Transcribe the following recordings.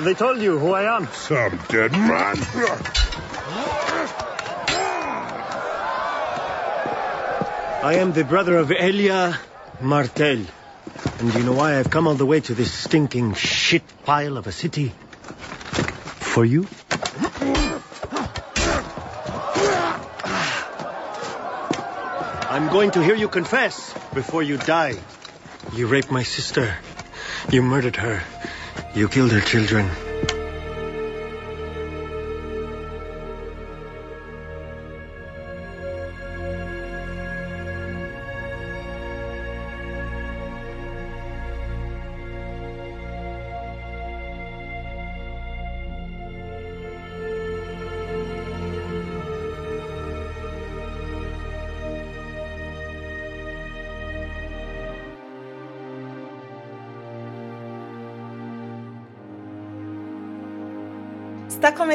Have they told you who I am? Some dead man. I am the brother of Elia Martel. And do you know why I've come all the way to this stinking shit pile of a city? For you? I'm going to hear you confess before you die. You raped my sister. You murdered her. You killed her children.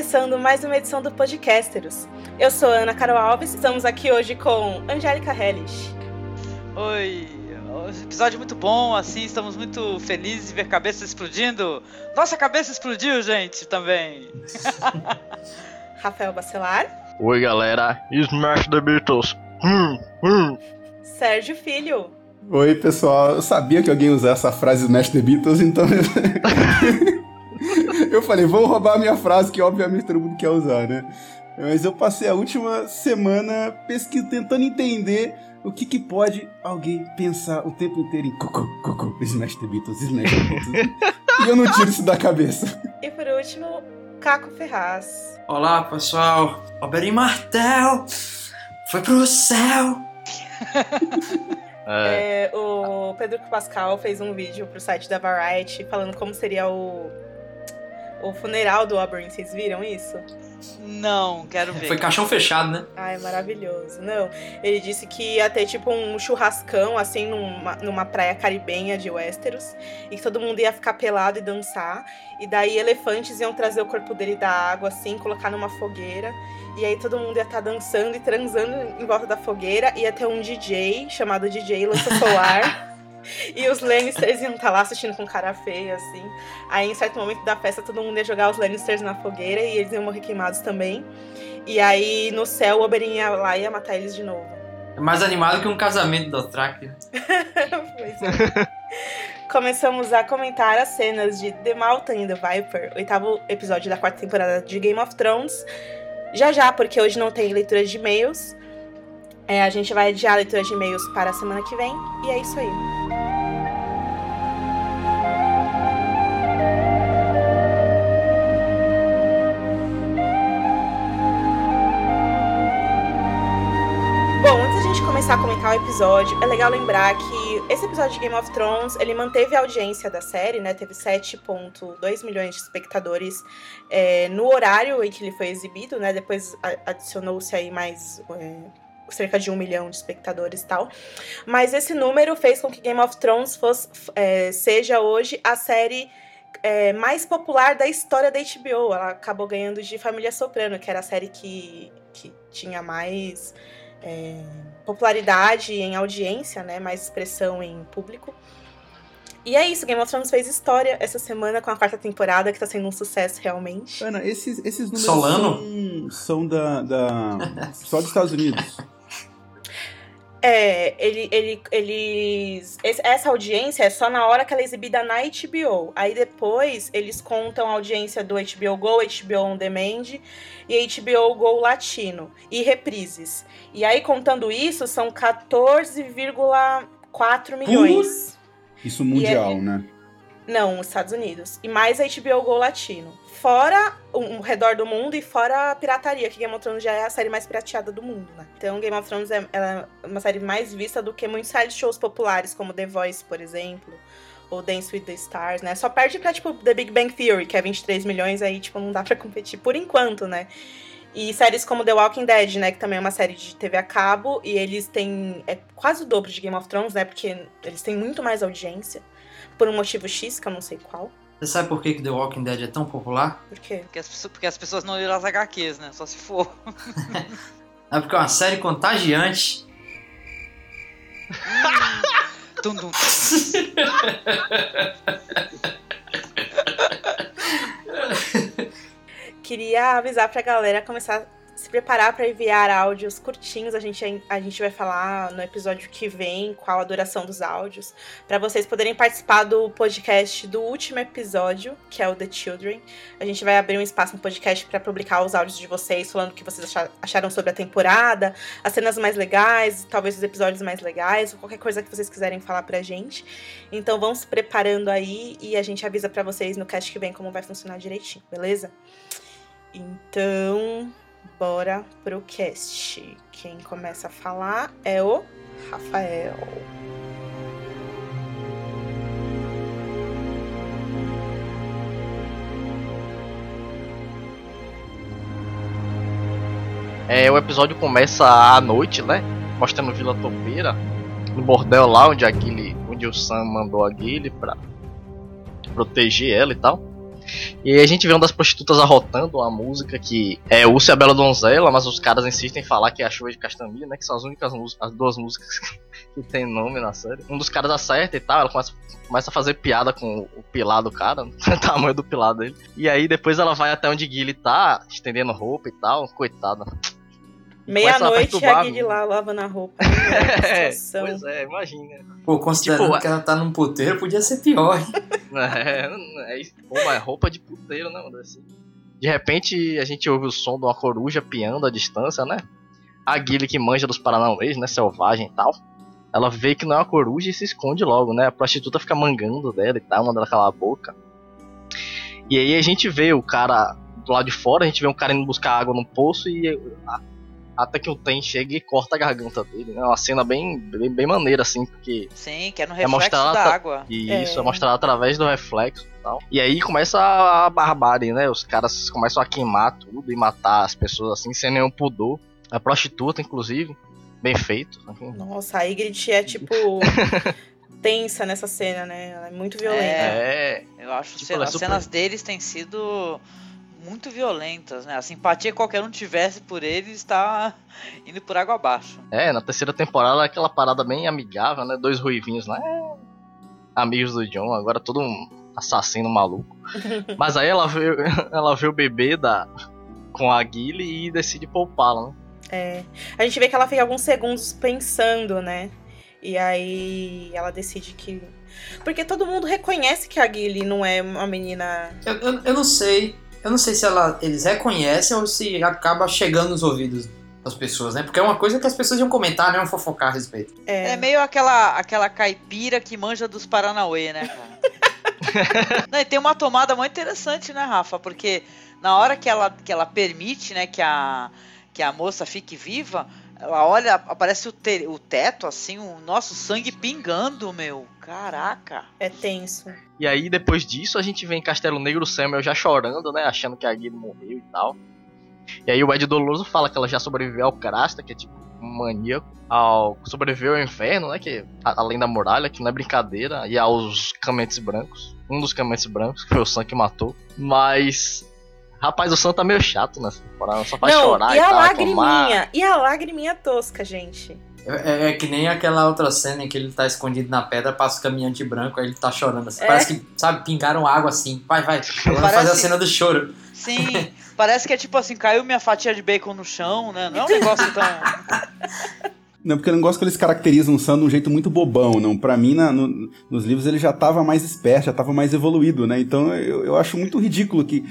Começando mais uma edição do Podcasteros. Eu sou Ana Carol Alves, estamos aqui hoje com Angélica Hellish. Oi, episódio é muito bom, assim, estamos muito felizes de ver cabeças explodindo. Nossa cabeça explodiu, gente, também. Rafael Bacelar. Oi, galera. Smash the Beatles. Hum, hum. Sérgio Filho. Oi, pessoal. Eu sabia que alguém ia usar essa frase Smash the Beatles, então. eu falei, vou roubar a minha frase, que obviamente todo mundo quer usar, né? Mas eu passei a última semana pesquisando, tentando entender o que, que pode alguém pensar o tempo inteiro em cocô, cocô, Smash the Beatles, Smash the Beatles. e eu não tiro isso da cabeça. E por último, Caco Ferraz. Olá, pessoal. Oberyn Martel foi pro céu. É, o Pedro Pascal fez um vídeo pro site da Variety falando como seria o, o funeral do Auburn. Vocês viram isso? Não, quero ver. Foi caixão fechado, né? Ai, maravilhoso. Não, ele disse que ia ter tipo um churrascão, assim, numa, numa praia caribenha de Westeros. E que todo mundo ia ficar pelado e dançar. E daí elefantes iam trazer o corpo dele da água, assim, colocar numa fogueira. E aí todo mundo ia estar dançando e transando em volta da fogueira. Ia ter um DJ, chamado DJ Lança Solar. E os Lannisters iam estar lá assistindo com cara feia, assim. Aí, em certo momento da festa, todo mundo ia jogar os Lannisters na fogueira e eles iam morrer queimados também. E aí, no céu, o Oberyn ia lá e ia matar eles de novo. É mais animado que um casamento do né? Pois é. Começamos a comentar as cenas de The Mountain and the Viper, oitavo episódio da quarta temporada de Game of Thrones. Já já, porque hoje não tem leitura de e-mails. É, a gente vai adiar a leitura de e-mails para a semana que vem. E é isso aí. Começar a comentar o episódio, é legal lembrar que esse episódio de Game of Thrones, ele manteve a audiência da série, né? Teve 7.2 milhões de espectadores é, no horário em que ele foi exibido, né? Depois adicionou-se aí mais é, cerca de um milhão de espectadores e tal. Mas esse número fez com que Game of Thrones fosse, é, seja hoje a série é, mais popular da história da HBO. Ela acabou ganhando de Família Soprano, que era a série que, que tinha mais é, popularidade em audiência, né? Mais expressão em público. E é isso, Game of Thrones fez história essa semana com a quarta temporada, que tá sendo um sucesso realmente. Ana, esses, esses números Solano? são, são da, da. só dos Estados Unidos. É, ele, ele, eles. Essa audiência é só na hora que ela é exibida na HBO. Aí depois eles contam a audiência do HBO Go, HBO On Demand e HBO Go Latino. E reprises. E aí, contando isso, são 14,4 milhões. Isso mundial, é- né? Não, os Estados Unidos. E mais HBO Go Latino. Fora o redor do mundo e fora a pirataria, que Game of Thrones já é a série mais pirateada do mundo, né? Então Game of Thrones é, é uma série mais vista do que muitos side shows populares, como The Voice, por exemplo. Ou Dance with the Stars, né? Só perde pra, tipo, The Big Bang Theory, que é 23 milhões, aí, tipo, não dá pra competir por enquanto, né? E séries como The Walking Dead, né? Que também é uma série de TV a cabo. E eles têm é quase o dobro de Game of Thrones, né? Porque eles têm muito mais audiência. Por um motivo X, que eu não sei qual. Você sabe por que que The Walking Dead é tão popular? Por quê? Porque as, pessoas, porque as pessoas não leram as HQs, né? Só se for. É porque é uma série contagiante. Tum, tum. queria avisar pra galera começar se preparar para enviar áudios curtinhos. A gente, a gente vai falar no episódio que vem qual a duração dos áudios, para vocês poderem participar do podcast do último episódio, que é o The Children. A gente vai abrir um espaço no podcast para publicar os áudios de vocês, falando o que vocês acharam sobre a temporada, as cenas mais legais, talvez os episódios mais legais, ou qualquer coisa que vocês quiserem falar pra gente. Então vão se preparando aí e a gente avisa para vocês no cast que vem como vai funcionar direitinho, beleza? Então, bora pro cast. Quem começa a falar é o Rafael. É, o episódio começa à noite, né? Mostrando Vila Topeira, no bordel lá onde a onde o Sam mandou a Guile pra proteger ela e tal. E aí a gente vê uma das prostitutas arrotando uma música que é Úcia a Bela Donzela, mas os caras insistem em falar que é a Chuva de Castamilha, né? Que são as únicas as duas músicas que tem nome na série. Um dos caras acerta e tal, ela começa, começa a fazer piada com o pilar do cara, o tamanho do pilar dele. E aí depois ela vai até onde Guile tá, estendendo roupa e tal, coitada. Meia-noite a Guile lá lavando a roupa. é, pois é, imagina. Pô, considerando tipo, que ela tá num puteiro, podia ser pior. é, é, pô, mas roupa de puteiro, né, mano? Assim. De repente a gente ouve o som de uma coruja piando à distância, né? A Guile que manja dos Paranauês, né? Selvagem e tal. Ela vê que não é uma coruja e se esconde logo, né? A prostituta fica mangando dela e tal, mandando calar a boca. E aí a gente vê o cara do lado de fora, a gente vê um cara indo buscar água no poço e até que o Ten chega e corta a garganta dele, né? Uma cena bem, bem, bem maneira, assim, porque. Sim, que é no reflexo é da água. E é. isso é mostrado através do reflexo e tal. E aí começa a barbárie, né? Os caras começam a queimar tudo e matar as pessoas assim, sem nenhum pudor. A prostituta, inclusive. Bem feito. Nossa, a Ygritte é tipo. tensa nessa cena, né? Ela é muito violenta. É, eu acho tipo, as cenas deles têm sido muito violentas, né? A simpatia que qualquer um tivesse por ele está indo por água abaixo. É, na terceira temporada é aquela parada bem amigável, né? Dois ruivinhos lá, é... amigos do John, agora todo um assassino maluco. Mas aí ela vê, ela vê o bebê da com a Guile e decide poupá-la, né? É. A gente vê que ela fica alguns segundos pensando, né? E aí ela decide que. Porque todo mundo reconhece que a Guile não é uma menina. Eu, eu, eu não sei. Eu não sei se ela, eles reconhecem ou se acaba chegando nos ouvidos das pessoas, né? Porque é uma coisa que as pessoas iam comentar, né? Iam fofocar a respeito. É, é meio aquela, aquela caipira que manja dos Paranauê, né, Não, e tem uma tomada muito interessante, né, Rafa? Porque na hora que ela, que ela permite, né, que a, que a moça fique viva, ela olha, aparece o, te, o teto, assim, o nosso sangue pingando, meu. Caraca. É tenso. E aí, depois disso, a gente vê em Castelo Negro o Samuel já chorando, né? Achando que a Guido morreu e tal. E aí o Ed Doloroso fala que ela já sobreviveu ao Crasta, que é tipo um maníaco. Ao sobreviveu ao inferno, né? Que além da muralha, que não é brincadeira. E aos cametes brancos. Um dos cametes brancos, que foi o Sam que matou. Mas Rapaz, o Sam tá meio chato nessa temporada, só faz Não, chorar e, e a tal, lagriminha, tomar. e a lagriminha tosca, gente. É, é, que nem aquela outra cena em que ele tá escondido na pedra, passa o caminhante branco, aí ele tá chorando assim. É. Parece que, sabe, pingaram água assim. Vai, vai. Agora Parece- fazer a cena do choro. Sim, parece que é tipo assim, caiu minha fatia de bacon no chão, né? Não é um negócio tão. Não, porque eu não gosto que eles caracterizam o Sam de um jeito muito bobão, não. Pra mim, na- no- nos livros ele já tava mais esperto, já tava mais evoluído, né? Então eu, eu acho muito ridículo que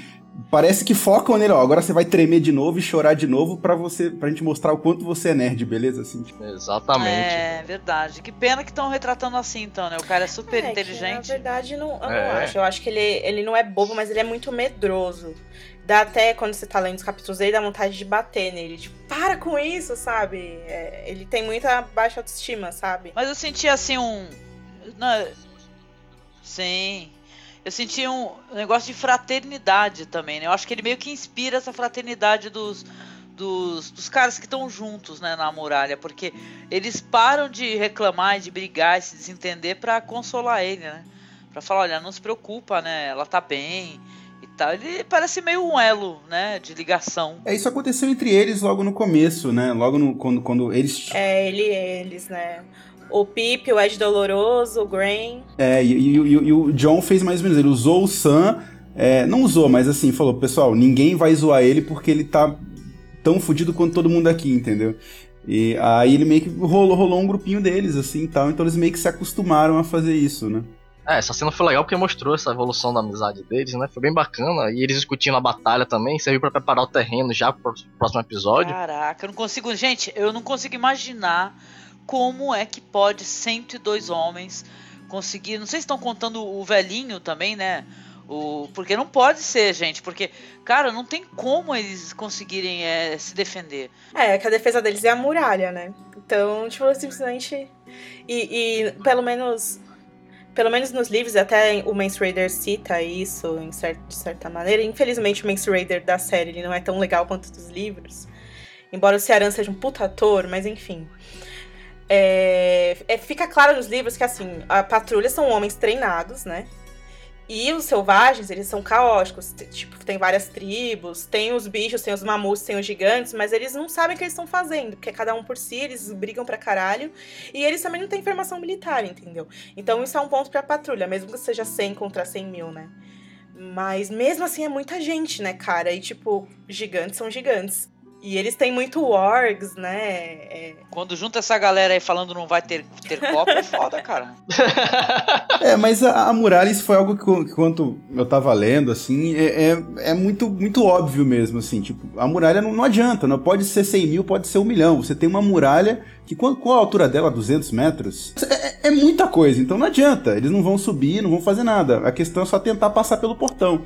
parece que focam nele, ó, agora você vai tremer de novo e chorar de novo pra você, pra gente mostrar o quanto você é nerd, beleza? Assim, tipo, Exatamente. É, verdade. Que pena que estão retratando assim, então, né? O cara é super É, que, inteligente. na verdade, não, eu É. não acho. Eu acho que ele, ele não é bobo, mas ele é muito medroso. Dá até, quando você tá lendo os capítulos dele, dá vontade de bater nele. Tipo, para com isso, sabe? É, ele tem muita baixa autoestima, sabe? Mas eu senti assim um. Não, sim. Eu senti um negócio de fraternidade também, né? Eu acho que ele meio que inspira essa fraternidade dos, dos, dos caras que estão juntos, né, na muralha, porque eles param de reclamar, de brigar, e se desentender pra consolar ele, né? Pra falar, olha, não se preocupa, né? Ela tá bem e tal. Ele parece meio um elo, né, de ligação. É, isso aconteceu entre eles logo no começo, né? Logo no, quando, quando eles. É, ele e eles, né? O Pip, o Ed Doloroso, o Grain. É, e, e- e- e o John fez mais ou menos. Ele usou o Sam É, não usou, mas assim, falou, pessoal, ninguém vai zoar ele porque ele tá tão fudido quanto todo mundo aqui, entendeu? E aí ele meio que rolou, rolou um grupinho deles, assim e tal, então eles meio que se acostumaram a fazer isso, né? É, essa cena foi legal porque mostrou essa evolução da amizade deles, né? Foi bem bacana. E eles discutindo a batalha também, serviu para preparar o terreno já pro próximo episódio. Caraca, eu não consigo. Gente, eu não consigo imaginar como é que pode 102 homens conseguir. Não sei se estão contando o velhinho também, né? O, porque não pode ser, gente. Porque, cara, não tem como eles conseguirem é, se defender. É, que a defesa deles é a muralha, né? Então, tipo, simplesmente. E, e pelo menos pelo menos nos livros, até o Mance Raider cita isso em certa, de certa maneira. Infelizmente, o Mance Raider da série ele não é tão legal quanto dos livros. Embora o Cearan seja um puta ator, mas enfim. É, é, fica claro nos livros que, assim, a patrulha são homens treinados, né? E os selvagens, eles são caóticos. Tipo, tem várias tribos, tem os bichos, tem os mamutes, tem os gigantes, mas eles não sabem o que eles estão fazendo, porque cada um por si, eles brigam pra caralho. E eles também não têm formação militar, entendeu? Então isso é um ponto pra patrulha, mesmo que seja 100 contra 100 mil, né? Mas mesmo assim é muita gente, né, cara? E tipo, gigantes são gigantes. E eles têm muito wargs, né? É... Quando junta essa galera aí falando não vai ter, ter copo, é foda, cara. é, mas a, a muralha, isso foi algo que, que quando eu tava lendo, assim, é, é, é, muito, muito óbvio mesmo, assim. Tipo, a muralha não, não adianta, não pode ser 100 mil, pode ser um milhão. Você tem uma muralha que, qual, qual a altura dela? 200 metros? É, é muita coisa, então não adianta. Eles não vão subir, não vão fazer nada. A questão é só tentar passar pelo portão.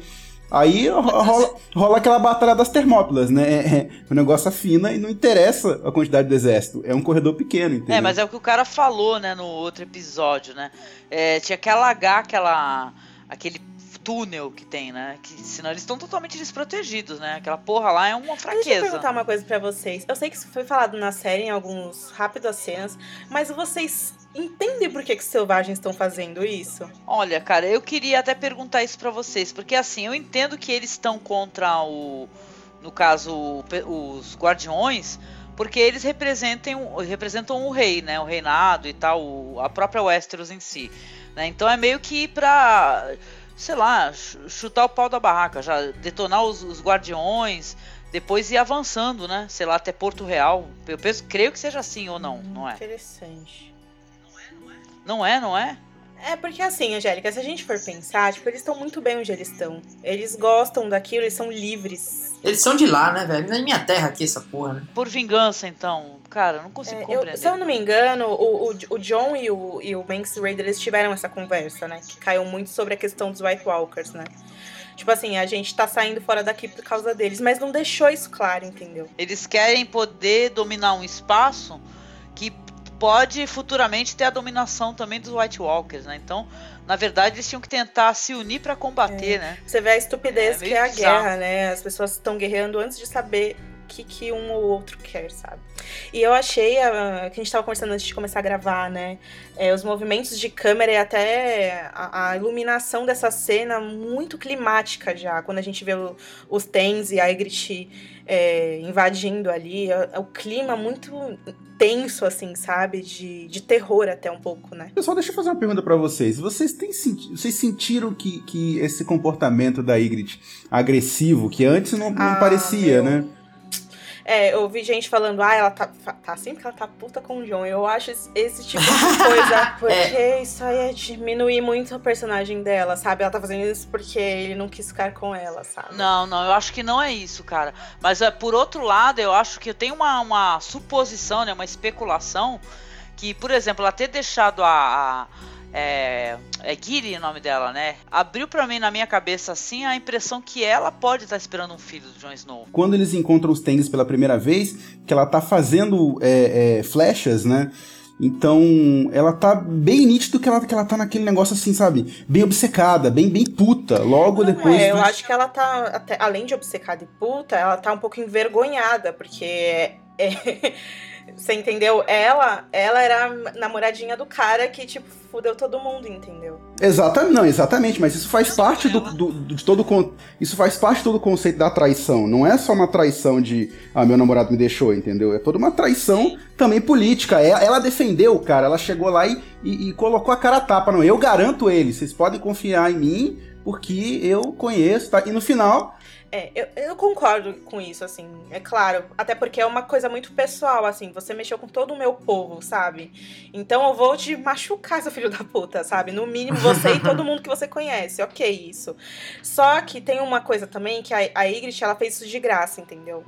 Aí rola, rola, aquela batalha das Termópilas, né? É, é, o negócio afina e não interessa a quantidade do exército. É um corredor pequeno, entendeu? É, mas é o que o cara falou, né, no outro episódio, né? É, tinha que alagar aquela, aquele túnel que tem, né? Que senão eles estão totalmente desprotegidos, né? Aquela porra lá é uma fraqueza. Deixa eu perguntar uma coisa para vocês. Eu sei que isso foi falado na série em alguns rápidos cenas, mas vocês entendem por que, que os selvagens estão fazendo isso? Olha, cara, eu queria até perguntar isso para vocês, porque assim, eu entendo que eles estão contra o. No caso, os guardiões, porque eles representam, representam o rei, né? O reinado e tal, a própria Westeros em si. Né? Então é meio que pra. Sei lá, chutar o pau da barraca, já detonar os, os guardiões, depois ir avançando, né? Sei lá, até Porto Real. Eu penso, creio que seja assim ou não, hum, não é? Interessante. Não é, não é? É porque assim, Angélica, se a gente for pensar, tipo, eles estão muito bem onde eles estão. Eles gostam daquilo, eles são livres. Eles são de lá, né, velho? Na é minha terra aqui, essa porra, né? Por vingança, então. Cara, eu não consigo é, compreender. Eu, se eu não me engano, o, o, o John e o, e o Manx Raider, eles tiveram essa conversa, né? Que caiu muito sobre a questão dos White Walkers, né? Tipo assim, a gente tá saindo fora daqui por causa deles, mas não deixou isso claro, entendeu? Eles querem poder dominar um espaço que pode futuramente ter a dominação também dos White Walkers, né? Então, na verdade, eles tinham que tentar se unir para combater, é. né? Você vê a estupidez é, que é a bizarro. guerra, né? As pessoas estão guerreando antes de saber que, que um ou outro quer, sabe? E eu achei, a, que a gente tava conversando antes de começar a gravar, né? É, os movimentos de câmera e até a, a, iluminação dessa cena muito climática já. Quando a gente vê o, os Tens e a Ygritte é, invadindo ali. É, é o clima muito tenso, assim, sabe? De, de terror até um pouco, né? Pessoal, deixa eu fazer uma pergunta para vocês. Vocês, têm, vocês sentiram que, que esse comportamento da Ygritte agressivo, que antes não, não ah, parecia, meu... né? É, eu vi gente falando, ah, ela tá, tá assim porque ela tá puta com o John. Eu acho esse, tipo de coisa, porque é. isso aí é diminuir muito a personagem dela, sabe? Ela tá fazendo isso porque ele não quis ficar com ela, sabe? Não, não, eu acho que não é isso, cara. Mas é, por outro lado, eu acho que tem uma, uma suposição, né, uma especulação, que, por exemplo, ela ter deixado a, a é, é Giri o nome dela, né? Abriu para mim na minha cabeça assim a impressão que ela pode estar tá esperando um filho do Jon Snow. Quando eles encontram os Tengs pela primeira vez, que ela tá fazendo é, é, flechas, né? Então, ela tá bem nítido que ela, que ela tá naquele negócio assim, sabe? Bem obcecada, bem, bem puta. Logo Não depois. É, eu acho que ela tá, até, além de obcecada e puta, ela tá um pouco envergonhada, porque. É, Você entendeu? Ela, ela era a namoradinha do cara que, tipo, fudeu todo mundo, entendeu? Exatamente, não, exatamente, mas isso faz parte do, do, do, de todo isso faz parte de todo o conceito da traição. Não é só uma traição de ah, meu namorado me deixou, entendeu? É toda uma traição também política. Ela, ela defendeu o cara, ela chegou lá e, e, e colocou a cara a tapa. Não, eu garanto ele, vocês podem confiar em mim porque eu conheço, tá? E no final, É, eu, eu concordo com isso, assim, é claro. Até porque é uma coisa muito pessoal, assim. Você mexeu com todo o meu povo, sabe? Então eu vou te machucar, seu filho da puta, sabe? No mínimo você e todo mundo que você conhece. Ok, isso. Só que tem uma coisa também que a, a ela fez isso de graça, entendeu?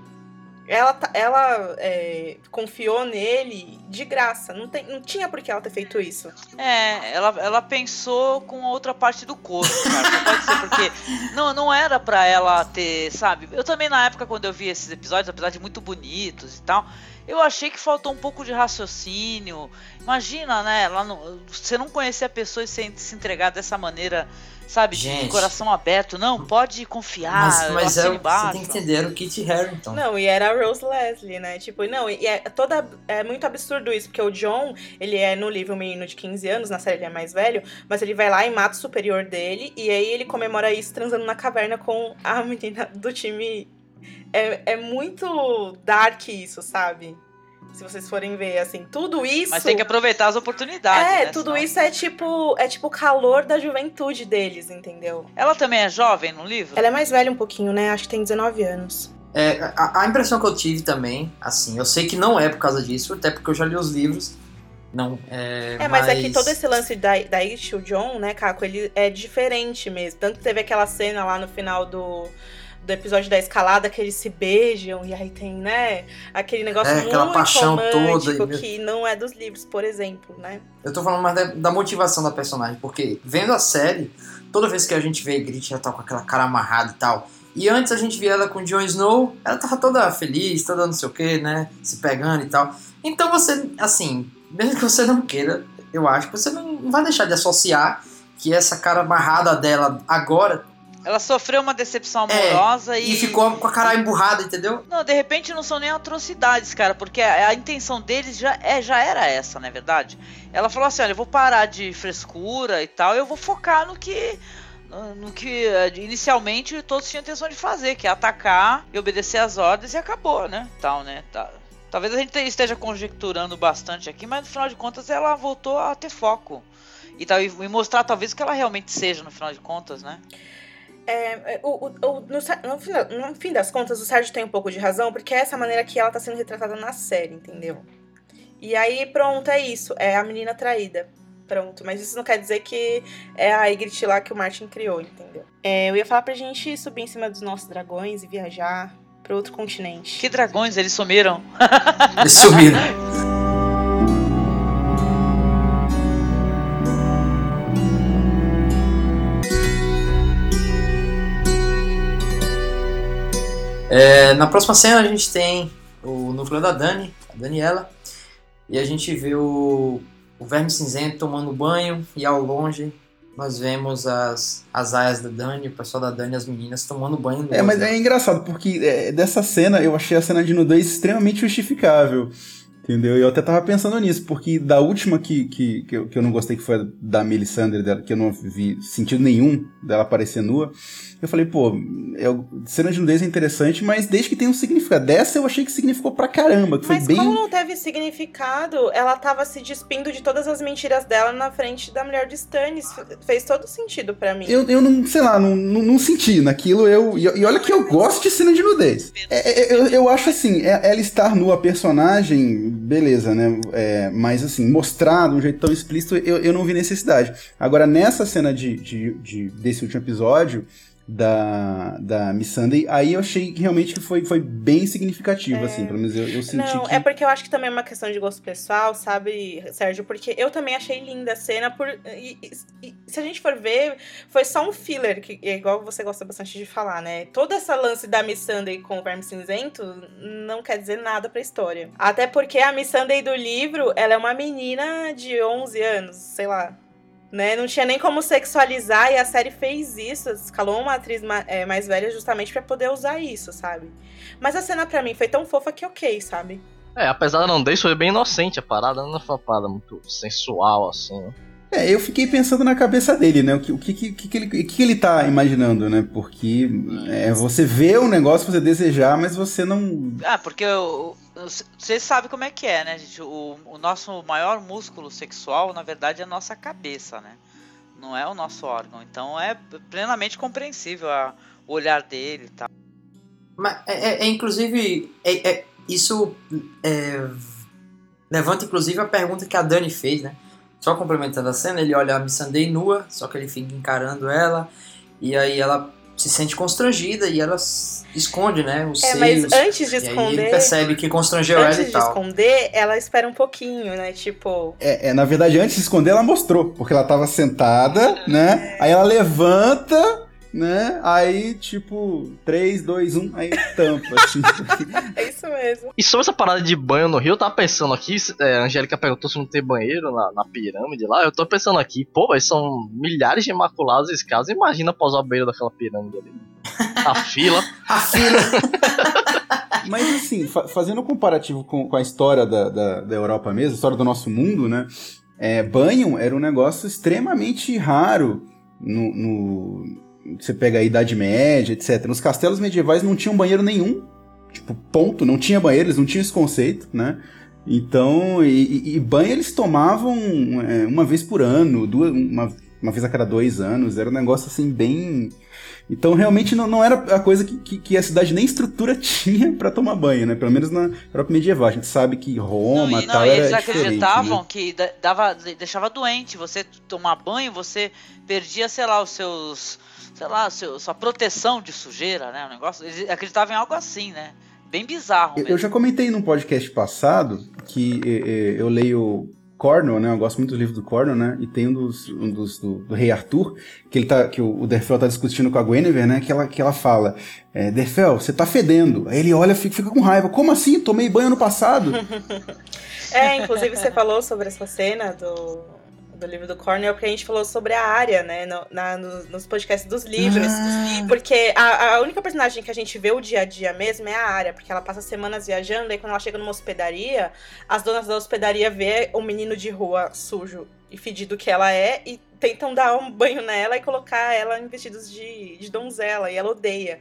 Ela, tá- ela é, confiou nele de graça. Não, tem, não tinha por que ela ter feito isso. É, ela, ela pensou com a outra parte do corpo, cara. Não pode ser porque. Não, não era pra ela ter, sabe? Eu também, na época, quando eu vi esses episódios, apesar de muito bonitos e tal, eu achei que faltou um pouco de raciocínio. Imagina, né? Lá no, você não conhecer a pessoa e se, se entregar dessa maneira, sabe? De Gente. coração aberto. Não, pode confiar. mas eu mas é, você tem que entender, o Kit Harington. Não, e era a Rose Leslie, né? Tipo, não, e é toda. É muito absurdo isso, porque o John, ele é no livro um menino de 15 anos, na série ele é mais velho, mas ele vai lá e mata o superior dele, e aí ele comemora isso transando na caverna com a menina do time. É, é muito dark isso, sabe? Se vocês forem ver, assim, tudo isso. Mas tem que aproveitar as oportunidades. É, né? tudo Senão- isso é tipo. É tipo o calor da juventude deles, entendeu? Ela também é jovem no livro? Ela é mais velha um pouquinho, né? Acho que tem 19 anos. É, a, a impressão que eu tive também, assim, eu sei que não é por causa disso, até porque eu já li os livros. Não, é. É, mas, é que todo esse lance da, da o John, né, Caco, ele é diferente mesmo. Tanto que teve aquela cena lá no final do, do episódio da escalada que eles se beijam, e aí tem, né, aquele negócio É, muito aquela paixão romântico toda, que não é dos livros, por exemplo, né? Eu tô falando mais da, da motivação da personagem, porque vendo a série, toda vez que a gente vê a Grit, ela tá com aquela cara amarrada e tal. E antes a gente via ela com o Jon Snow, ela tava toda feliz, toda não sei o que, né? Se pegando e tal. Então você, assim, mesmo que você não queira, eu acho que você não vai deixar de associar que essa cara amarrada dela agora Ela sofreu uma decepção É, amorosa e ficou com a cara emburrada, entendeu? Não, de repente não são nem atrocidades, cara, porque a, a intenção deles já, é, já era essa, não é verdade? Ela falou assim: olha, eu vou parar de frescura e tal, eu vou focar no que. no- que eh, inicialmente todos tinham intenção de fazer, que é atacar e obedecer às ordens e acabou, né? Tal, né? Tá. Talvez a gente esteja conjecturando bastante aqui, mas no final de contas ela voltou a ter foco. E, tal, e mostrar talvez o que ela realmente seja no final de contas, né? É, o, o- o- no, no final- no fim das contas, o Sérgio tem um pouco de razão, porque é essa maneira que ela tá sendo retratada na série, entendeu? E aí, pronto, é isso. É a menina traída. Pronto. Mas isso não quer dizer que é a Ygritte lá que o Martin criou, entendeu? É, eu ia falar pra gente subir em cima dos nossos dragões e viajar pra outro continente. Que dragões eles sumiram? Eles sumiram. É, na próxima cena a gente tem o núcleo da Dani, a Daniela, e a gente vê o, o Verme Cinzento tomando banho e ao longe nós vemos as, as aias da Dani, o pessoal da Dani, as meninas tomando banho. É, mas é engraçado, porque é, dessa cena eu achei a cena de nudez extremamente justificável. Entendeu? E eu até tava pensando nisso, porque da última que, que, que, eu, que eu não gostei, que foi a da Melisandre, que eu não vi sentido nenhum dela aparecer nua, eu falei, pô, eu, cena de nudez é interessante, mas desde que tem um significado. Dessa eu achei que significou pra caramba, que foi Mas bem. como não teve significado, ela tava se despindo de todas as mentiras dela na frente da mulher de Stannis. Fe- Fez todo sentido pra mim. Eu, eu não, sei lá, não, não, não senti naquilo. Eu, e, e olha que eu gosto de cena de nudez. É, é, eu, eu acho assim, é- ela estar nua, personagem, beleza, né? É, mas assim, mostrar de um jeito tão explícito, eu, eu não vi necessidade. Agora, nessa cena de, de, de- desse último episódio. Da, da Miss Sunday, aí eu achei que realmente que foi, foi bem significativo, assim, pelo menos eu, eu senti Não, que... é porque eu acho que também é uma questão de gosto pessoal, sabe, Sérgio? Porque eu também achei linda a cena. Por, e, e- e se a gente for ver, foi só um filler, que é igual você gosta bastante de falar, né? Toda essa lance da Miss Sunday com o Verme Cinzento não quer dizer nada pra história. Até porque a Miss Sunday do livro, ela é uma menina de 11 anos, sei lá. Né? Não tinha nem como sexualizar e a série fez isso, escalou uma atriz ma- é, mais velha justamente pra poder usar isso, sabe? Mas a cena pra mim foi tão fofa que ok, sabe? É, apesar da não foi bem inocente a parada, não foi uma parada muito sensual, assim. né? É, eu fiquei pensando na cabeça dele, né? O que, o que, que, que ele, o que ele tá imaginando, né? Porque é, você vê o negócio, você desejar, mas você não. Ah, porque o- o- você sabe como é que é, né, gente? O, o nosso maior músculo sexual, na verdade, é a nossa cabeça, né? não é o nosso órgão. Então é plenamente compreensível a, o olhar dele e tal. Mas é, é- é, inclusive, é- é- isso é, levanta inclusive a pergunta que a Dani fez, né? Só complementando a cena, ele olha a Missandei nua, só que ele fica encarando ela, e aí ela se sente constrangida e ela esconde, né? Os É, seios. mas antes de e aí ele esconder. percebe que constrangeu ela Antes e de tal. esconder, ela espera um pouquinho, né? Tipo, É, é, na verdade, antes de esconder, ela mostrou, porque ela tava sentada, né? Aí ela levanta, né? Aí, tipo, 3, 2, 1, aí tampa, assim. é isso mesmo. E sobre essa parada de banho no rio, eu tava pensando aqui, é, a Angélica perguntou se não tem banheiro na, na pirâmide lá, eu tô pensando aqui, pô, mas são milhares de imaculados esse caso, imagina pausar o banheiro daquela pirâmide ali. A fila. A fila. Mas assim, fa- fazendo um comparativo com, com a história da, da, da Europa mesmo, a história do nosso mundo, né? É, banho era um negócio extremamente raro no, no- Você pega a Idade Média, etc. Nos castelos medievais não tinham banheiro nenhum. Tipo, ponto, não tinha banheiro, eles não tinham esse conceito, né? Então, e, e- banho eles tomavam é, uma vez por ano, duas, uma, uma vez a cada dois anos, era um negócio assim bem. Então realmente não, não era a coisa que, que, que a cidade nem estrutura tinha pra tomar banho, né? Pelo menos na Europa medieval. A gente sabe que Roma Não, e, tal não, e era eles diferente, acreditavam né? que da- dava, deixava doente. Você tomar banho, você perdia, sei lá, os seus. Sei lá, seu, sua proteção de sujeira, né? O negócio. Eles acreditavam em algo assim, né? Bem bizarro Eu- mesmo. Eu já comentei num podcast passado que eh, eh, eu leio Cornwell, né? Eu gosto muito dos livros do Cornwell, né? E tem um dos, um dos do, do Rei Arthur, que ele tá, que o, o Derfel tá discutindo com a Guinevere, né? Que ela, que ela fala, é, Derfel, você tá fedendo. Aí ele olha e fica, fica com raiva. Como assim? Tomei banho ano passado. É, inclusive você falou sobre essa cena do, do livro do Cornell, porque a gente falou sobre a área, né? no- na- no- nos podcasts dos livros. Ah. Porque a, a única personagem que a gente vê o dia a dia mesmo é a área, porque ela passa semanas viajando, e quando ela chega numa hospedaria, as donas da hospedaria vê o menino de rua sujo e fedido que ela é e tentam dar um banho nela e colocar ela em vestidos de, de donzela, e ela odeia.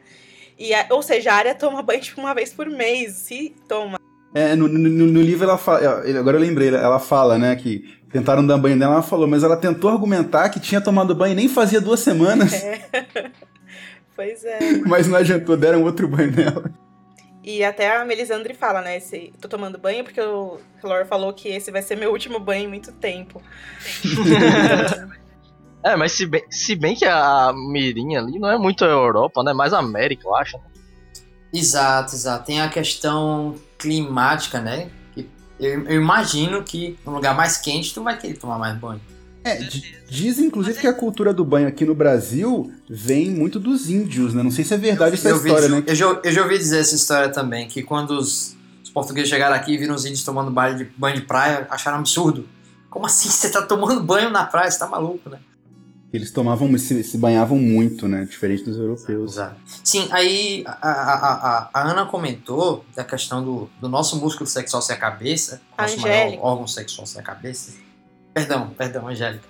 E a- ou seja, a área toma banho tipo uma vez por mês, se toma. É, no, no- no- livro ela fala, ele- agora eu lembrei, ela fala, né, que tentaram dar banho nela, ela falou, mas ela tentou argumentar que tinha tomado banho e nem fazia duas semanas, Pois é. mas não adiantou, deram outro banho nela. E até a Melisandre fala, né? Esse, tô tomando banho porque o Lore falou que esse vai ser meu último banho em muito tempo. É, mas se bem, se bem que a Mirinha ali não é muito Europa, né? Mais América, eu acho. Exato, exato. Tem a questão climática, né? Eu, eu imagino que num lugar mais quente tu vai querer tomar mais banho. É, di- dizem inclusive que a cultura do banho aqui no Brasil vem muito dos índios, né? Não sei se é verdade essa eu, vi- história, né? eu, já, eu já ouvi dizer essa história também, que quando os, os portugueses chegaram aqui e viram os índios tomando banho de, banho de praia, acharam absurdo. Como assim você tá tomando banho na praia? Você tá maluco, né? Eles tomavam, se, se banhavam muito, né? Diferente dos europeus. Exato. Sim, aí a, a, a, a Ana comentou da questão do, do nosso músculo sexual ser a cabeça, A nosso Angélica. maior órgão sexual ser a cabeça. Perdão, perdão, Angélica.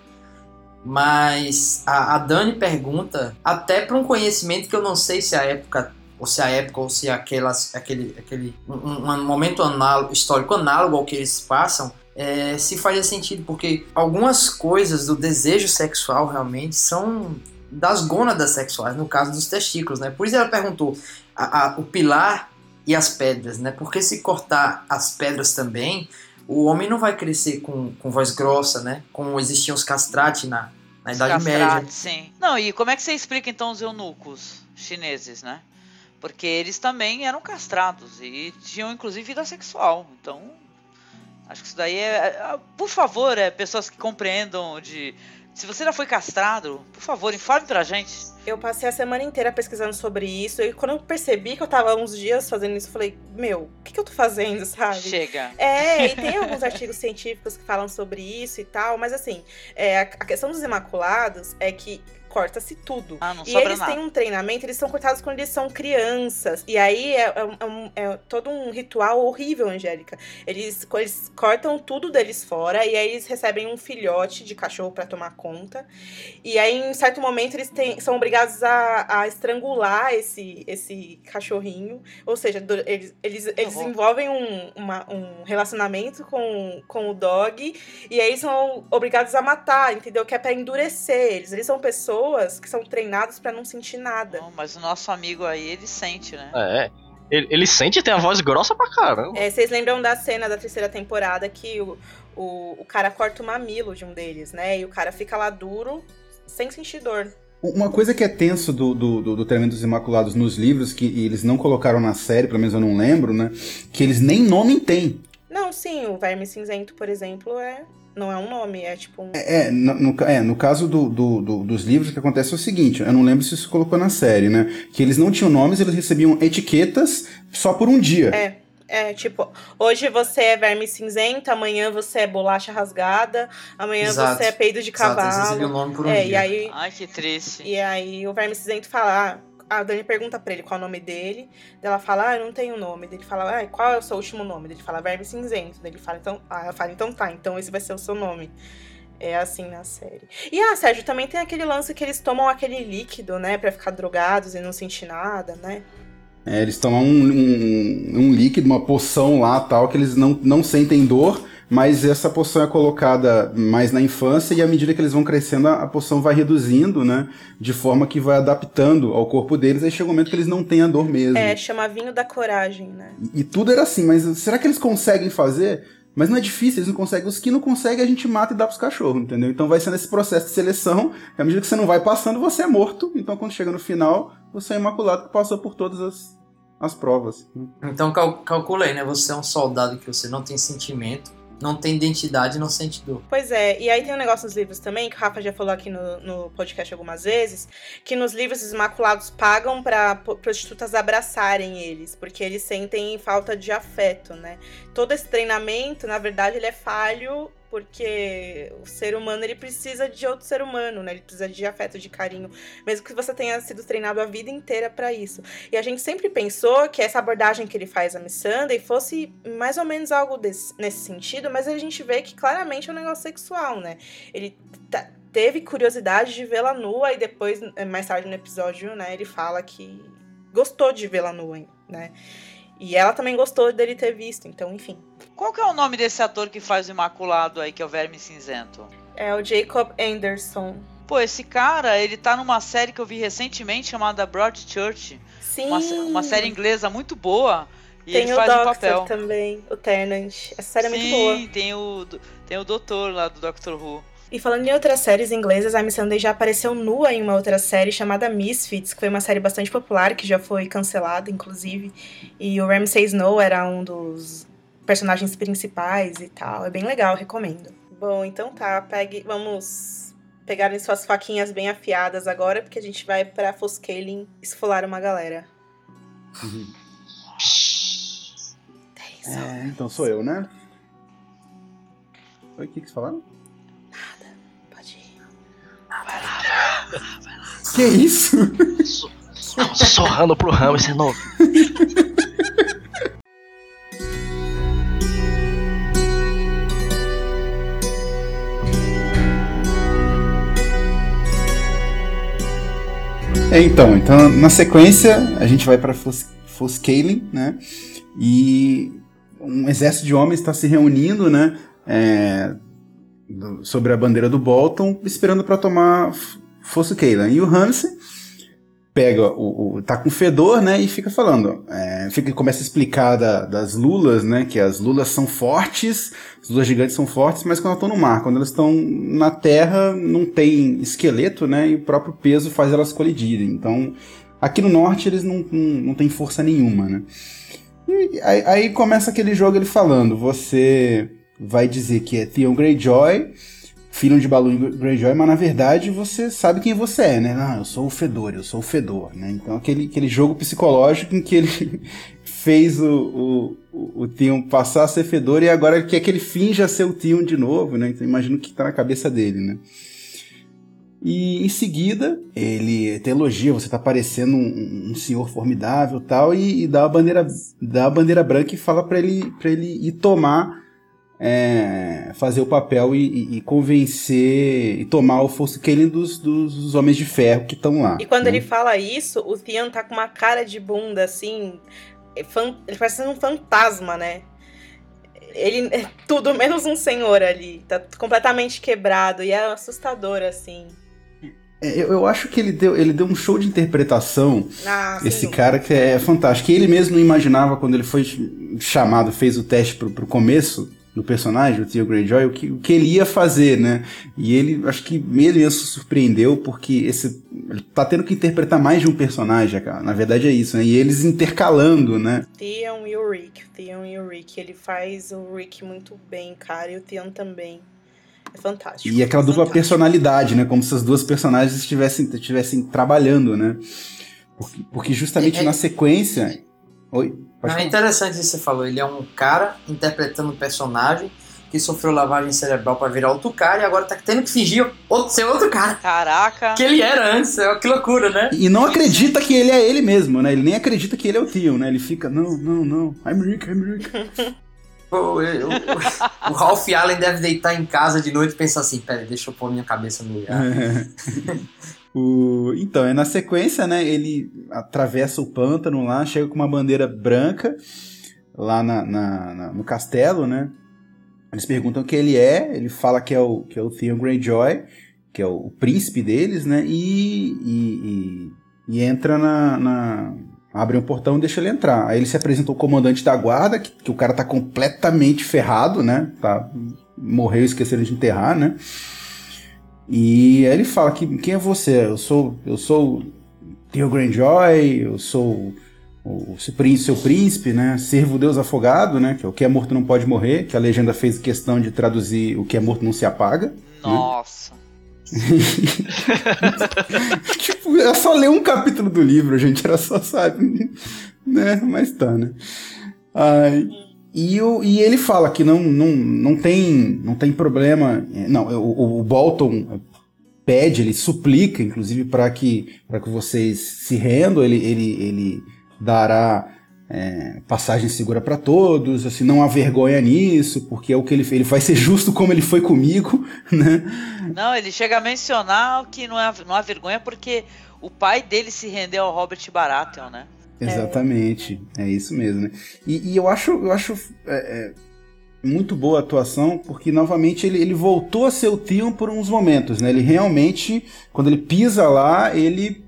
Mas a, a Dani pergunta, até para um conhecimento que eu não sei se a época, ou se a época, ou se aquelas, aquele, aquele um, um momento análogo, histórico análogo ao que eles passam, é, se fazia sentido, porque algumas coisas do desejo sexual realmente são das gônadas sexuais, no caso dos testículos, né? Por isso ela perguntou a- a- o pilar e as pedras, né? Porque se cortar as pedras também, o homem não vai crescer com, com voz grossa, né? Como existiam os castrati na, na Os Idade Média. castrados, Sim. Não, e como é que você explica então os eunucos chineses, né? Porque eles também eram castrados e tinham inclusive vida sexual. Então, acho que isso daí é. é- Por favor, é, pessoas que compreendam de. Se você já foi castrado, por favor, informe pra gente. Eu passei a semana inteira pesquisando sobre isso, e quando eu percebi que eu tava uns dias fazendo isso, eu falei, meu, o que, que eu tô fazendo, sabe? Chega. É, e tem alguns artigos científicos que falam sobre isso e tal, mas assim, é, a questão dos imaculados é que corta-se tudo. Ah, não E eles nada. têm um treinamento, eles são cortados quando eles são crianças. E aí é, é é é todo um ritual horrível, Angélica. Eles, eles cortam tudo deles fora e aí eles recebem um filhote de cachorro pra tomar conta. E aí, em certo momento, eles têm- são obrigados a, a estrangular esse, esse cachorrinho. Ou seja, do- eles, eles, eles desenvolvem um, uma- um relacionamento com, com o dog. E aí são obrigados a matar, entendeu? Que é pra endurecer eles. Eles são pessoas que são treinadas pra não sentir nada. Não, mas o nosso amigo aí, ele sente, né? É. Ele, ele sente e tem a voz grossa pra caramba. É, vocês lembram da cena da terceira temporada que o, o, o cara corta o mamilo de um deles, né? E o cara fica lá duro, sem sentir dor. Uma coisa que é tenso do, do, do, do Tremendo dos Imaculados nos livros, que eles não colocaram na série, pelo menos eu não lembro, né? Que eles nem nome têm. Não, sim, o verme cinzento, por exemplo, é não é um nome, é tipo um. É, no, no, ca- é, no caso do, do- do- dos livros, o que acontece é o seguinte, eu não lembro se isso colocou na série, né? Que eles não tinham nomes, eles recebiam etiquetas só por um dia. É. É, tipo, hoje você é verme cinzento, amanhã você é bolacha rasgada, amanhã Exato. você é peido de Exato, eles recebiam o cavalo. nome por um É, dia. e aí, Ai, que triste. e aí o verme cinzento fala, ah, a Dani pergunta pra ele qual é o nome dele, ela fala, ah, eu não tenho nome. Ele fala, ah, qual é o seu último nome? Ele fala, verme cinzento. Ele fala, então, ah, ela fala, então tá, então esse vai ser o seu nome. É assim na série. E ah, Sérgio, também tem aquele lance que eles tomam aquele líquido, né, pra ficar drogados e não sentir nada, né? É, eles tomam um, um, um líquido, uma poção lá tal, que eles não, não sentem dor, mas essa poção é colocada mais na infância e à medida que eles vão crescendo, a, a poção vai reduzindo, né? De forma que vai adaptando ao corpo deles, aí chega um momento que eles não têm a dor mesmo. É, chama vinho da coragem, né? E, e tudo era assim, mas será que eles conseguem fazer? Mas não é difícil, eles não conseguem. Os que não conseguem, a gente mata e dá pros cachorros, entendeu? Então vai sendo esse processo de seleção, que à medida que você não vai passando, você é morto. Então quando chega no final, você é imaculado que passou por todas as, as provas. Então cal calcula aí, né? Você é um soldado que você não tem sentimento, não tem identidade, não sente dor. Pois é, e aí tem um negócio nos livros também, que o Rafa já falou aqui no, no podcast algumas vezes, que nos livros os Imaculados pagam po- prostitutas abraçarem eles, porque eles sentem falta de afeto, né? Todo esse treinamento, na verdade, ele é falho porque o ser humano ele precisa de outro ser humano, né? Ele precisa de afeto, de carinho, mesmo que você tenha sido treinado a vida inteira pra isso. E a gente sempre pensou que essa abordagem que ele faz a Miss Sunday fosse mais ou menos algo desse- nesse sentido, mas a gente vê que claramente é um negócio sexual, né? Ele tá- teve curiosidade de vê-la nua e depois, eh, mais tarde no episódio, né, ele fala que gostou de vê-la nua, né? E ela também gostou dele ter visto, então, enfim. Qual que é o nome desse ator que faz o Imaculado aí, que é o Verme Cinzento? É o Jacob Anderson. Pô, esse cara, ele tá numa série que eu vi recentemente chamada Broadchurch. Sim. Uma, uma série inglesa muito boa. E Tem ele o faz Doctor papel. também, o Tennant. Essa série é Sim, muito boa. tem o, tem o doutor lá do Doctor Who. E falando em outras séries inglesas, a Miss Sunday já apareceu nua em uma outra série chamada Misfits, que foi uma série bastante popular, que já foi cancelada, inclusive. E o Ramsay Snow era um dos personagens principais e tal. É bem legal, recomendo. Bom, então tá, pegue, vamos pegar em suas faquinhas bem afiadas agora, porque a gente vai pra Foscaling esfolar uma galera. Atenção. É, então sou eu, né? Oi, o que, que você falaram? Que isso? Sorrando pro ramo esse novo. É, então, então, na sequência, a gente vai para Foscaling, né? E um exército de homens está se reunindo, né? é, do- sobre a bandeira do Bolton, esperando para tomar F- Foscaling. E o Ramsay pega o, o- tá com fedor, né? E fica falando, é, fica começa a explicar da- das lulas, né? Que as lulas são fortes, as lulas gigantes são fortes, mas quando elas estão no mar, quando elas estão na terra, não tem esqueleto, né? E o próprio peso faz elas colidirem. Então, aqui no norte eles não, não, não têm força nenhuma, né? E aí, aí começa aquele jogo ele falando, você vai dizer que é Theon Greyjoy, filho de Baloo Greyjoy, mas na verdade você sabe quem você é, né? Ah, eu sou o Fedor, eu sou o Fedor, né? Então aquele, aquele jogo psicológico em que ele fez o, o, o passar a ser Fedor e agora ele quer que ele finja ser o Theon de novo, né? Então imagino que tá na cabeça dele, né? E em seguida, ele te elogia, você tá parecendo um, um senhor formidável tal, e, e dá a bandeira, dá a bandeira branca e fala para ele, pra ele ir tomar, é, fazer o papel e, e, e, convencer, e tomar o Fosso Kalen dos, dos, dos, Homens de Ferro que estão lá. E quando né? ele fala isso, o Theon tá com uma cara de bunda, assim, ele parece um fantasma, né? Ele é tudo menos um senhor ali. Tá completamente quebrado e é assustador, assim. É, eu, eu, acho que ele deu, ele deu um show de interpretação. Ah, esse cara que é fantástico. Que ele mesmo não imaginava quando ele foi chamado, fez o teste pro, pro começo do personagem, o Theo Greyjoy, o que, o que ele ia fazer, né? E ele, acho que ele mesmo se surpreendeu porque esse, ele tá tendo que interpretar mais de um personagem, cara. Na verdade é isso, né? E eles intercalando, né? Theon e o Rick, Theon e o Rick, ele faz o Rick muito bem, cara, e o Theon também. É fantástico. E aquela dupla fantástico. personalidade, né? Como se as duas personagens estivessem, estivessem trabalhando, né? Porque, porque justamente É- é- na sequência. Oi? É interessante isso que você falou. Ele é um cara interpretando um personagem que sofreu lavagem cerebral pra virar outro cara e agora tá tendo que fingir outro, ser outro cara. Caraca. Que ele era antes. É Que loucura, né? E não acredita que ele é ele mesmo, né? Ele nem acredita que ele é o Theo, né? Ele fica, não, não, não, I'm Rick, I'm Rick. O, o- o- o Ralph Allen deve deitar em casa de noite e pensar assim: peraí, deixa eu pôr minha cabeça no lugar. O- então, é na sequência, né? Ele atravessa o pântano lá, chega com uma bandeira branca lá na, na- na- no castelo, né? Eles perguntam quem ele é, ele fala que é o, que é o Theon Greyjoy, que é o, o príncipe deles, né? E, e, e- e entra na, na- Abre um portão e deixa ele entrar. Aí ele se apresenta ao comandante da guarda, que, que o cara tá completamente ferrado, né? Tá, morreu esqueceram de enterrar, né? E aí ele fala que quem é você? Eu sou, eu sou o Theo Greyjoy, eu sou o, o seu príncipe, né? Servo Deus afogado, né? Que é o que é morto não pode morrer, que a legenda fez questão de traduzir o que é morto não se apaga. Nossa. tipo, é só ler um capítulo do livro, gente, era só, sabe? né? Mas tá, né? Ai, e, o, e ele fala que não, não, não, tem, não tem problema. Não, o, o Bolton pede, ele suplica, inclusive, para que, que vocês se rendam. Ele, ele, ele dará é, passagem segura para todos. Assim, não há vergonha nisso, porque é o que ele Ele vai ser justo como ele foi comigo, né? Não, ele chega a mencionar que não, é, não há vergonha porque o pai dele se rendeu ao Robert Baratheon, né? Exatamente, é, isso mesmo, né? E, e eu acho, eu acho é, é, muito boa a atuação, porque novamente ele, ele voltou a ser o Theon por uns momentos, né? Ele realmente, quando ele pisa lá, ele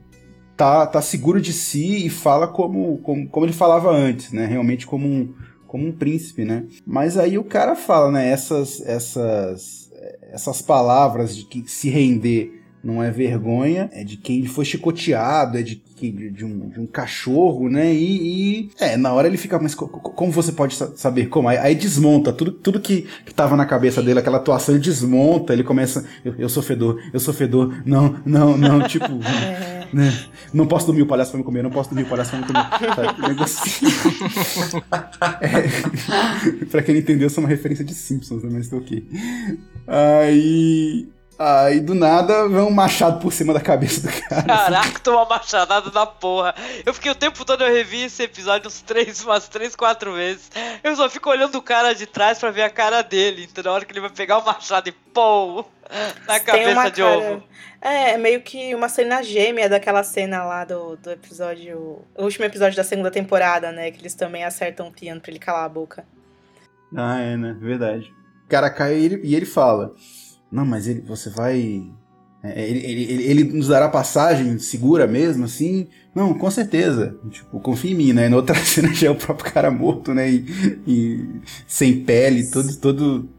tá, tá seguro de si e fala como, como, como ele falava antes, né? Realmente como um, como um príncipe, né? Mas aí o cara fala, né? Essas, essas, essas palavras de que se render não é vergonha, é de quem foi chicoteado, é de, de, de, um, de um cachorro, né? E, e, é, na hora ele fica, mas co- co- como você pode sa- saber como? Aí, aí desmonta tudo, tudo que, que tava na cabeça dele, aquela atuação, ele desmonta, ele começa, eu, eu sou fedor, eu sou fedor, não, não, não, tipo, É. né? Não posso dormir, o palhaço vai me comer, não posso dormir, o palhaço vai me comer. Sabe? Negocinho. É, pra quem não entendeu, isso é uma referência de Simpsons, né? Mas tô ok. Aí. Aí do nada vem um machado por cima da cabeça do cara. assim. Caraca, toma machadada da porra. Eu fiquei o tempo todo, eu revi esse episódio uns três, umas três, quatro vezes. Eu só fico olhando o cara de trás pra ver a cara dele. Então na hora que ele vai pegar o machado e pô na Tem uma cabeça de cara- ovo. É, é meio que uma cena gêmea daquela cena lá do, do episódio. O último episódio da segunda temporada, né? Que eles também acertam o piano pra ele calar a boca. Ah, é, né? Verdade. O cara cai e ele, e ele fala: Não, mas ele, você vai. é, Ele, ele, ele, ele nos dará passagem segura mesmo, assim? Não, com certeza. Tipo, confia em mim, né? Na outra cena já é o próprio cara morto, né? E, e sem pele, todo, todo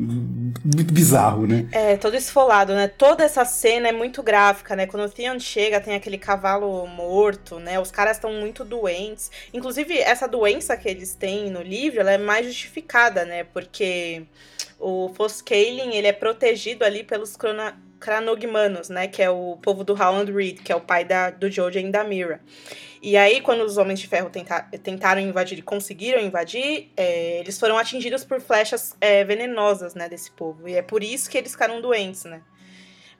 muito bizarro, né? É, todo esfolado, né? Toda essa cena é muito gráfica, né? Quando o Theon chega, tem aquele cavalo morto, né? Os caras estão muito doentes. Inclusive, essa doença que eles têm no livro, ela é mais justificada, né? Porque o Foscaling, ele é protegido ali pelos Cranogmanos, né? Que é o povo do Howland Reed, que é o pai da, do Jojen e da Mira. E aí, quando os Homens de Ferro tenta- tentaram invadir e conseguiram invadir, é, eles foram atingidos por flechas é, venenosas, né, desse povo. E é por isso que eles ficaram doentes, né?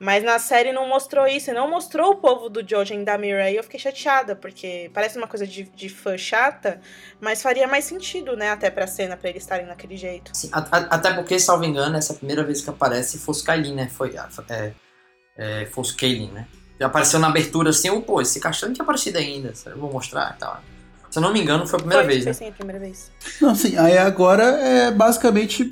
Mas na série não mostrou isso, e não mostrou o povo do Jojen da Mira, e eu fiquei chateada, porque parece uma coisa de, de fã chata, mas faria mais sentido, né, até pra cena, pra eles estarem naquele jeito. Sim, a- a- até porque, salvo engano, essa é a primeira vez que aparece Foscailin, né? Foi, é, é, Foscailin, né? Já apareceu na abertura assim, oh, pô, esse cachorro não tinha aparecido ainda, eu vou mostrar e tal. Se eu não me engano, foi a primeira foi, vez, foi né? sim, a primeira vez. Não, sim, aí agora é basicamente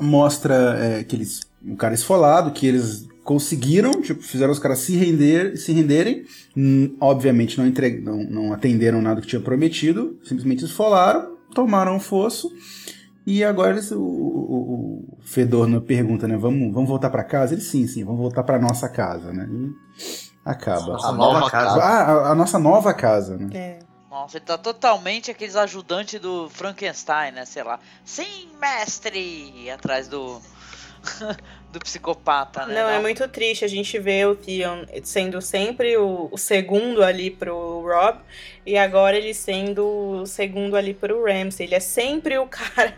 mostra é, que eles. Um cara esfolado, que eles conseguiram, tipo, fizeram os caras se render, se renderem. Hum, obviamente não, entre, não, não atenderam nada que tinha prometido, simplesmente esfolaram, tomaram o fosso. E agora eles, o, o, o Fedor não pergunta, né? Vamos, vamos voltar pra casa? Ele sim, sim, vamos voltar pra nossa casa, né? E acaba. Nossa A nova nova casa. Ah, a, a nossa nova casa, né? É. Nossa, ele tá totalmente aqueles ajudantes do Frankenstein, né? Sei lá. Sim, mestre! Atrás do. do psicopata, né? Não, é muito triste a gente ver o Theon sendo sempre o, o segundo ali pro Rob e agora ele sendo o segundo ali pro Ramsay. Ele é sempre o cara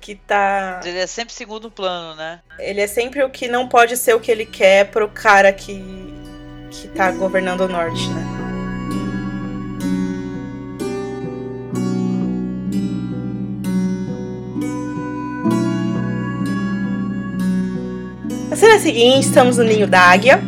que tá. Ele é sempre segundo plano, né? Ele é sempre o que não pode ser o que ele quer pro cara que, que tá governando o norte, né? Na cena seguinte, estamos no ninho da águia.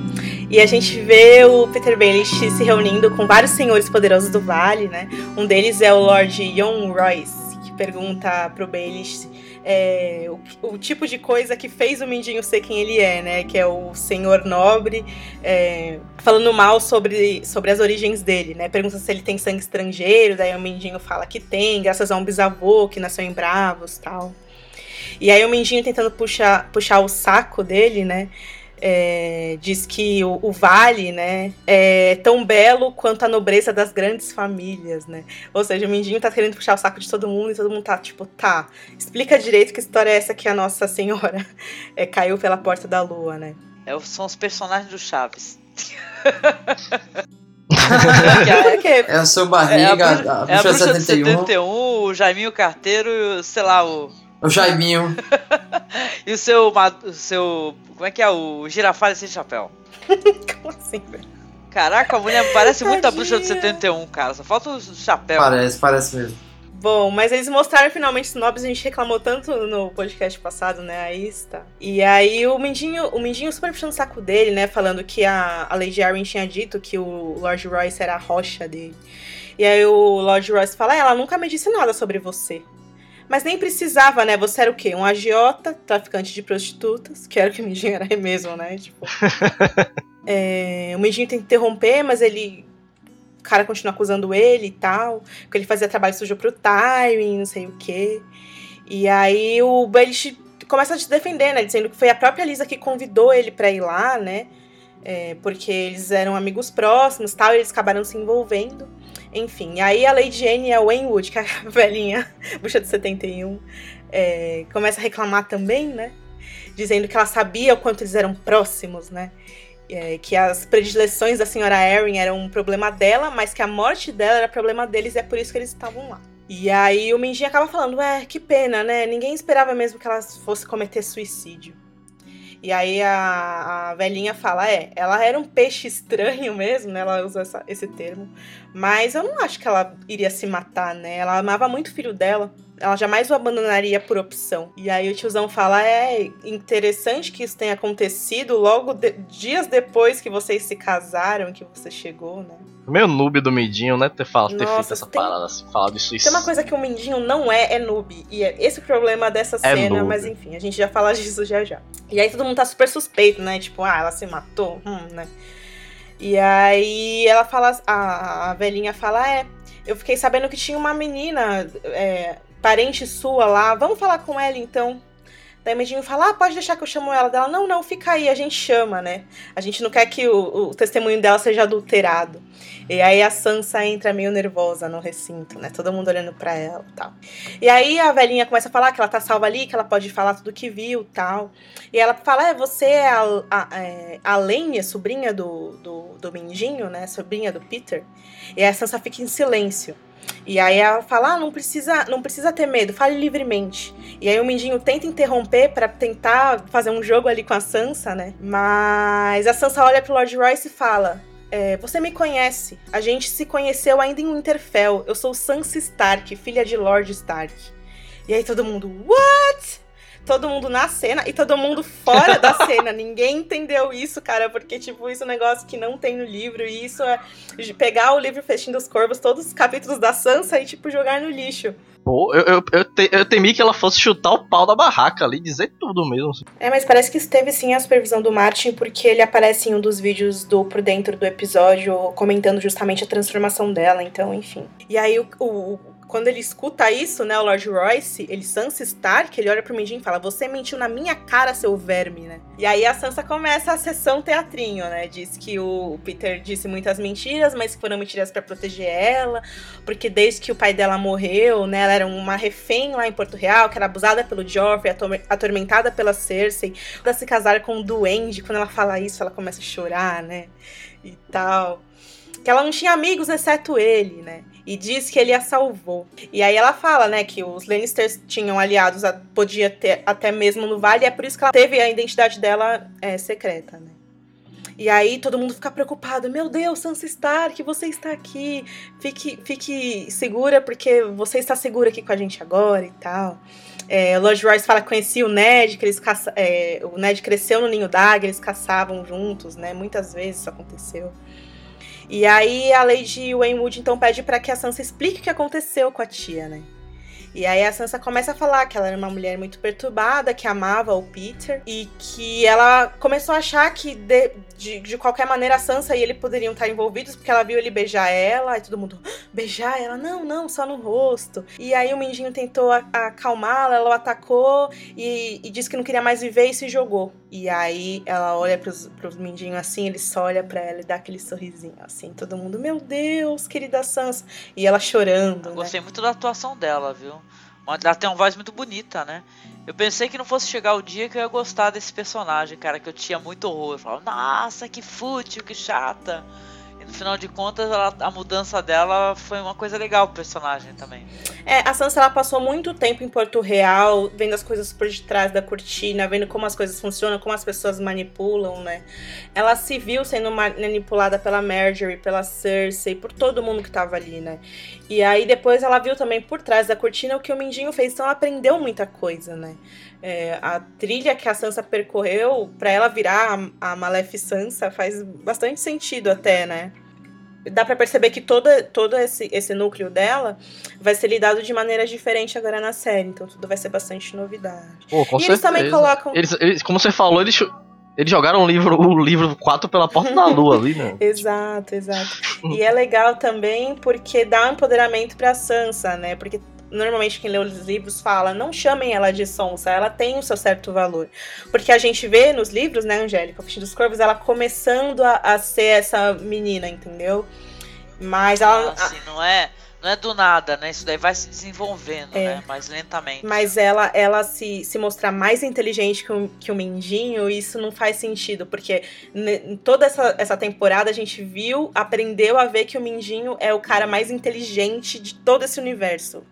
E a gente vê o Peter Baelish se reunindo com vários senhores poderosos do vale, né? Um deles é o Lord Jon Royce, que pergunta pro Baelish é, o, o tipo de coisa que fez o Mindinho ser quem ele é, né? Que é o senhor nobre, é, falando mal sobre, sobre as origens dele, né? Pergunta se ele tem sangue estrangeiro, daí o Mindinho fala que tem, graças a um bisavô que nasceu em Bravos tal. E aí o Mindinho tentando puxar, puxar o saco dele, né? é, diz que o, o, vale, né, é tão belo quanto a nobreza das grandes famílias, né? Ou seja, o Mindinho tá querendo puxar o saco de todo mundo e todo mundo tá tipo, tá, explica direito que história é essa que a Nossa Senhora é, caiu pela porta da lua, né? É, são os personagens do Chaves. é a sua barriga, é a, bruxa, a bruxa, é a bruxa 71. de 71, o Jaiminho Carteiro, sei lá, o. O Jaiminho. e o seu, o seu. Como é que é? O girafalho sem chapéu. Como assim, velho? Caraca, a mulher parece muito a bruxa de 71, cara. Só falta o chapéu. Parece, parece mesmo. Bom, mas eles mostraram finalmente os nobres, a gente reclamou tanto no podcast passado, né? Aí está. E aí o Mindinho, o Mindinho super puxando o saco dele, né? Falando que a, a Lady Arryn tinha dito que o Lord Royce era a rocha dele. E aí o Lord Royce fala, ela nunca me disse nada sobre você. Mas nem precisava, né? Você era o quê? Um agiota, traficante de prostitutas, que era o que o Mindinho era mesmo, né? Tipo. é, o Mindinho tem que interromper, mas ele. O cara continua acusando ele e tal. Que ele fazia trabalho sujo pro Tywin, não sei o quê. E aí o Baelish começa a se defender, né? Dizendo que foi a própria Lisa que convidou ele pra ir lá, né? É, porque eles eram amigos próximos tal, e eles acabaram se envolvendo. Enfim, aí a Lady Jane e a Waynwood, que é a velhinha bruxa de 71, é, começa a reclamar também, né? Dizendo que ela sabia o quanto eles eram próximos, né? É, que as predileções da senhora Erin eram um problema dela, mas que a morte dela era problema deles e é por isso que eles estavam lá. E aí o Minjin acaba falando, é, que pena, né? Ninguém esperava mesmo que ela fosse cometer suicídio. E aí a, a velhinha fala, é, ela era um peixe estranho mesmo, né? Ela usa essa, esse termo. Mas eu não acho que ela iria se matar, né? Ela amava muito o filho dela. Ela jamais o abandonaria por opção. E aí o tiozão fala: é interessante que isso tenha acontecido logo de, dias depois que vocês se casaram, que você chegou, né? Meio noob do Mindinho, né? Ter, falado, ter Nossa, feito essa tem- parada, assim, falado isso. Tem uma coisa que o Mindinho não é, é noob. E é esse o problema dessa É cena, noob. mas enfim, a gente já fala disso já já. E aí todo mundo tá super suspeito, né? Tipo, ah, ela se matou, hum, né? E aí ela fala, a, a velhinha fala, é, eu fiquei sabendo que tinha uma menina, é, parente sua lá, vamos falar com ela então. Daí o Mindinho fala, ah, pode deixar que eu chamo ela dela. Não, não, fica aí, a gente chama, né? A gente não quer que o, o testemunho dela seja adulterado. E aí a Sansa entra meio nervosa no recinto, né? Todo mundo olhando pra ela e tal. E aí a velhinha começa a falar que ela tá salva ali, que ela pode falar tudo que viu tal. E ela fala, é, você é a, a, é, a sobrinha do, do, do Mindinho, né? Sobrinha do Peter. E a Sansa fica em silêncio. E aí ela fala: ah, não precisa, não precisa ter medo, fale livremente. E aí o Mindinho tenta interromper para tentar fazer um jogo ali com a Sansa, né? Mas a Sansa olha pro Lord Royce e fala: é, você me conhece. A gente se conheceu ainda em Winterfell. Eu sou Sansa Stark, filha de Lord Stark. E aí todo mundo, what? Todo mundo na cena e todo mundo fora da cena. Ninguém entendeu isso, cara, porque, tipo, isso é um negócio que não tem no livro. E isso é pegar o livro Festim dos Corvos, todos os capítulos da Sansa e, tipo, jogar no lixo. Pô, eu, eu, eu, te, eu, temi que ela fosse chutar o pau da barraca ali, dizer tudo mesmo. Assim. É, mas parece que isso teve sim a supervisão do Martin, porque ele aparece em um dos vídeos do Por Dentro do episódio, comentando justamente a transformação dela, então, enfim. E aí o, o quando ele escuta isso, né, o Lord Royce, ele Sansa Stark, ele olha pro Mindinho e fala: Você mentiu na minha cara, seu verme, né? E aí a Sansa começa a sessão teatrinho, né? Diz que o Peter disse muitas mentiras, mas que foram mentiras para proteger ela, porque desde que o pai dela morreu, né, ela era uma refém lá em Porto Real, que era abusada pelo Joffrey, atormentada pela Cersei, pra se casar com o Duende. Quando ela fala isso, ela começa a chorar, né? E tal. Que ela não tinha amigos exceto ele, né? E diz que ele a salvou. E aí ela fala, né, que os Lannisters tinham aliados, a, podia ter até mesmo no Vale, e é por isso que ela teve a identidade dela é, secreta, né. E aí todo mundo fica preocupado. Meu Deus, Sansa Stark, você está aqui. Fique, fique segura, porque você está segura aqui com a gente agora e tal. É, Lord Royce fala que conhecia o Ned, que eles caça, é, o Ned cresceu no ninho d'águia, eles caçavam juntos, né? Muitas vezes isso aconteceu. E aí a Lady Waynwood então pede para que a Sansa explique o que aconteceu com a tia, né? E aí a Sansa começa a falar que ela era uma mulher muito perturbada, que amava o Peter e que ela começou a achar que de, de, de qualquer maneira a Sansa e ele poderiam estar envolvidos porque ela viu ele beijar ela e todo mundo, ah, beijar ela? Não, não, só no rosto. E aí o Mindinho tentou acalmá-la, ela o atacou e, e disse que não queria mais viver e se jogou. E aí ela olha pros, pros Mindinho assim, ele só olha pra ela e dá aquele sorrisinho assim, todo mundo, meu Deus, querida Sansa. E ela chorando. Eu né? gostei muito da atuação dela, viu? Ela tem uma voz muito bonita, né? Eu pensei que não fosse chegar o dia que eu ia gostar desse personagem, cara, que eu tinha muito horror. Eu falava, nossa, que fútil, que chata no final de contas, ela, a mudança dela foi uma coisa legal pro personagem também. É, a Sansa ela passou muito tempo em Porto Real, vendo as coisas por detrás da cortina, vendo como as coisas funcionam, como as pessoas manipulam, né? Ela se viu sendo manipulada pela Marjorie, pela Cersei, por todo mundo que tava ali, né? E aí depois ela viu também por trás da cortina o que o Mindinho fez, então ela aprendeu muita coisa, né? É, a trilha que a Sansa percorreu para ela virar a, a Maleficência faz bastante sentido até, né? Dá para perceber que todo, todo esse, esse núcleo dela vai ser lidado de maneira diferente agora na série, então tudo vai ser bastante novidade. Pô, com e certeza. eles também colocam. Eles, eles, como você falou, eles, eles jogaram o livro, o livro 4 pela porta da lua ali, né? exato, exato. e é legal também porque dá um empoderamento pra Sansa, né? Porque normalmente quem lê os livros fala, não chamem ela de sonsa, ela tem o seu certo valor. Porque a gente vê nos livros, né, Angélica, o Festim dos Corvos, ela começando a, a, ser essa menina, entendeu? Mas ela. Ah, assim, não é não é do nada, né? Isso daí vai se desenvolvendo, é. né? Mais lentamente. Mas ela, ela se, se mostrar mais inteligente que o, que o Mindinho, isso não faz sentido, porque toda essa, essa temporada a gente viu, aprendeu a ver que o Mindinho é o cara mais inteligente de todo esse universo.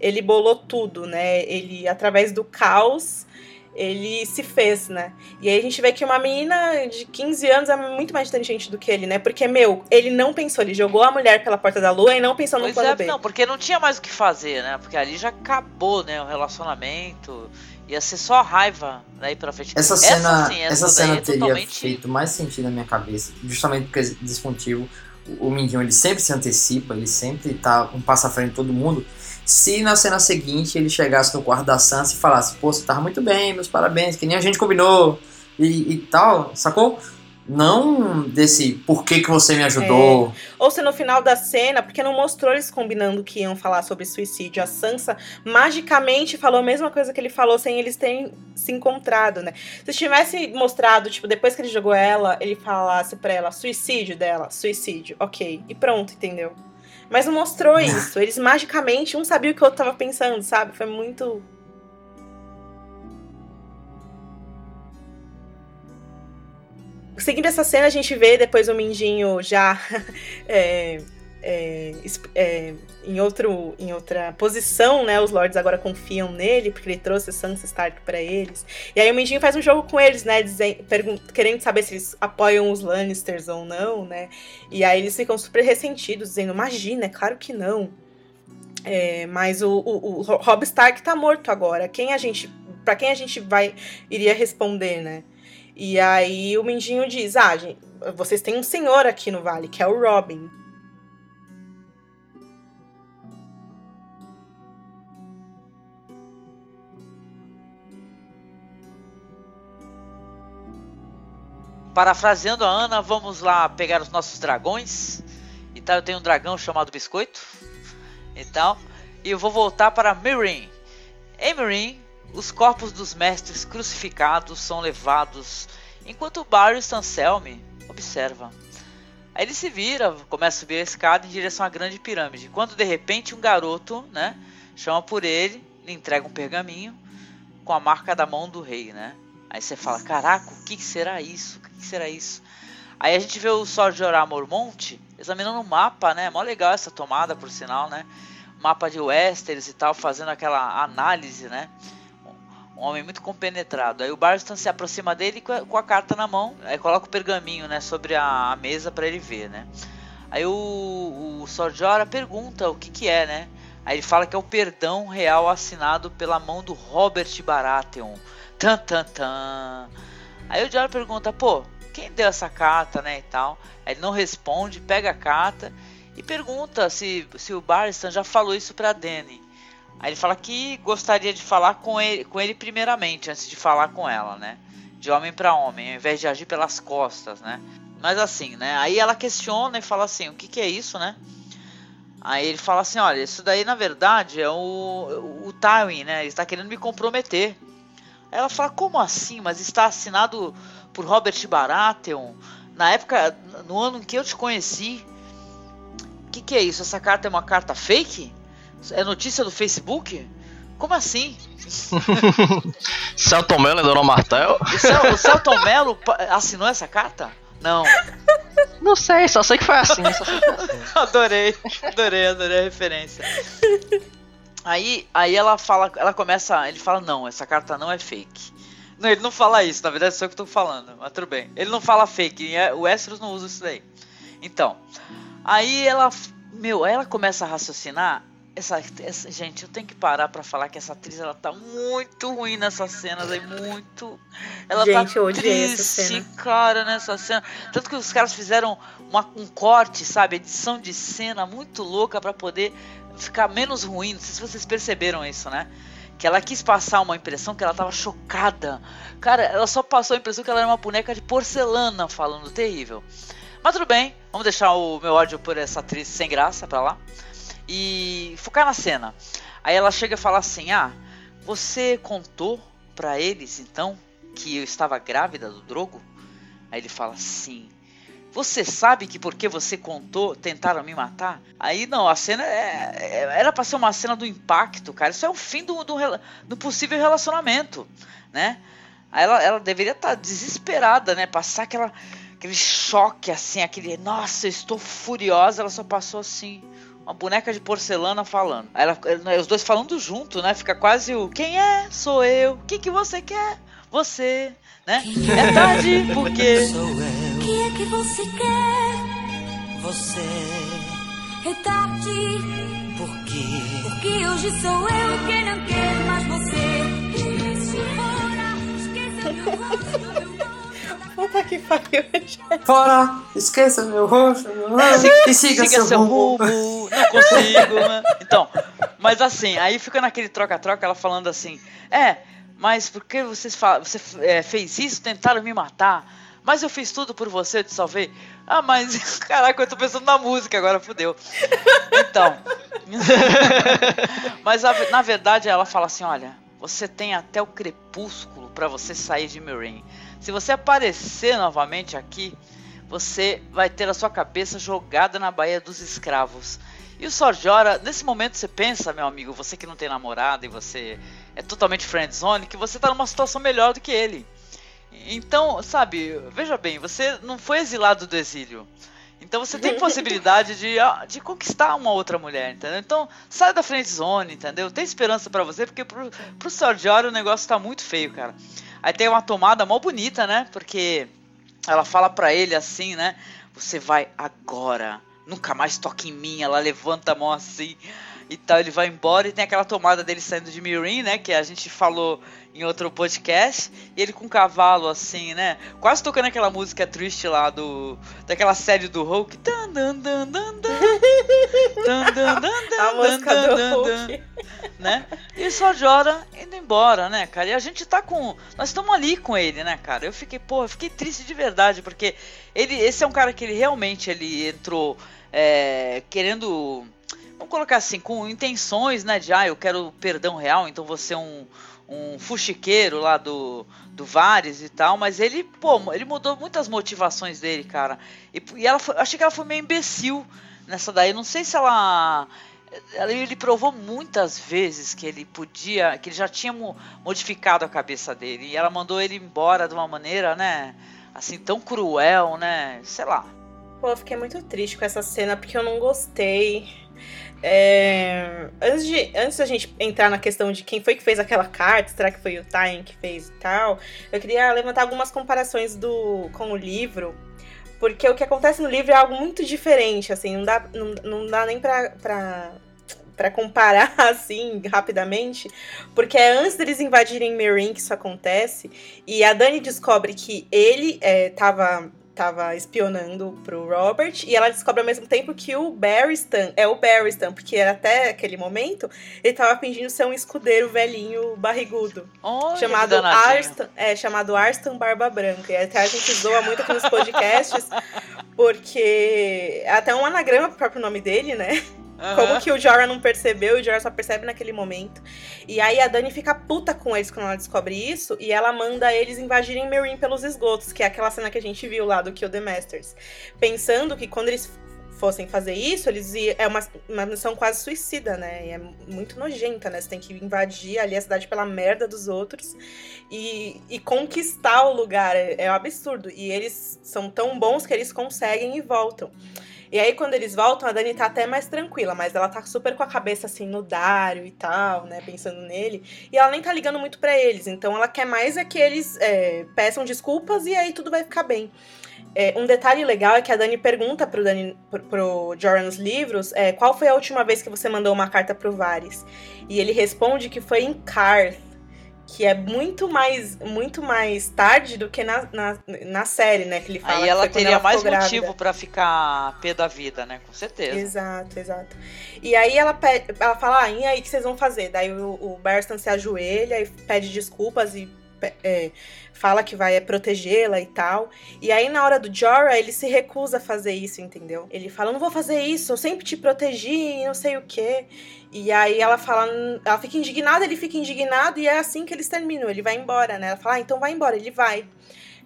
Ele bolou tudo, né? Ele, através do caos, ele se fez, né? E aí a gente vê que uma menina de 15 anos é muito mais inteligente do que ele, né? Porque, meu, ele não pensou, ele jogou a mulher pela porta da lua e não pensou no pois plano é, B. Não, porque não tinha mais o que fazer, né? Porque ali já acabou, né, o relacionamento. Ia ser só raiva daí pra frente. Essa cena, essa, sim, essa, essa cena é teria totalmente... feito mais sentido na minha cabeça, justamente porque desse motivo. O Mindinho, ele sempre se antecipa, ele sempre tá um passo à frente de todo mundo. Se na cena seguinte ele chegasse no quarto da Sansa e falasse, pô, você tava muito bem, meus parabéns, que nem a gente combinou e, e tal, sacou? Não desse por que, que você me ajudou. É. Ou se no final da cena, porque não mostrou eles combinando que iam falar sobre suicídio. A Sansa magicamente falou a mesma coisa que ele falou sem eles terem se encontrado, né? Se tivesse mostrado, tipo, depois que ele jogou ela, ele falasse pra ela suicídio dela, suicídio, ok. E pronto, entendeu? Mas não mostrou isso. Eles magicamente, um sabia o que o outro tava pensando, sabe? Foi muito. Seguindo essa cena, a gente vê depois o Mindinho já é, é, é, em, outro, em outra posição, né? Os lords agora confiam nele, porque ele trouxe Sansa Stark para eles. E aí o Mindinho faz um jogo com eles, né? Dizem, querendo saber se eles apoiam os Lannisters ou não, né? E aí eles ficam super ressentidos, dizendo, imagina, é claro que não. É, mas o, o, o Rob Stark tá morto agora. Quem a gente. para quem a gente vai iria responder, né? E aí o Mindinho diz: Ah, gente, vocês têm um senhor aqui no vale, que é o Robin. Parafraseando a Ana, vamos lá pegar os nossos dragões. Então eu tenho um dragão chamado Biscoito. Então, e eu vou voltar para Mirin. Em Mirin, os corpos dos mestres crucificados são levados enquanto Barry Stanselme observa. Aí ele se vira, começa a subir a escada em direção à grande pirâmide. Quando de repente um garoto, né, chama por ele, lhe entrega um pergaminho com a marca da mão do rei, né? Aí você fala, caraca, o que será isso? O que será isso? Aí a gente vê o Sor Jorah Mormont examinando o mapa, né? Mó legal essa tomada, por sinal, né? Mapa de Westeros e tal, fazendo aquela análise, né? Um homem muito compenetrado. Aí o Barstan se aproxima dele com a, carta na mão, aí coloca o pergaminho, né, sobre a, a mesa para ele ver, né? Aí o, o Sor Jorah pergunta o que que é, né? Aí ele fala que é o perdão real assinado pela mão do Robert Baratheon, Tan, tan, tan. Aí o Jorah pergunta, pô, quem deu essa carta, né, e tal. Ele não responde, pega a carta e pergunta se, se o Barristan já falou isso pra Dany. Aí ele fala que gostaria de falar com ele, com ele primeiramente, antes de falar com ela, né? De homem para homem, ao invés de agir pelas costas, né? Mas assim, né? Aí ela questiona e fala assim, o que, que é isso, né? Aí ele fala assim, olha, isso daí na verdade é o, o Tywin, né? Ele está querendo me comprometer. Ela fala, como assim? Mas está assinado por Robert Baratheon. Na época, no ano em que eu te conheci. O que, que é isso? Essa carta é uma carta fake? É notícia do Facebook? Como assim? Celton Mello é Dona Martel? O, Cel, o Celton Mello assinou essa carta? Não. Não sei, só sei que foi assim. Só sei que foi assim. adorei, adorei, adorei a referência. Aí, aí ela fala, ela começa, ele fala não, essa carta não é fake. Não, ele não fala isso, na verdade sou eu que tô falando, mas tudo bem. Ele não fala fake, o Westeros não usa isso daí. Então, aí ela, meu, ela começa a raciocinar essa, essa, gente, eu tenho que parar para falar que essa atriz ela tá muito ruim nessas cenas aí, muito. Ela gente, tá eu odiei triste, essa cena. cara, nessa cena. Tanto que os caras fizeram uma, um corte, sabe, edição de cena muito louca para poder ficar menos ruim. Não sei se vocês perceberam isso, né? Que ela quis passar uma impressão que ela tava chocada. Cara, ela só passou a impressão que ela era uma boneca de porcelana falando terrível. Mas tudo bem, vamos deixar o meu ódio por essa atriz sem graça pra lá e focar na cena. Aí ela chega e fala assim: Ah, você contou para eles então que eu estava grávida do Drogo? Aí ele fala: Sim. Você sabe que porque você contou, tentaram me matar? Aí não, a cena é, é, era pra ser uma cena do impacto, cara. Isso é o fim do, do, do possível relacionamento, né? Aí ela, ela deveria estar tá desesperada, né? Passar aquela, aquele choque assim, aquele, nossa, eu estou furiosa. Ela só passou assim uma boneca de porcelana falando. Ela, os dois falando junto, né? Fica quase o quem é? Sou eu. O que, que você quer? Você, né? É tarde porque. Sou eu. O que é que você quer? Você. É tarde porque. Porque hoje sou eu quem não quer mais você. Isso fora, esqueça meu rosto. Puta que pariu, Fora, esqueça meu rosto, meu rosto e siga, siga seu, seu rumo. rumo. Não consigo, né? Então, mas assim, aí fica naquele troca-troca, ela falando assim, é, mas por que vocês você é, fez isso? Tentaram me matar. Mas eu fiz tudo por você, te salvei. Ah, mas caraca, eu tô pensando na música agora, fodeu. Então. mas na verdade ela fala assim: olha, você tem até o crepúsculo para você sair de Meereen. Se você aparecer novamente aqui, você vai ter a sua cabeça jogada na Baía dos Escravos. E o Sorjora, nesse momento você pensa, meu amigo, você que não tem namorada e você é totalmente friendzone, que você tá numa situação melhor do que ele. Então, sabe, veja bem, você não foi exilado do exílio. Então você tem possibilidade de, ah, de conquistar uma outra mulher, entendeu? Então sai da friend zone, entendeu? Tem esperança para você, porque pro, pro Sardiori o negócio tá muito feio, cara. Aí tem uma tomada mó bonita, né? Porque ela fala pra ele assim, né? Você vai agora, nunca mais toque em mim. Ela levanta a mão assim e tal, ele vai embora e tem aquela tomada dele saindo de Mirin, né? Que a gente falou em outro podcast. E ele com um cavalo assim, né? Quase tocando aquela música triste lá do. daquela série do Hulk. A música do Hulk. Né? E só Jora indo embora, né, cara? E a gente tá com. Nós estamos ali com ele, né, cara? Eu fiquei, porra, fiquei triste de verdade, porque ele, esse é um cara que ele realmente ele entrou é, querendo vamos colocar assim, com intenções, né, de, ah, eu quero perdão real, então você é um, um fuxiqueiro lá do, do Vares e tal, mas ele, pô, ele mudou muitas motivações dele, cara. E, e ela foi, achei que ela foi meio imbecil nessa daí, não sei se ela ele provou muitas vezes que ele podia, que ele já tinha modificado a cabeça dele. E ela mandou ele embora de uma maneira, né? Assim, tão cruel, né? Sei lá. Pô, eu fiquei muito triste com essa cena porque eu não gostei. É, antes, de, antes da gente entrar na questão de quem foi que fez aquela carta, será que foi o Tain que fez e tal, eu queria levantar algumas comparações do, com o livro, porque o que acontece no livro é algo muito diferente, assim, não dá, não, não dá nem pra, pra, pra comparar, assim, rapidamente, porque é antes deles invadirem Meereen que isso acontece, e a Dani descobre que ele é, tava tava espionando pro Robert e ela descobre ao mesmo tempo que o Barristan é o Barristan, porque até aquele momento ele tava fingindo ser um escudeiro velhinho barrigudo. Olha, chamado Arstan, é, chamado Arstan Barba Branca. E até a gente zoa muito aqui nos podcasts, porque é até um anagrama pro próprio nome dele, né? Como que o Jorah não percebeu e o Jorah só percebe naquele momento. E aí a Dani fica puta com eles quando ela descobre isso e ela manda eles invadirem Meereen pelos esgotos, que é aquela cena que a gente viu lá do Kill the Masters. Pensando que quando eles fossem fazer isso, eles iam, é uma, uma missão quase suicida, né? E é muito nojenta, né? Você tem que invadir ali a cidade pela merda dos outros e, e conquistar o lugar. É, é um absurdo. E eles são tão bons que eles conseguem e voltam. E aí, quando eles voltam, a Dani tá até mais tranquila, mas ela tá super com a cabeça assim no Dário e tal, né? Pensando nele. E ela nem tá ligando muito para eles. Então ela quer mais é que eles é, peçam desculpas e aí tudo vai ficar bem. É, um detalhe legal é que a Dani pergunta pro, Dani, pro, pro nos livros é, qual foi a última vez que você mandou uma carta pro Vares. E ele responde que foi em Karth, que é muito mais muito mais tarde do que na, na, na série, né? Que ele fala Aí ela teria ela mais motivo para ficar pé da vida, né? Com certeza. Exato, exato. E aí ela, pede, ela fala, ah, e aí o que vocês vão fazer? Daí o, o Barstan se ajoelha e pede desculpas e é, fala que vai protegê-la e tal. E aí, na hora do Jorah, ele se recusa a fazer isso, entendeu? Ele fala: não vou fazer isso, eu sempre te protegi e não sei o quê. E aí ela fala, ela fica indignada, ele fica indignado, e é assim que eles terminam. Ele vai embora, né? Ela fala, ah, então vai embora, ele vai.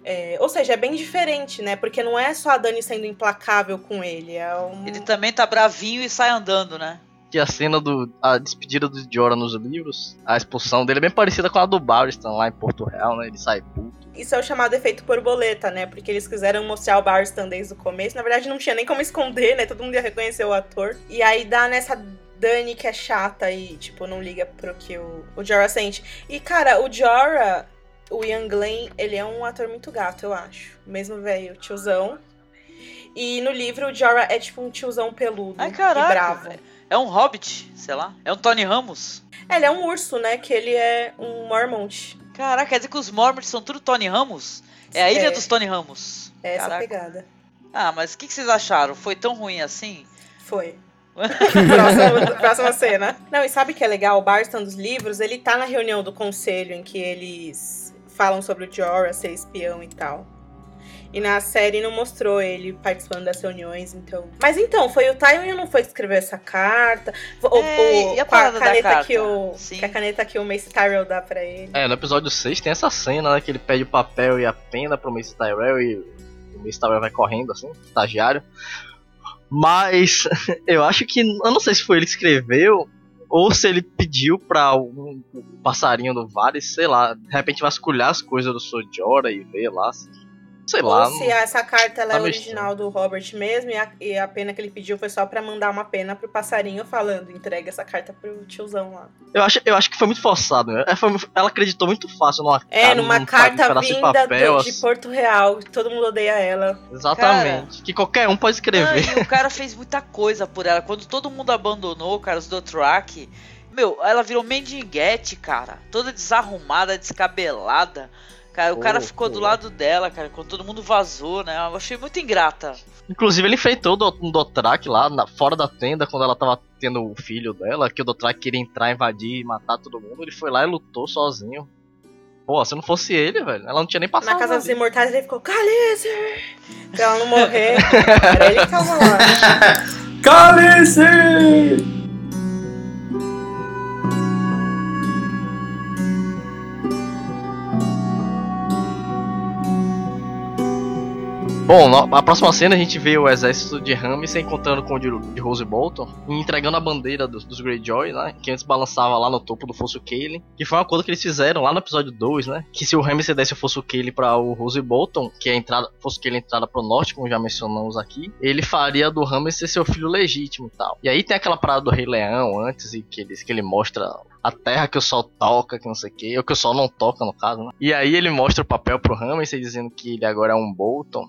É, ou seja, é bem diferente, né? Porque não é só a Dani sendo implacável com ele. É um... Ele também tá bravinho e sai andando, né? Que a cena do. a despedida do Jorah nos livros, a expulsão dele é bem parecida com a do Barristan lá em Porto Real, né? Ele sai puto. Isso é o chamado efeito borboleta, né? Porque eles quiseram mostrar o Barristan desde o começo. Na verdade, não tinha nem como esconder, né? Todo mundo ia reconhecer o ator. E aí dá nessa Dani que é chata e, tipo, não liga pro que o, o Jorah sente. E, cara, o Jorah, o Ian Glenn, ele é um ator muito gato, eu acho. Mesmo velho, tiozão. E no livro o Jorah é tipo um tiozão peludo Ai, caraca, e bravo. É um hobbit, sei lá. É um Tony Ramos. É, ele é um urso, né? Que ele é um Mormont. Caraca, quer dizer que os Mormonts são tudo Tony Ramos? É a ilha É. dos Tony Ramos. É essa Caraca. pegada. Ah, mas o que, que vocês acharam? Foi tão ruim assim? Foi. próxima, próxima cena. Não, e sabe o que é legal? O Barstan dos livros, ele tá na reunião do conselho em que eles falam sobre o Jorah ser espião e tal. E na série não mostrou ele participando das reuniões, então. Mas então, foi o Tywin ou não foi que escreveu essa carta? O, É, o- e a com a caneta carta? que o. Sim. Que a caneta que o Mace Tyrell dá pra ele. É, no episódio 6 tem essa cena, né? Que ele pede o papel e a pena pro Mace Tyrell e o Mace Tyrell vai correndo, assim, estagiário. Mas eu acho que. Eu não sei se foi ele que escreveu ou se ele pediu pra algum passarinho do Vale, sei lá, de repente vasculhar as coisas do Sojora e ver lá. assim. Sei lá. Ou se essa carta ela tá é original do Robert mesmo e a, e a pena que ele pediu foi só pra mandar uma pena pro passarinho falando, entrega essa carta pro tiozão lá. Eu acho, eu acho que foi muito forçado, né? Ela, foi- ela acreditou muito fácil numa É, cara- numa num carta pedaço de vinda papel, do- de. Porto Real, todo mundo odeia ela. Exatamente. Que qualquer um pode escrever. o cara fez muita coisa por ela. Quando todo mundo abandonou, cara, os Dothraki, meu, ela virou mendiguete, cara. Toda desarrumada, descabelada. Cara, o Pô, cara ficou pô. do lado dela, cara, quando todo mundo vazou, né? Eu achei muito ingrata. Inclusive, ele enfrentou o Do- um Dothraki lá, na- fora da tenda, quando ela tava tendo o filho dela, que o Dothraki queria entrar, invadir e matar todo mundo. Ele foi lá e lutou sozinho. Pô, se não fosse ele, velho, ela não tinha nem passado. Na Casa ali. dos Imortais ele ficou, Calice! Pra ela não morrer. Era ele que tava lá. Calice! Bom, a próxima cena a gente vê o exército de Ramsay encontrando com o de, Rose Bolton e entregando a bandeira dos, dos Greyjoy, né? Que antes balançava lá no topo do Fosso Kale. Que foi um acordo que eles fizeram lá no episódio 2, né? Que se o Ramsay desse o Fosso Kale pra o Rose Bolton, que é a entrada, Fosso Kale é entrada pro norte, como já mencionamos aqui, ele faria do Ramsay seu filho legítimo e tal. E aí tem aquela parada do Rei Leão antes, e que que ele mostra a terra que o sol toca, que não sei o que, ou que o sol não toca no caso, né? E aí ele mostra o papel pro Ramsay dizendo que ele agora é um Bolton.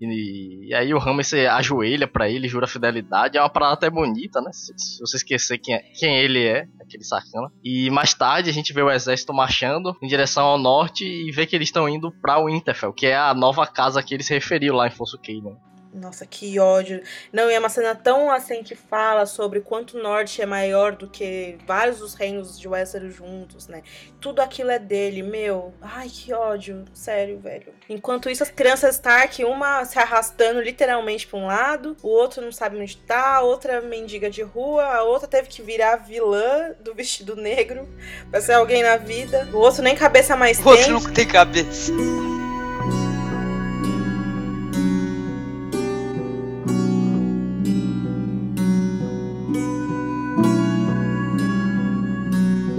E, e aí o Ramsay ajoelha pra ele, jura fidelidade. É uma parada até bonita, né? Se, se você esquecer quem, é- quem ele é, aquele sacana. E mais tarde a gente vê o exército marchando em direção ao norte e vê que eles estão indo pra Winterfell, que é a nova casa que ele se referiu lá em Fosso Kalen. Nossa, que ódio. Não, e é uma cena tão assim que fala sobre quanto o norte é maior do que vários dos reinos de Westeros juntos, né? Tudo aquilo é dele, meu. Ai, que ódio. Sério, velho. Enquanto isso, as crianças Stark, uma se arrastando literalmente pra um lado, o outro não sabe onde tá, a outra mendiga de rua, a outra teve que virar vilã do vestido negro pra ser alguém na vida. O outro nem cabeça mais O outro tem. não tem cabeça.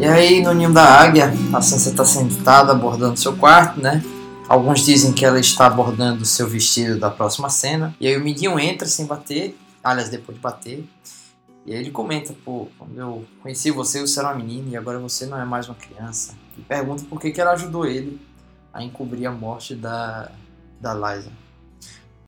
Aí, no ninho da águia, a Sansa está sentada abordando seu quarto, né? Alguns dizem que ela está abordando seu vestido da próxima cena. E aí o Mindinho entra sem bater, aliás, depois de bater. E aí ele comenta, pô, quando eu conheci você, você era uma menina e agora você não é mais uma criança. E pergunta por que, que ela ajudou ele a encobrir a morte da, da Liza.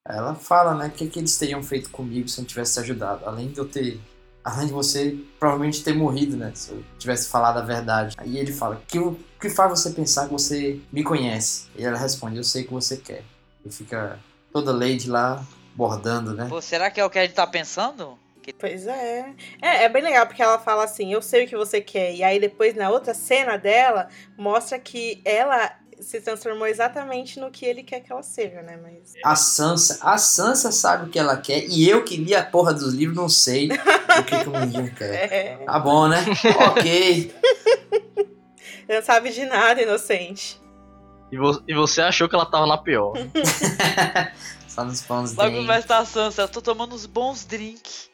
Ela fala, né, o que, que eles teriam feito comigo se eu não tivesse ajudado. Além de eu ter além de você provavelmente ter morrido, né? Se eu tivesse falado a verdade. Aí ele fala: que, o que faz você pensar que você me conhece? E ela responde: Eu sei o que você quer. E fica toda Lady lá bordando, né? Pô, será que é o que a gente tá pensando? Que- Pois é. é. É bem legal porque ela fala assim: Eu sei o que você quer. E aí depois na outra cena dela mostra que ela se transformou exatamente no que ele quer que ela seja, né? Mas. A Sansa, a Sansa sabe o que ela quer e eu que li a porra dos livros não sei o que, que o menino quer. É, Tá bom, né? ok. não sabe de nada, inocente. E, vo- e você achou que ela tava na pior. Só nos pães Logo vai estar a Sansa, eu tô tomando uns bons drinks.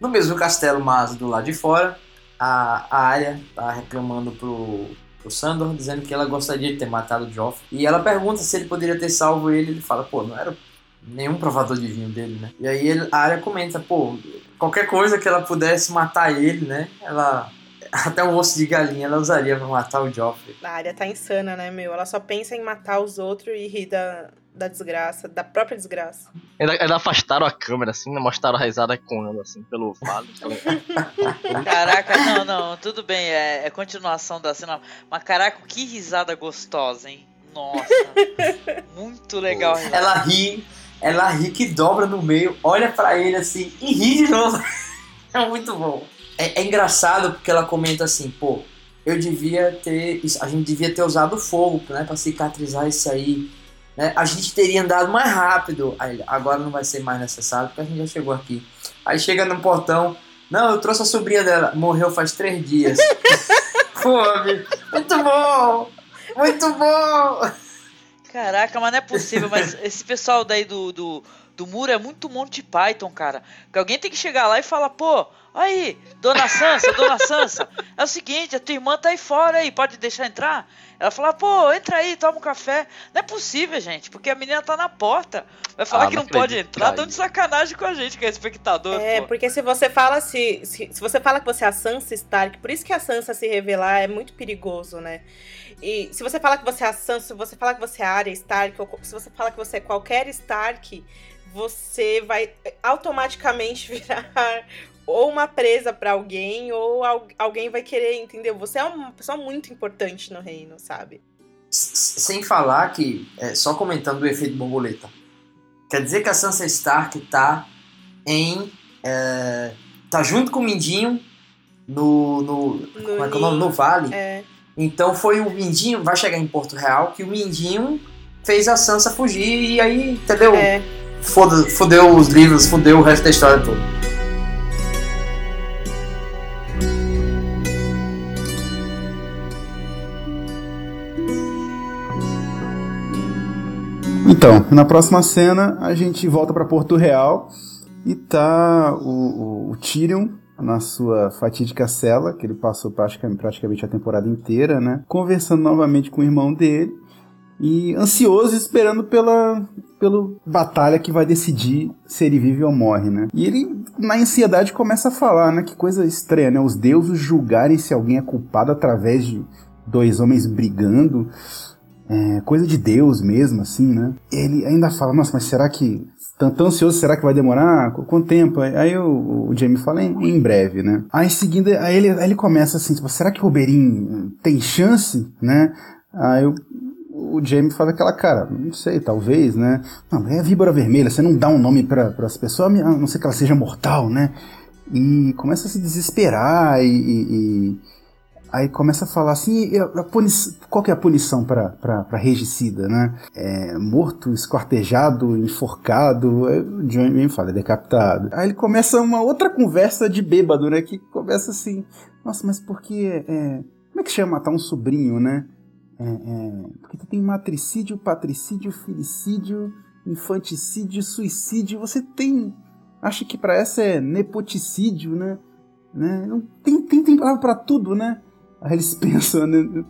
No mesmo castelo, mas do lado de fora, a, a Arya tá reclamando pro, pro Sandor, dizendo que ela gostaria de ter matado o Joffrey. E ela pergunta se ele poderia ter salvo ele. Ele fala, pô, não era nenhum provador de vinho dele, né? E aí ele- a Arya comenta, pô, qualquer coisa que ela pudesse matar ele, né? Ela. Até um osso de galinha ela usaria pra matar o Joffrey. A área tá insana, né, meu? Ela só pensa em matar os outros e rir da, da desgraça, da própria desgraça. Ainda, ainda afastaram a câmera, assim, né? mostraram a risada ecoando, assim, pelo vale. Caraca, não, não, tudo bem, é, é continuação da cena. Mas caraca, que risada gostosa, hein? Nossa, muito legal. Ela ri, ela ri que dobra no meio, olha pra ele assim e ri de novo. É muito bom. É, é engraçado porque ela comenta assim, pô, eu devia ter. A gente devia ter usado fogo, né? Pra cicatrizar isso aí. Né? A gente teria andado mais rápido. Aí, agora não vai ser mais necessário, porque a gente já chegou aqui. Aí chega no portão. Não, eu trouxe a sobrinha dela. Morreu faz três dias. Pô, amigo, muito bom! Muito bom! Caraca, mas não é possível, mas esse pessoal daí do, do, do muro é muito Monty Python, cara. Que alguém tem que chegar lá e falar, pô, Aí, dona Sansa, dona Sansa, é o seguinte, a tua irmã tá aí fora aí, pode deixar entrar? Ela fala, pô, entra aí, toma um café. Não é possível, gente, porque a menina tá na porta. Vai falar Ah, que não, não pode entrar, tão de sacanagem com a gente, que é espectador. É, pô. porque se você fala se, se, se você fala que você é a Sansa Stark, por isso que a Sansa se revelar é muito perigoso, né? E se você fala que você é a Sansa, se você fala que você é a Arya Stark, ou se você fala que você é qualquer Stark, você vai automaticamente virar ou uma presa pra alguém, ou al- alguém vai querer, entendeu? Você é uma pessoa muito importante no reino, sabe? Sem falar que, é, só comentando o efeito borboleta, quer dizer que a Sansa Stark tá em. é, tá junto com o Mindinho no. no como é que é o nome? No Vale. É. Então foi o Mindinho, vai chegar em Porto Real, que o Mindinho fez a Sansa fugir e aí, entendeu? É. Foda, fudeu os livros, fudeu o resto da história toda. Então, na próxima cena a gente volta pra Porto Real e tá o, o, o Tyrion na sua fatídica cela, que ele passou praticamente, a temporada inteira, né? Conversando novamente com o irmão dele e ansioso esperando pela pela batalha que vai decidir se ele vive ou morre, né? E ele na ansiedade começa a falar, né? Que coisa estranha, né? Os deuses julgarem se alguém é culpado através de dois homens brigando. É, coisa de Deus mesmo, assim, né? Ele ainda fala, nossa, mas será que. Tão, ansioso, será que vai demorar? Qu- Quanto tempo? Aí o, o Jamie fala em, em breve, né? Aí em seguida, aí ele, aí ele começa assim, tipo, será que o Oberyn tem chance, né? Aí o, o Jamie fala aquela cara, não sei, talvez, né? Não, é a víbora vermelha, você não dá um nome para as pessoas, a não ser que ela seja mortal, né? E começa a se desesperar e- e- e Aí começa a falar assim, a- qual que é a punição para regicida, né? É, morto, esquartejado, enforcado, aí o Johnny fala, é decapitado. Aí ele começa uma outra conversa de bêbado, né? Que começa assim, nossa, mas por que... É, como é que chama matar um sobrinho, né? É, é, porque tu tem matricídio, patricídio, filicídio, infanticídio, suicídio, você tem... Acho que para essa é nepoticídio, né? né? Tem, tem, tem palavra para tudo, né? Aí eles pensam, né?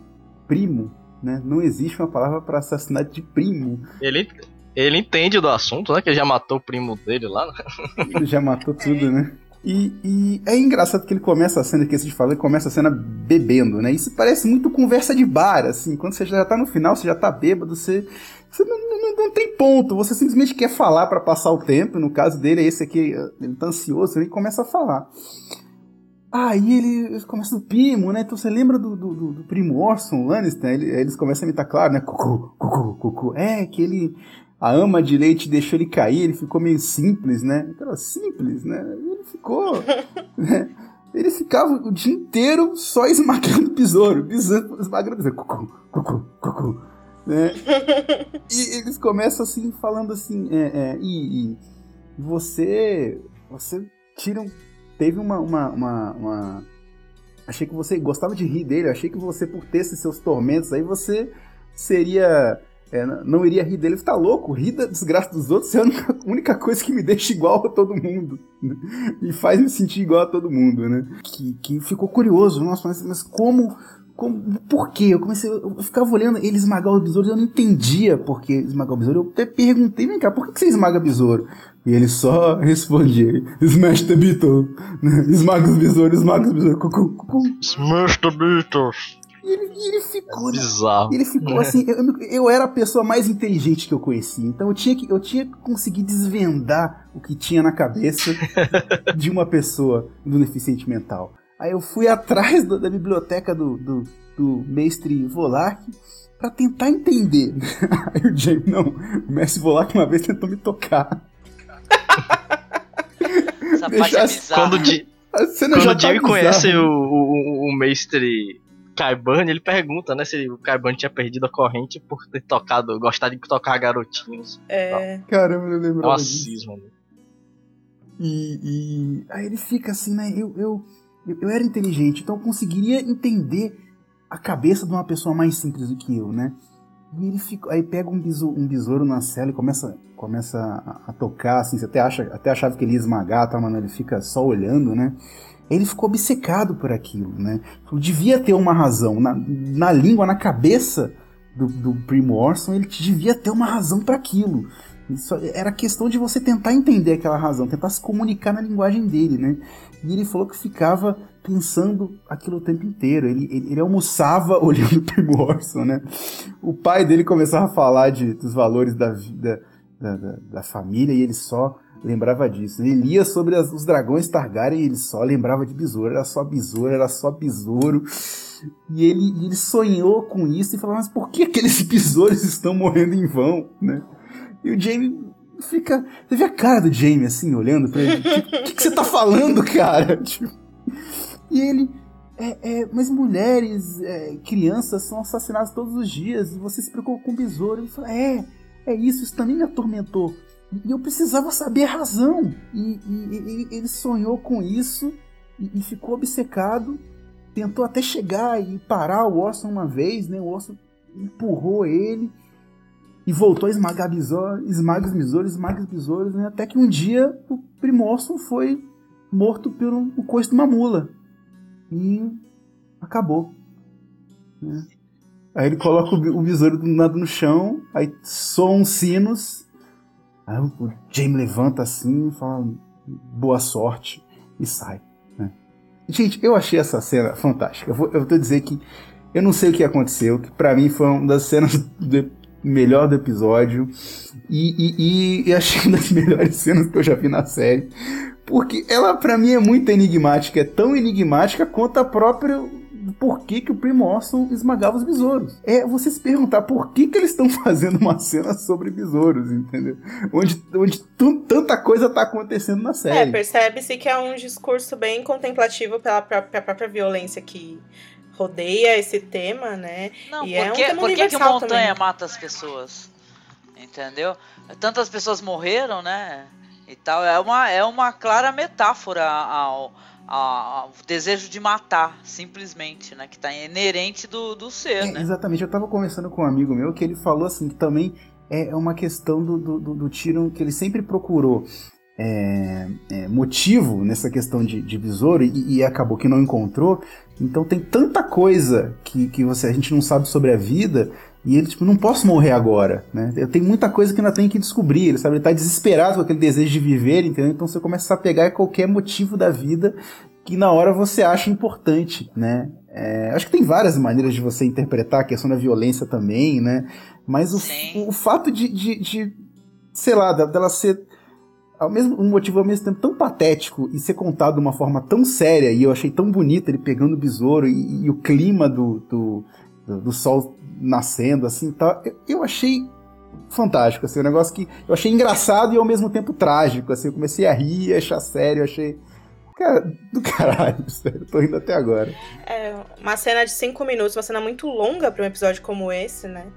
Primo, né? Não existe uma palavra para assassinato de primo. Ele, ele entende do assunto, né? Que ele já matou o primo dele lá. né? Ele já matou tudo, né? E, e é engraçado que ele começa a cena, que de falar, ele começa a cena bebendo, né? Isso parece muito conversa de bar, assim. Quando você já tá no final, você já tá bêbado, você, você não, não, não tem ponto. Você simplesmente quer falar para passar o tempo. No caso dele, é esse aqui, ele tá ansioso, ele começa a falar. Aí ele começa do primo, né? Então você lembra do, do, do- do primo Orson Lannister? Ele- eles começam a imitar, claro, né? Cucu, cucu, cucu. É, que ele. A ama de leite deixou ele cair, ele ficou meio simples, né? Aquela simples, né? Ele ficou. né? Ele ficava o dia inteiro só esmagando o besouro, pisando, esmagando o besouro. Cucu, cucu, cucu. Né? E eles começam assim, falando assim, é, é, e, e você. Você tira um teve uma, uma, uma, uma- Achei que você gostava de rir dele, achei que você, por ter esses seus tormentos aí, você seria. é, não iria rir dele. Tá louco? Rir da desgraça dos outros é a única, única coisa que me deixa igual a todo mundo. né? Me faz me sentir igual a todo mundo, né? Que, que ficou curioso. Nossa, mas, mas como. Como, por quê? Eu comecei, eu ficava olhando ele esmagar o besouro e eu não entendia por que esmagar o besouro. Eu até perguntei, vem cá, por que que você esmaga besouro? E ele só respondia, smash the beetle, esmaga os besouros, esmaga os besouros, cucu, cucu. Smash the Beatles. E ele, ele ficou, né? Bizarro. Ele ficou assim, eu, eu- eu era a pessoa mais inteligente que eu conhecia, então eu tinha que, eu tinha que conseguir desvendar o que tinha na cabeça de uma pessoa do deficiente mental. Aí eu fui atrás do- da biblioteca do, do, do mestre Volark pra tentar entender. Aí o James, não, o mestre Volark uma vez tentou me tocar. Essa parte é bizarra. Quando cena quando já o Jamie tá conhece bizarra. o, o, o mestre Kaiban, ele pergunta, né, se o Kaiban tinha perdido a corrente por ter tocado, gostar de tocar garotinhos. É. Caramba, eu É lembro. uma cisma, né? E, e aí ele fica assim, né? Eu, eu, eu, era inteligente, então eu conseguiria entender a cabeça de uma pessoa mais simples do que eu, né? E ele fica, aí pega um besouro, um besouro na cela e começa, começa a, a tocar, assim, você até, acha, até achava que ele ia esmagar, tá, mano? Ele fica só olhando, né? Ele ficou obcecado por aquilo, né? Devia ter uma razão. Na, na língua, na cabeça do, do Primo Orson, ele devia ter uma razão para aquilo. Isso era questão de você tentar entender aquela razão, tentar se comunicar na linguagem dele, né? E ele falou que ficava pensando aquilo o tempo inteiro. Ele, ele, ele almoçava olhando o Primo Orson, né? O pai dele começava a falar de, dos valores da vida, da, da, da família, e ele só lembrava disso. Ele lia sobre as, os dragões Targaryen e ele só lembrava de besouro. Era só besouro, era só besouro. E ele, ele sonhou com isso e falou, mas por que aqueles besouros estão morrendo em vão, né? E o Jamie fica... Você vê a cara do Jamie, assim, olhando pra ele. O que, que, que, você tá falando, cara? Tipo, e ele... É, é, mas mulheres, é, crianças são assassinadas todos os dias e você se preocupa com besouro. Ele fala, é, é isso, isso também me atormentou. E eu precisava saber a razão. E, e, e ele sonhou com isso e, e, ficou obcecado. Tentou até chegar e parar o Orson uma vez, né? O Orson empurrou ele e voltou a esmagar besouro, esmaga os besouros, esmaga os besouros, né? Até que um dia o Primorson foi morto pelo um coice de uma mula. E acabou. Né? Aí ele coloca o besouro do nada no chão, aí soam sinos Aí o Jamie levanta assim e fala boa sorte e sai. Né? Gente, eu achei essa cena fantástica. Eu vou, eu vou dizer que eu não sei o que aconteceu, que para mim foi uma das cenas melhor do episódio e, e, e, achei uma das melhores cenas que eu já vi na série. Porque ela, para mim, é muito enigmática, é tão enigmática quanto a própria por que, que o Primo Orson esmagava os besouros. É você se perguntar por que, que eles estão fazendo uma cena sobre besouros, entendeu? Onde, onde tanta coisa tá acontecendo na série. É, percebe-se que é um discurso bem contemplativo pela própria, própria violência que rodeia esse tema, né? Não, e por, é um que, tema por que, que montanha também. mata as pessoas? Entendeu? Tantas pessoas morreram, né? E tal. É uma, é uma clara metáfora ao a, o desejo de matar, simplesmente, né? Que tá inerente do, do ser, é, né? Exatamente. Eu tava conversando com um amigo meu que ele falou assim que também é uma questão do, do, do, do Tyrion que ele sempre procurou é, é, motivo nessa questão de, de besouro e, e, acabou que não encontrou. Então tem tanta coisa que, que você, a gente não sabe sobre a vida e ele, tipo, não posso morrer agora, né? Eu tenho muita coisa que ainda tenho que descobrir, ele sabe? Ele tá desesperado com aquele desejo de viver, entendeu? Então você começa a pegar qualquer motivo da vida que na hora você acha importante, né? É, acho que tem várias maneiras de você interpretar a questão da violência também, né? Mas o, o fato de, de, de, sei lá, dela ser ao mesmo, um motivo ao mesmo tempo tão patético e ser contado de uma forma tão séria, e eu achei tão bonito ele pegando o besouro e, e o clima do, do, do, do sol nascendo, assim, tá, eu, eu achei fantástico, assim, um negócio que eu achei engraçado e ao mesmo tempo trágico, assim, eu comecei a rir, a achar sério, achei Cara, do caralho, sério, tô rindo até agora. É, uma cena de cinco minutos, uma cena muito longa para um episódio como esse, né?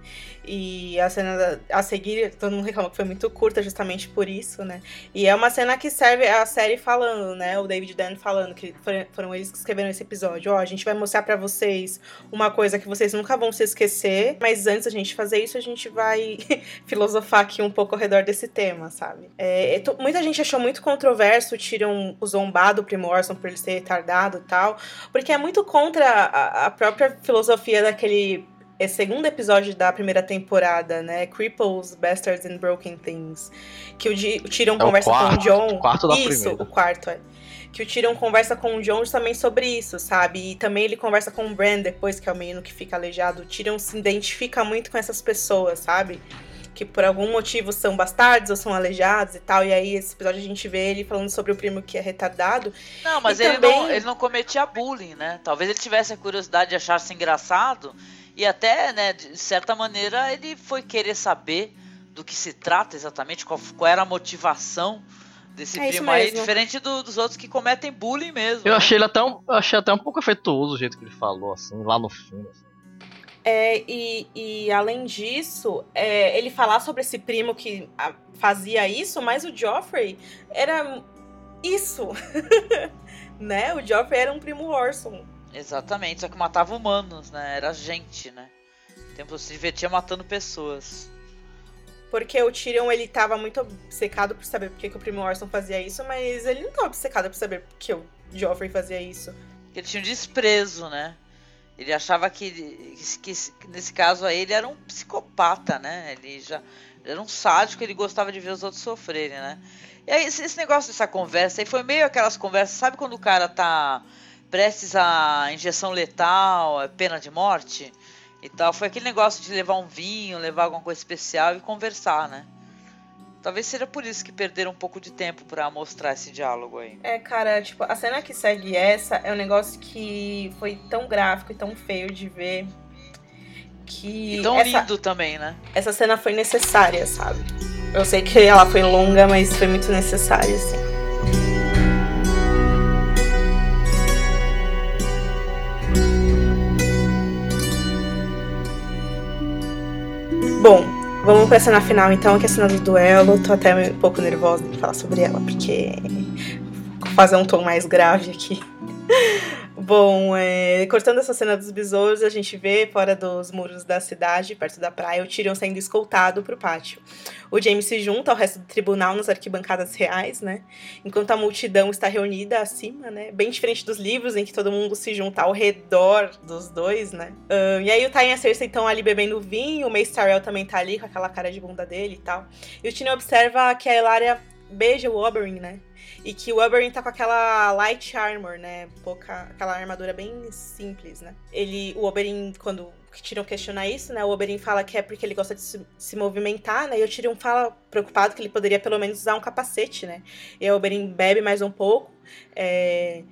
E a cena a seguir, todo mundo reclama que foi muito curta justamente por isso, né? E é uma cena que serve a série falando, né? O David Dan falando, que foram, eles que escreveram esse episódio. Ó, oh, a gente vai mostrar para vocês uma coisa que vocês nunca vão se esquecer, mas antes da gente fazer isso, a gente vai filosofar aqui um pouco ao redor desse tema, sabe? É, muita gente achou muito controverso, tiram o zombado Primo Orson por ele ser retardado e tal, porque é muito contra a, a própria filosofia daquele é segundo episódio da primeira temporada, né? Cripples, Bastards and Broken Things. Que o, o Tyrion é conversa quarto, com o John. Quarto da isso, primeira. o quarto, é. Que o Tyrion conversa com o John também sobre isso, sabe? E também ele conversa com o Bran depois, que é o menino que fica aleijado. O Tyrion se identifica muito com essas pessoas, sabe? que por algum motivo são bastardos ou são aleijados e tal. E aí, esse episódio a gente vê ele falando sobre o primo que é retardado. Não, mas ele, também... não, ele não cometia bullying, né? Talvez ele tivesse a curiosidade de achar-se engraçado. E até, né, de certa maneira, ele foi querer saber do que se trata exatamente, qual, qual era a motivação desse é primo aí, diferente do, dos outros que cometem bullying mesmo. Eu né? achei ele até um, achei até um pouco afetuoso o jeito que ele falou, assim, lá no fim. Assim. É, e, e, além disso, é, ele falar sobre esse primo que a, fazia isso, mas o Joffrey era isso. né? O Joffrey era um primo Orson. Exatamente, só que matava humanos, né? Era gente, né? O tempo se divertia matando pessoas. Porque o Tyrion, ele tava muito obcecado por saber por que, que o Primo Orson fazia isso, mas ele não tava obcecado por saber por que o Joffrey fazia isso. Ele tinha um desprezo, né? Ele achava que, que, que nesse caso aí ele era um psicopata, né? Ele já ele era um sádico, ele gostava de ver os outros sofrerem, né? E aí esse, esse negócio dessa conversa aí foi meio aquelas conversas, sabe quando o cara tá prestes a injeção letal, é pena de morte e tal? Foi aquele negócio de levar um vinho, levar alguma coisa especial e conversar, né? Talvez seja por isso que perderam um pouco de tempo para mostrar esse diálogo aí. É, cara, tipo, a cena que segue essa é um negócio que foi tão gráfico e tão feio de ver que. E tão essa, lindo também, né? Essa cena foi necessária, sabe? Eu sei que ela foi longa, mas foi muito necessária, assim. Bom, vamos pra cena final então, que é a cena do duelo. Tô até um pouco nervosa de falar sobre ela, porque. Vou fazer um tom mais grave aqui. Bom, é, cortando essa cena dos besouros, a gente vê fora dos muros da cidade, perto da praia, o Tyrion sendo escoltado pro pátio. O James se junta ao resto do tribunal nas arquibancadas reais, né? Enquanto a multidão está reunida acima, né? Bem diferente dos livros, em que todo mundo se junta ao redor dos dois, né? Uh, e aí o Tywin e a Cersei estão ali bebendo vinho, o Mace Tyrell também tá ali com aquela cara de bunda dele e tal. E o Tyrion observa que a Elaria beija o Oberyn, né? E que o Oberyn tá com aquela light armor, né? Pouca, aquela armadura bem simples, né? Ele, o Oberyn, quando tiram questionar isso, né? O Oberyn fala que é porque ele gosta de se, se, movimentar, né? E o Tyrion fala preocupado que ele poderia pelo menos usar um capacete, né? E o Oberyn bebe mais um pouco, é,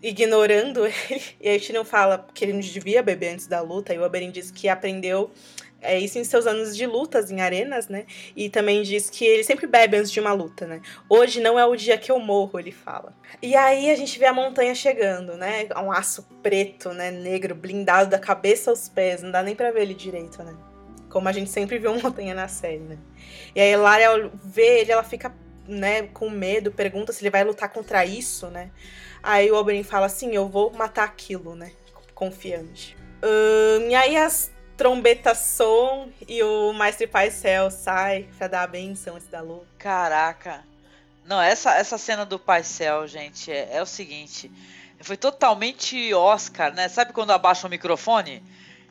ignorando ele. E aí o Tyrion fala que ele não devia beber antes da luta. E o Oberyn diz que aprendeu é isso em seus anos de lutas em arenas, né? E também diz que ele sempre bebe antes de uma luta, né? Hoje não é o dia que eu morro, ele fala. E aí a gente vê a montanha chegando, né? Um aço preto, né? Negro, blindado da cabeça aos pés. Não dá nem pra ver ele direito, né? Como a gente sempre uma montanha na série, né? E aí Lara vê ele, ela fica, né, com medo, pergunta se ele vai lutar contra isso, né? Aí o Oberyn fala assim, eu vou matar aquilo, né? Confiante. Um, e aí as trombeta som e o Mestre Pai Céu sai pra dar a benção antes da luta. Caraca. Não, essa, essa cena do Pai Céu, gente, é, é o seguinte. Foi totalmente Oscar, né? Sabe quando abaixa o microfone?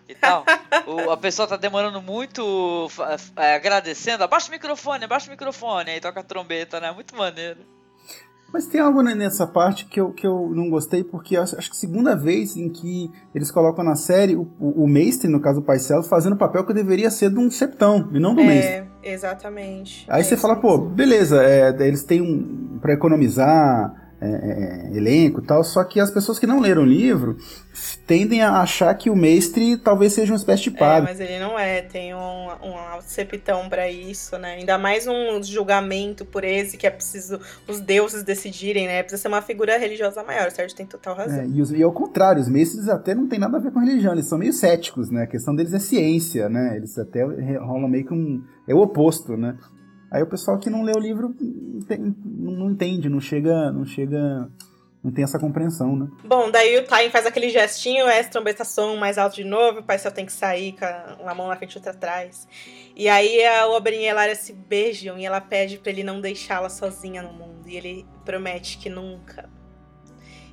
e tal. o, a pessoa tá demorando muito é, agradecendo. Abaixa o microfone, abaixa o microfone. Aí toca a trombeta, né? Muito maneiro. Mas tem algo nessa parte que eu, que eu não gostei, porque acho que segunda vez em que eles colocam na série o, o, o Mestre, no caso o Paisel, fazendo o papel que deveria ser de um septão, e não do é, Mestre. Exatamente. Aí é você fala, pô, beleza, é, eles têm um. para economizar é, é, elenco e tal, só que as pessoas que não leram o livro tendem a achar que o mestre talvez seja uma espécie de padre. É, mas ele não é, tem um, um septão para isso, né? Ainda mais um julgamento por esse que é preciso os deuses decidirem, né? Precisa ser uma figura religiosa maior, certo? Tem total razão. É, e, os, e ao contrário, os mestres até não tem nada a ver com religião, eles são meio céticos, né? A questão deles é ciência, né? Eles até rolam meio que um. É o oposto, né? Aí o pessoal que não lê o livro não entende, não chega, não chega, não tem essa compreensão, né? Bom, daí o Time faz aquele gestinho, é trombeta som mais alto de novo, o Paisel tem que sair com uma mão na frente e outra atrás. E aí a Oberyn e a Elaria se beijam e ela pede para ele não deixá-la sozinha no mundo. E ele promete que nunca.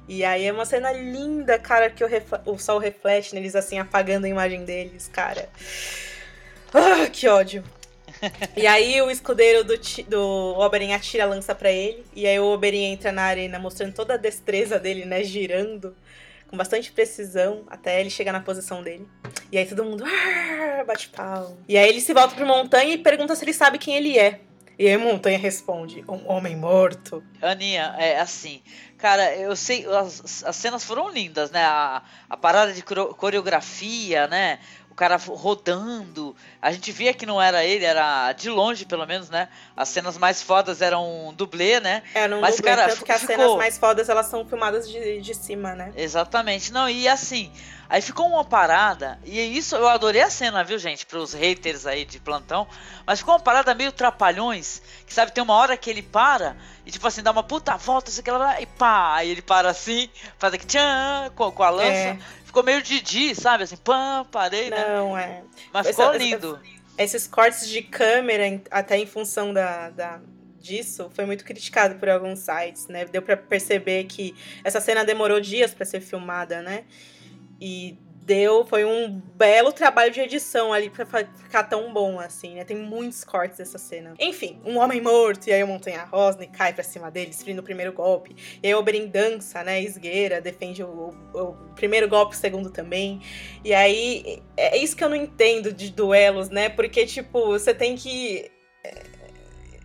E aí é uma cena linda, cara, que o, o sol reflete neles assim, apagando a imagem deles, cara. Ah, que ódio. E aí o escudeiro do, do Oberyn atira a lança para ele. E aí o Oberyn entra na arena mostrando toda a destreza dele, né? Girando com bastante precisão até ele chegar na posição dele. E aí todo mundo ah, bate pau. E aí ele se volta pro Montanha e pergunta se ele sabe quem ele é. E aí Montanha responde: Um homem morto. Aninha, é assim. Cara, eu sei, as, as cenas foram lindas, né? A, a parada de coreografia, né? Cara rodando. A gente via que não era ele, era de longe, pelo menos, né? As cenas mais fodas eram um dublê, né? É, um Mas, dublê, cara, tanto que as ficou... cenas mais fodas, elas são filmadas de, de cima, né? Exatamente. Não, e assim, aí ficou uma parada, e isso eu adorei a cena, viu, gente? Pros haters aí de plantão. Mas ficou uma parada meio trapalhões, que sabe, tem uma hora que ele para, e tipo assim, dá uma puta volta, sei que lá, e pá, aí ele para assim, faz aqui tchan, com, com a lança. É ficou meio Didi, sabe? Assim, pã, parei, né? Não, é. Mas Essa- ficou essa- lindo. Esses cortes de câmera, até em função da, da- disso, foi muito criticado por alguns sites, né? Deu pra perceber que essa cena demorou dias pra ser filmada, né? E deu, foi um belo trabalho de edição ali pra ficar tão bom assim, né? Tem muitos cortes dessa cena. Enfim, um homem morto, e aí o Montanha Rosne cai pra cima dele, desferindo o primeiro golpe. E aí o Oberyn dança, né? Esgueira, defende o, o- o primeiro golpe, o segundo também. E aí, é isso que eu não entendo de duelos, né? Porque, tipo, você tem que. é,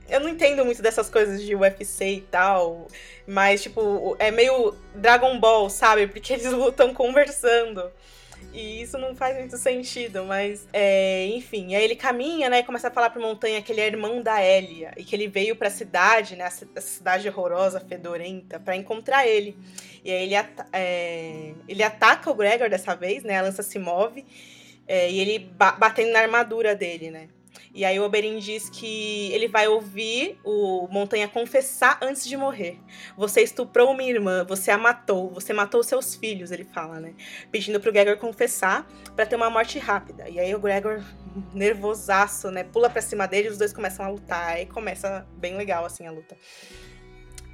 Eu não entendo muito dessas coisas de UFC e tal, mas, tipo, é meio Dragon Ball, sabe? Porque eles lutam conversando. E isso não faz muito sentido, mas é, enfim, aí ele caminha, né, e começa a falar pro Montanha que ele é irmão da Elia e que ele veio pra cidade, né, essa cidade horrorosa, fedorenta, pra encontrar ele. E aí ele, ata- é, ele ataca o Gregor dessa vez, né, a lança se move é, e ele ba- batendo na armadura dele, né. E aí o Oberyn diz que ele vai ouvir o Montanha confessar antes de morrer. Você estuprou minha irmã, você a matou, você matou seus filhos, ele fala, né? Pedindo pro Gregor confessar pra ter uma morte rápida. E aí o Gregor, nervosaço, né? Pula pra cima dele e os dois começam a lutar. Aí começa bem legal, assim, a luta.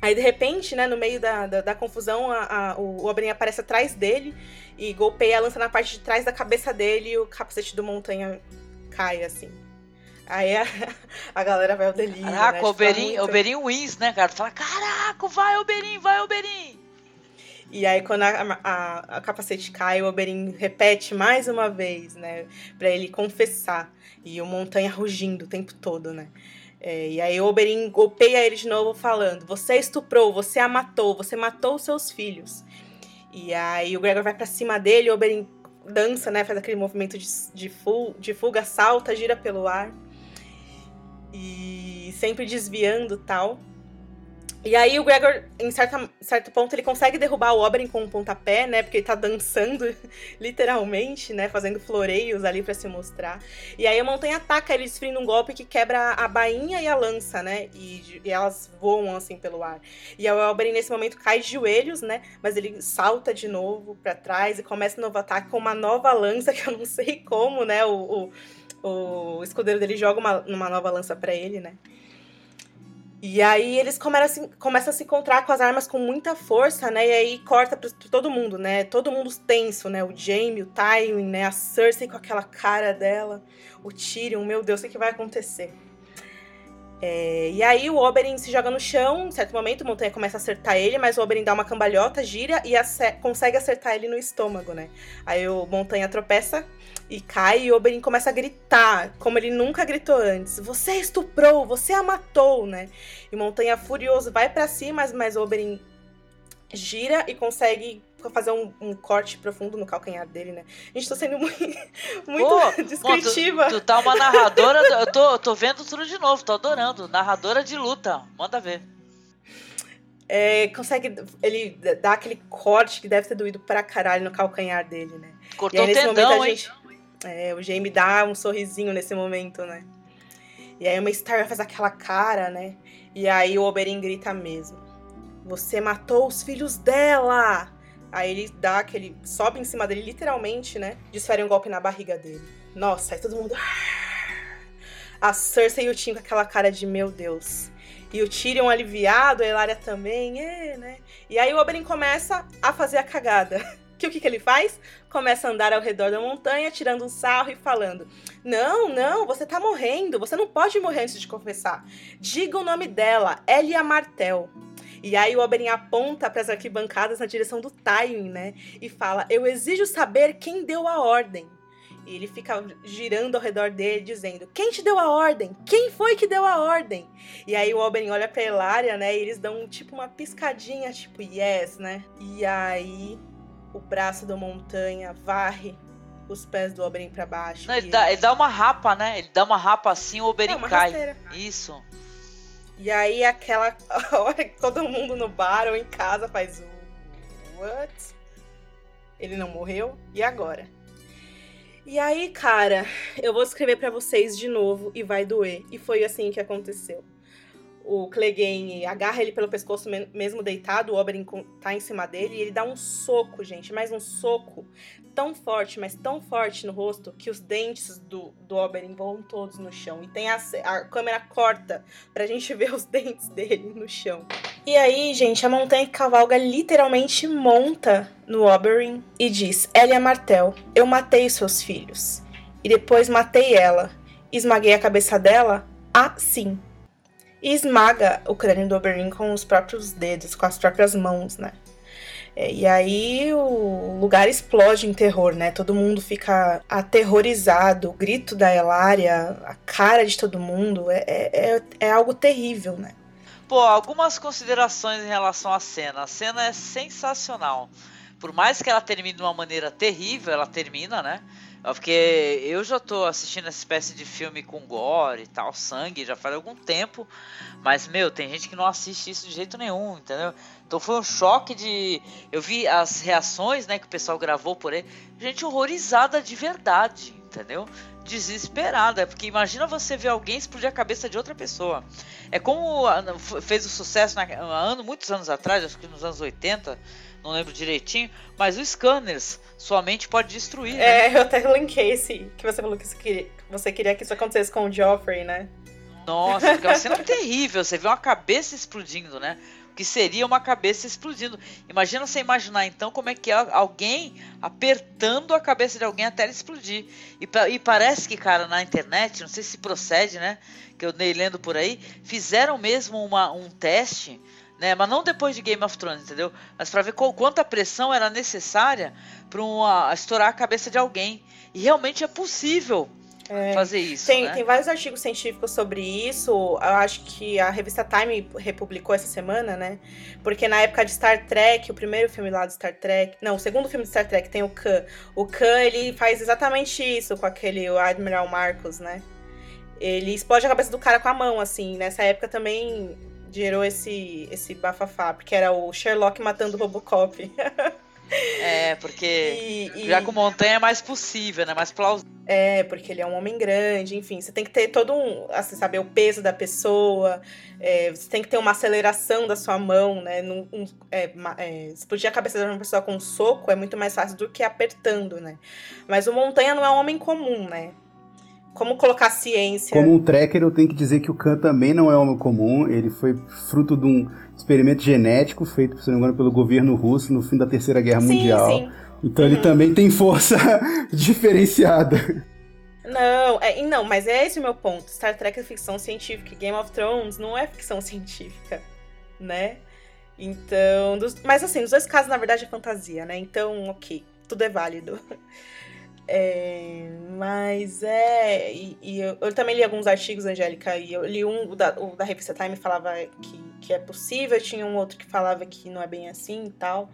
Aí, de repente, né, no meio da, da, da confusão, a, a- o Oberyn aparece atrás dele e golpeia a lança na parte de trás da cabeça dele e o capacete do Montanha cai, assim. Aí a, a galera vai ao delírio, né? Caraca, tá Oberyn, muito- Oberyn wins, né, cara? Tu fala, caraca, vai, Oberyn, vai, Oberyn. E aí, quando a, a, a capacete cai, o Oberyn repete mais uma vez, né? Pra ele confessar. E o Montanha rugindo o tempo todo, né? É, e aí o Oberyn golpeia ele de novo, falando: Você estuprou, você a matou, você matou os seus filhos. E aí o Gregor vai pra cima dele, o Oberyn dança, né? Faz aquele movimento de, de fuga, salta, gira pelo ar. E sempre desviando tal. E aí o Gregor, em certa, certo ponto, ele consegue derrubar o Oberyn com um pontapé, né? Porque ele tá dançando, literalmente, né? Fazendo floreios ali pra se mostrar. E aí a montanha ataca ele, desferindo um golpe que quebra a bainha e a lança, né? E, e elas voam, assim, pelo ar. E o Oberyn, nesse momento, cai de joelhos, né? Mas ele salta de novo pra trás e começa um novo ataque com uma nova lança, que eu não sei como, né? O, o, o escudeiro dele joga uma, uma nova lança pra ele, né? E aí eles começam, a se- começam a se encontrar com as armas com muita força, né? E aí corta pra todo mundo, né? Todo mundo tenso, né? O Jaime, o Tywin, né? A Cersei com aquela cara dela. O Tyrion, meu Deus, o que, vai acontecer? É, e aí o Oberyn se joga no chão, em certo momento o Montanha começa a acertar ele, mas o Oberyn dá uma cambalhota, gira e ace- consegue acertar ele no estômago, né? Aí o Montanha tropeça e cai e o Oberyn começa a gritar, como ele nunca gritou antes. Você estuprou, você a matou, né? E Montanha furioso vai pra cima, mas, mas Oberyn gira e consegue fazer um, um corte profundo no calcanhar dele, né? A gente tá sendo muito, muito Pô, descritiva. Tu tá uma narradora. Eu tô, tô vendo tudo de novo, tô adorando. Narradora de luta. Manda ver. É, consegue. Ele dá aquele corte que deve ter doído pra caralho no calcanhar dele, né? Cortou aí, o tendão, momento, a hein? É, o Jamie dá um sorrisinho nesse momento, né? E aí uma Star faz aquela cara, né? E aí o Oberyn grita mesmo. Você matou os filhos dela! Aí ele dá aquele. sobe em cima dele, literalmente, né? Desfere um golpe na barriga dele. Nossa, aí todo mundo. A Cersei e o Tim com aquela cara de meu Deus. E o Tyrion aliviado, a Elaria também, é, né? E aí o Oberyn começa a fazer a cagada. Que o que, que ele faz? Começa a andar ao redor da montanha, tirando um sarro e falando: Não, não, você tá morrendo, você não pode morrer antes de confessar. Diga o nome dela, Elia Martel. E aí o Oberyn aponta para as arquibancadas na direção do Tywin, né? E fala: Eu exijo saber quem deu a ordem. E ele fica girando ao redor dele, dizendo: Quem te deu a ordem? Quem foi que deu a ordem? E aí o Oberyn olha pra Elaria, né? E eles dão tipo uma piscadinha, tipo, yes, né? E aí o braço da montanha varre os pés do Oberyn pra baixo. Não, ele, dá, ele dá uma rapa, né? Ele dá uma rapa assim, o É, Oberyn uma cai. rasteira. Isso. E aí aquela hora que todo mundo no bar ou em casa faz o what? Ele não morreu? E agora? E aí, cara, eu vou escrever pra vocês de novo e vai doer. E foi assim que aconteceu. O Clegane agarra ele pelo pescoço mesmo deitado, o Oberyn tá em cima dele e ele dá um soco, gente, mais um soco tão forte, mas tão forte no rosto que os dentes do, do Oberyn voam todos no chão. E tem a, a câmera corta pra gente ver os dentes dele no chão. E aí, gente, a montanha que cavalga literalmente monta no Oberyn e diz: Elia Martel, eu matei seus filhos. E depois matei ela. Esmaguei a cabeça dela assim e esmaga o crânio do Oberyn com os próprios dedos, com as próprias mãos, né? É, e aí o lugar explode em terror, né? Todo mundo fica aterrorizado, o grito da Elária, a cara de todo mundo, é, é, é, é algo terrível, né? Pô, algumas considerações em relação à cena. A cena é sensacional. Por mais que ela termine de uma maneira terrível, ela termina, né? Porque eu já tô assistindo essa espécie de filme com gore e tal, sangue, já faz algum tempo. Mas, meu, tem gente que não assiste isso de jeito nenhum, entendeu? Então foi um choque de. Eu vi as reações, né, que o pessoal gravou por aí. Gente horrorizada de verdade, entendeu? Desesperada. Porque imagina você ver alguém explodir a cabeça de outra pessoa. É como fez o sucesso na, ano, muitos anos atrás, acho que nos anos 80 não lembro direitinho, mas os scanners sua mente pode destruir. Né? É, eu até linkei esse que você falou que você queria, você queria que isso acontecesse com o Joffrey, né? Nossa, porque é uma cena terrível, você vê uma cabeça explodindo, né? O que seria uma cabeça explodindo. Imagina você imaginar então como é que é alguém apertando a cabeça de alguém até ela explodir. E, e parece que, cara, na internet, não sei se procede, né? Que eu dei lendo por aí, fizeram mesmo uma, um teste né? Mas não depois de Game of Thrones, entendeu? Mas para ver qual, quanta pressão era necessária para estourar a cabeça de alguém. E realmente é possível é, fazer isso. Tem, né? tem vários artigos científicos sobre isso. Eu acho que a revista Time republicou essa semana, né? Porque na época de Star Trek, o primeiro filme lá de Star Trek. Não, o segundo filme de Star Trek tem o Khan. O Khan, ele faz exatamente isso com aquele o Admiral Marcos, né? Ele explode a cabeça do cara com a mão, assim. Nessa época também gerou esse, esse bafafá, porque era o Sherlock matando o Robocop. É, porque e, já com montanha é mais possível, né? Mais plausível. É, porque ele é um homem grande, enfim, você tem que ter todo um, assim, saber o peso da pessoa, é, você tem que ter uma aceleração da sua mão, né? Num, um, é, é, explodir a cabeça de uma pessoa com um soco é muito mais fácil do que apertando, né? Mas o montanha não é um homem comum, né? Como colocar ciência. Como um tracker, eu tenho que dizer que o Khan também não é homem comum. Ele foi fruto de um experimento genético feito, se não me engano, pelo governo russo no fim da Terceira Guerra sim, Mundial. Sim. Então uhum. ele também tem força diferenciada. Não, é, não, mas é esse o meu ponto. Star Trek é ficção científica. Game of Thrones não é ficção científica, né? Então, dos, mas assim, nos dois casos, na verdade, é fantasia, né? Então, ok, tudo é válido. É, mas é. E, e eu, eu, também li alguns artigos, Angélica, e eu li um, o da, o da revista Time falava que, que é possível, tinha um outro que falava que não é bem assim e tal.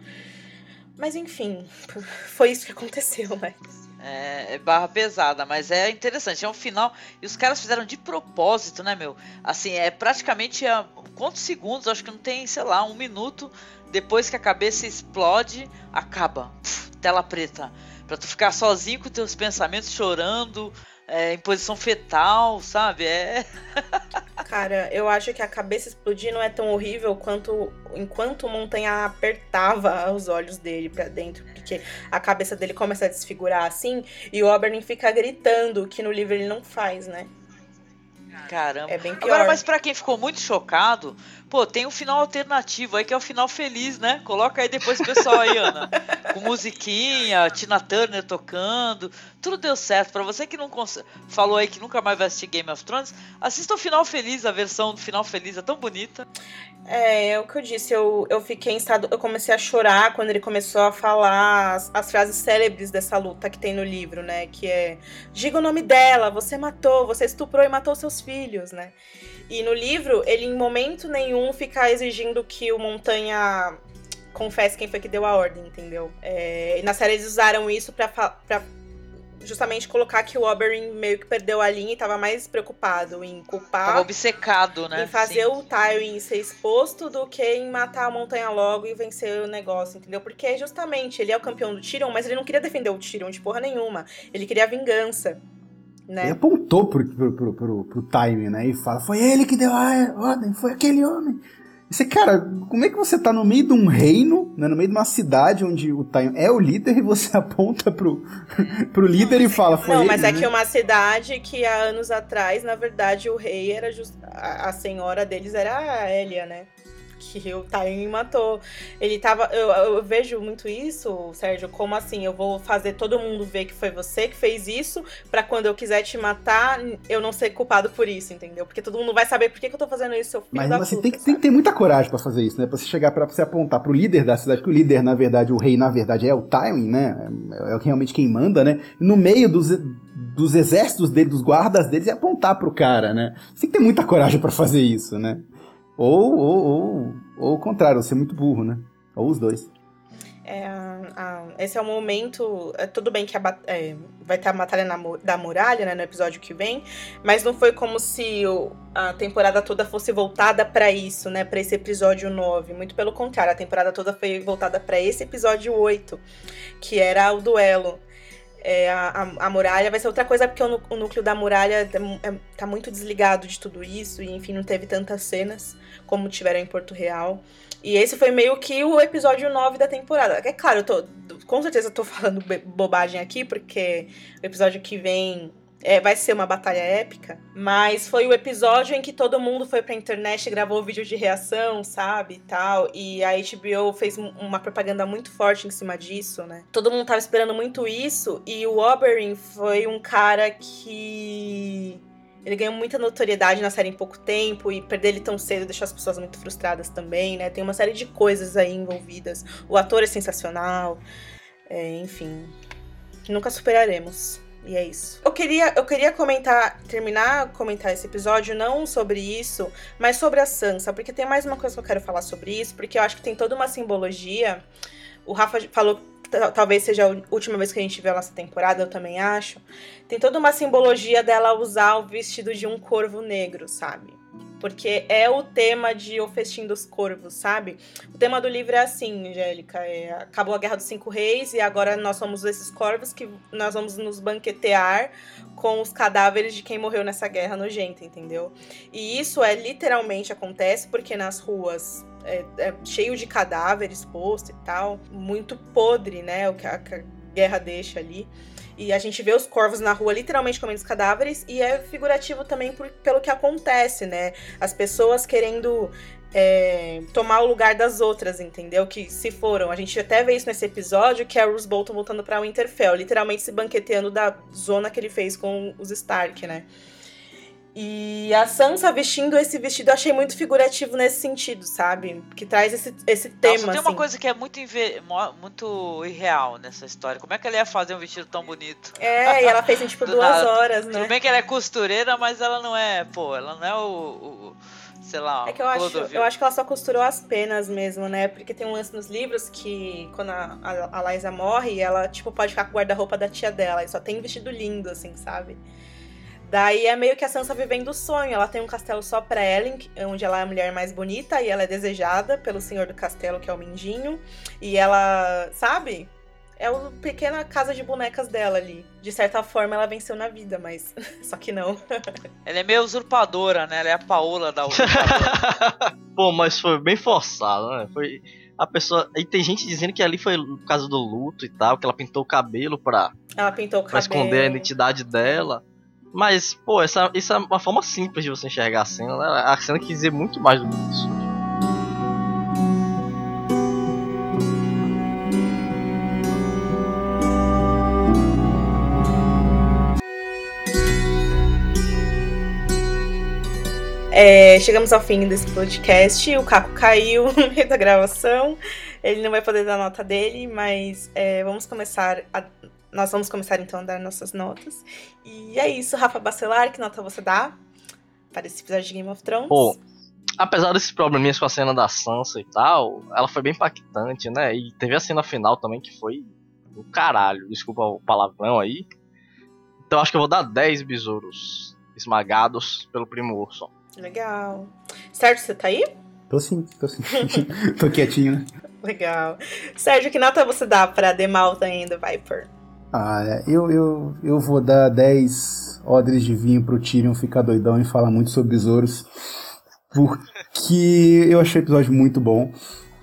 Mas enfim, foi isso que aconteceu, né? É, é, barra pesada, mas é interessante. É um final. E os caras fizeram de propósito, né, meu? Assim, é praticamente. A, quantos segundos? Acho que não tem, sei lá, um minuto depois que a cabeça explode, acaba. Puf, tela preta. Pra tu ficar sozinho com teus pensamentos chorando, é, em posição fetal, sabe? É. Cara, eu acho que a cabeça explodir não é tão horrível quanto enquanto o Montanha apertava os olhos dele para dentro, porque a cabeça dele começa a desfigurar assim, e o Oberyn fica gritando, que no livro ele não faz, né? Caramba. É bem pior. Agora, mas para quem ficou muito chocado, Pô, tem um final alternativo aí que é o final feliz, né? Coloca aí depois o pessoal aí, Ana. Com musiquinha, Tina Turner tocando. Tudo deu certo. Para você que não falou aí que nunca mais vai assistir Game of Thrones, assista o final feliz, a versão do final feliz é tão bonita. É, é o que eu disse, eu, eu fiquei em estado. Eu comecei a chorar quando ele começou a falar as, as frases célebres dessa luta que tem no livro, né? Que é: diga o nome dela, você matou, você estuprou e matou seus filhos, né? E no livro, ele em momento nenhum fica exigindo que o Montanha confesse quem foi que deu a ordem, entendeu? É, e na série eles usaram isso pra, pra justamente colocar que o Oberyn meio que perdeu a linha e tava mais preocupado em culpar. Tava obcecado, né? Em fazer Sim. o Tywin ser exposto do que em matar a montanha logo e vencer o negócio, entendeu? Porque justamente ele é o campeão do Tyrion, mas ele não queria defender o Tyrion de porra nenhuma. Ele queria vingança. Ele né? apontou pro, pro, pro, pro, pro Time, né? E fala, foi ele que deu a ordem, foi aquele homem. Você, cara, como é que você tá no meio de um reino, né, no meio de uma cidade onde o Time é o líder e você aponta pro, pro líder e fala, foi Não, ele, mas é né? que uma cidade que há anos atrás, na verdade, o rei era just... a, a senhora deles era a Elia, né? Que o Time matou. Ele tava. Eu, eu vejo muito isso, Sérgio, como assim? Eu vou fazer todo mundo ver que foi você que fez isso, pra quando eu quiser te matar, eu não ser culpado por isso, entendeu? Porque todo mundo vai saber por que, que eu tô fazendo isso, seu filho Mas da você puta, tem, que- tem que ter muita coragem pra fazer isso, né? Pra você chegar pra você apontar pro líder da cidade, que o líder, na verdade, o rei, na verdade, é o Tywin, né? É, é realmente quem manda, né? E no meio dos, dos exércitos dele, dos guardas deles, é apontar pro cara, né? Você tem que ter muita coragem pra fazer isso, né? Ou, ou, ou, ou o contrário, ser muito burro, né? Ou os dois. É, a- esse é o momento. é, tudo bem que a é, vai ter a Batalha na da Muralha, né, no episódio que vem, mas não foi como se o- a temporada toda fosse voltada pra isso, né, Pra esse episódio 9. Muito pelo contrário, a temporada toda foi voltada pra esse episódio 8, que era o duelo. É, a, a- muralha vai ser outra coisa, porque o, o núcleo da muralha é mu- é- tá muito desligado de tudo isso, e enfim, não teve tantas cenas como tiveram em Porto Real. E esse foi meio que o episódio 9 da temporada. É claro, eu tô. Com certeza eu tô falando bobagem aqui, porque o episódio que vem é, vai ser uma batalha épica. Mas foi o episódio em que todo mundo foi pra internet e gravou vídeo de reação, sabe? E tal. E a HBO fez um- uma propaganda muito forte em cima disso, né? Todo mundo tava esperando muito isso. E o Oberyn foi um cara que. Ele ganhou muita notoriedade na série em pouco tempo e perder ele tão cedo deixou as pessoas muito frustradas também, né? Tem uma série de coisas aí envolvidas. O ator é sensacional. É, enfim. Nunca superaremos. E é isso. Eu queria, eu queria comentar, terminar comentar esse episódio não sobre isso, mas sobre a Sansa, porque tem mais uma coisa que eu quero falar sobre isso, porque eu acho que tem toda uma simbologia. O Rafa falou talvez seja a última vez que a gente vê ela nessa temporada, eu também acho. Tem toda uma simbologia dela usar o vestido de um corvo negro, sabe? Porque é o tema de O Festim dos Corvos, sabe? O tema do livro é assim, Angélica. é, acabou a Guerra dos Cinco Reis e agora nós somos esses corvos que nós vamos nos banquetear com os cadáveres de quem morreu nessa guerra nojenta, entendeu? E isso é literalmente acontece porque nas ruas é, é cheio de cadáveres posto e tal, muito podre, né? O que a, que a guerra deixa ali. E a gente vê os corvos na rua literalmente comendo os cadáveres, e é figurativo também por- pelo que acontece, né? As pessoas querendo é, tomar o lugar das outras, entendeu? Que se foram. A gente até vê isso nesse episódio, que é a Rose Bolton voltando pra Winterfell, literalmente se banqueteando da zona que ele fez com os Stark, né? E a Sansa vestindo esse vestido eu achei muito figurativo nesse sentido, sabe? Que traz esse, esse tema. Nossa, tem assim. uma coisa que é muito, inve- muito irreal nessa história. Como é que ela ia fazer um vestido tão bonito? É, e ela fez em tipo Do duas nada. horas, Tudo né? bem que ela é costureira, mas ela não é, pô, ela não é o. o- sei lá, É que eu acho, eu acho que ela só costurou as penas mesmo, né? Porque tem um lance nos livros que quando a, a, a Liza morre, ela, tipo, pode ficar com o guarda-roupa da tia dela. E só tem vestido lindo, assim, sabe? Daí é meio que a Sansa vivendo o sonho. Ela tem um castelo só pra que- onde ela é a mulher mais bonita e ela é desejada pelo senhor do castelo, que é o Mindinho. E ela, sabe? É a pequena casa de bonecas dela ali. De certa forma, ela venceu na vida, mas só que não. Ela é meio usurpadora, né? Ela é a Paola da usurpadora. Pô, mas foi bem forçado, né? Foi. A pessoa. E tem gente dizendo que ali foi por causa do luto e tal, que ela pintou o cabelo pra, Ela pintou o pra cabelo. esconder a identidade dela. Mas, pô, essa, isso é uma forma simples de você enxergar a cena, né? A cena quis dizer muito mais do que isso. É, chegamos ao fim desse podcast. O Caco caiu no meio da gravação. Ele não vai poder dar nota dele, mas é, vamos começar. a- nós vamos começar então a dar nossas notas. E é isso, Rafa Bacelar, que nota você dá para esse episódio de Game of Thrones? Pô, apesar desses probleminhas com a cena da Sansa e tal, ela foi bem impactante, né? E teve a cena final também que foi do caralho. Desculpa o palavrão aí. Então acho que eu vou dar 10 besouros esmagados pelo primo urso. Legal. Sérgio, você tá aí? Tô sim, tô sim. tô quietinho, né? Legal. Sérgio, que nota você dá pra The and the Viper? Ah, é, eu, eu, eu vou dar 10 odres de vinho pro Tyrion ficar doidão e falar muito sobre besouros. Porque eu achei o episódio muito bom.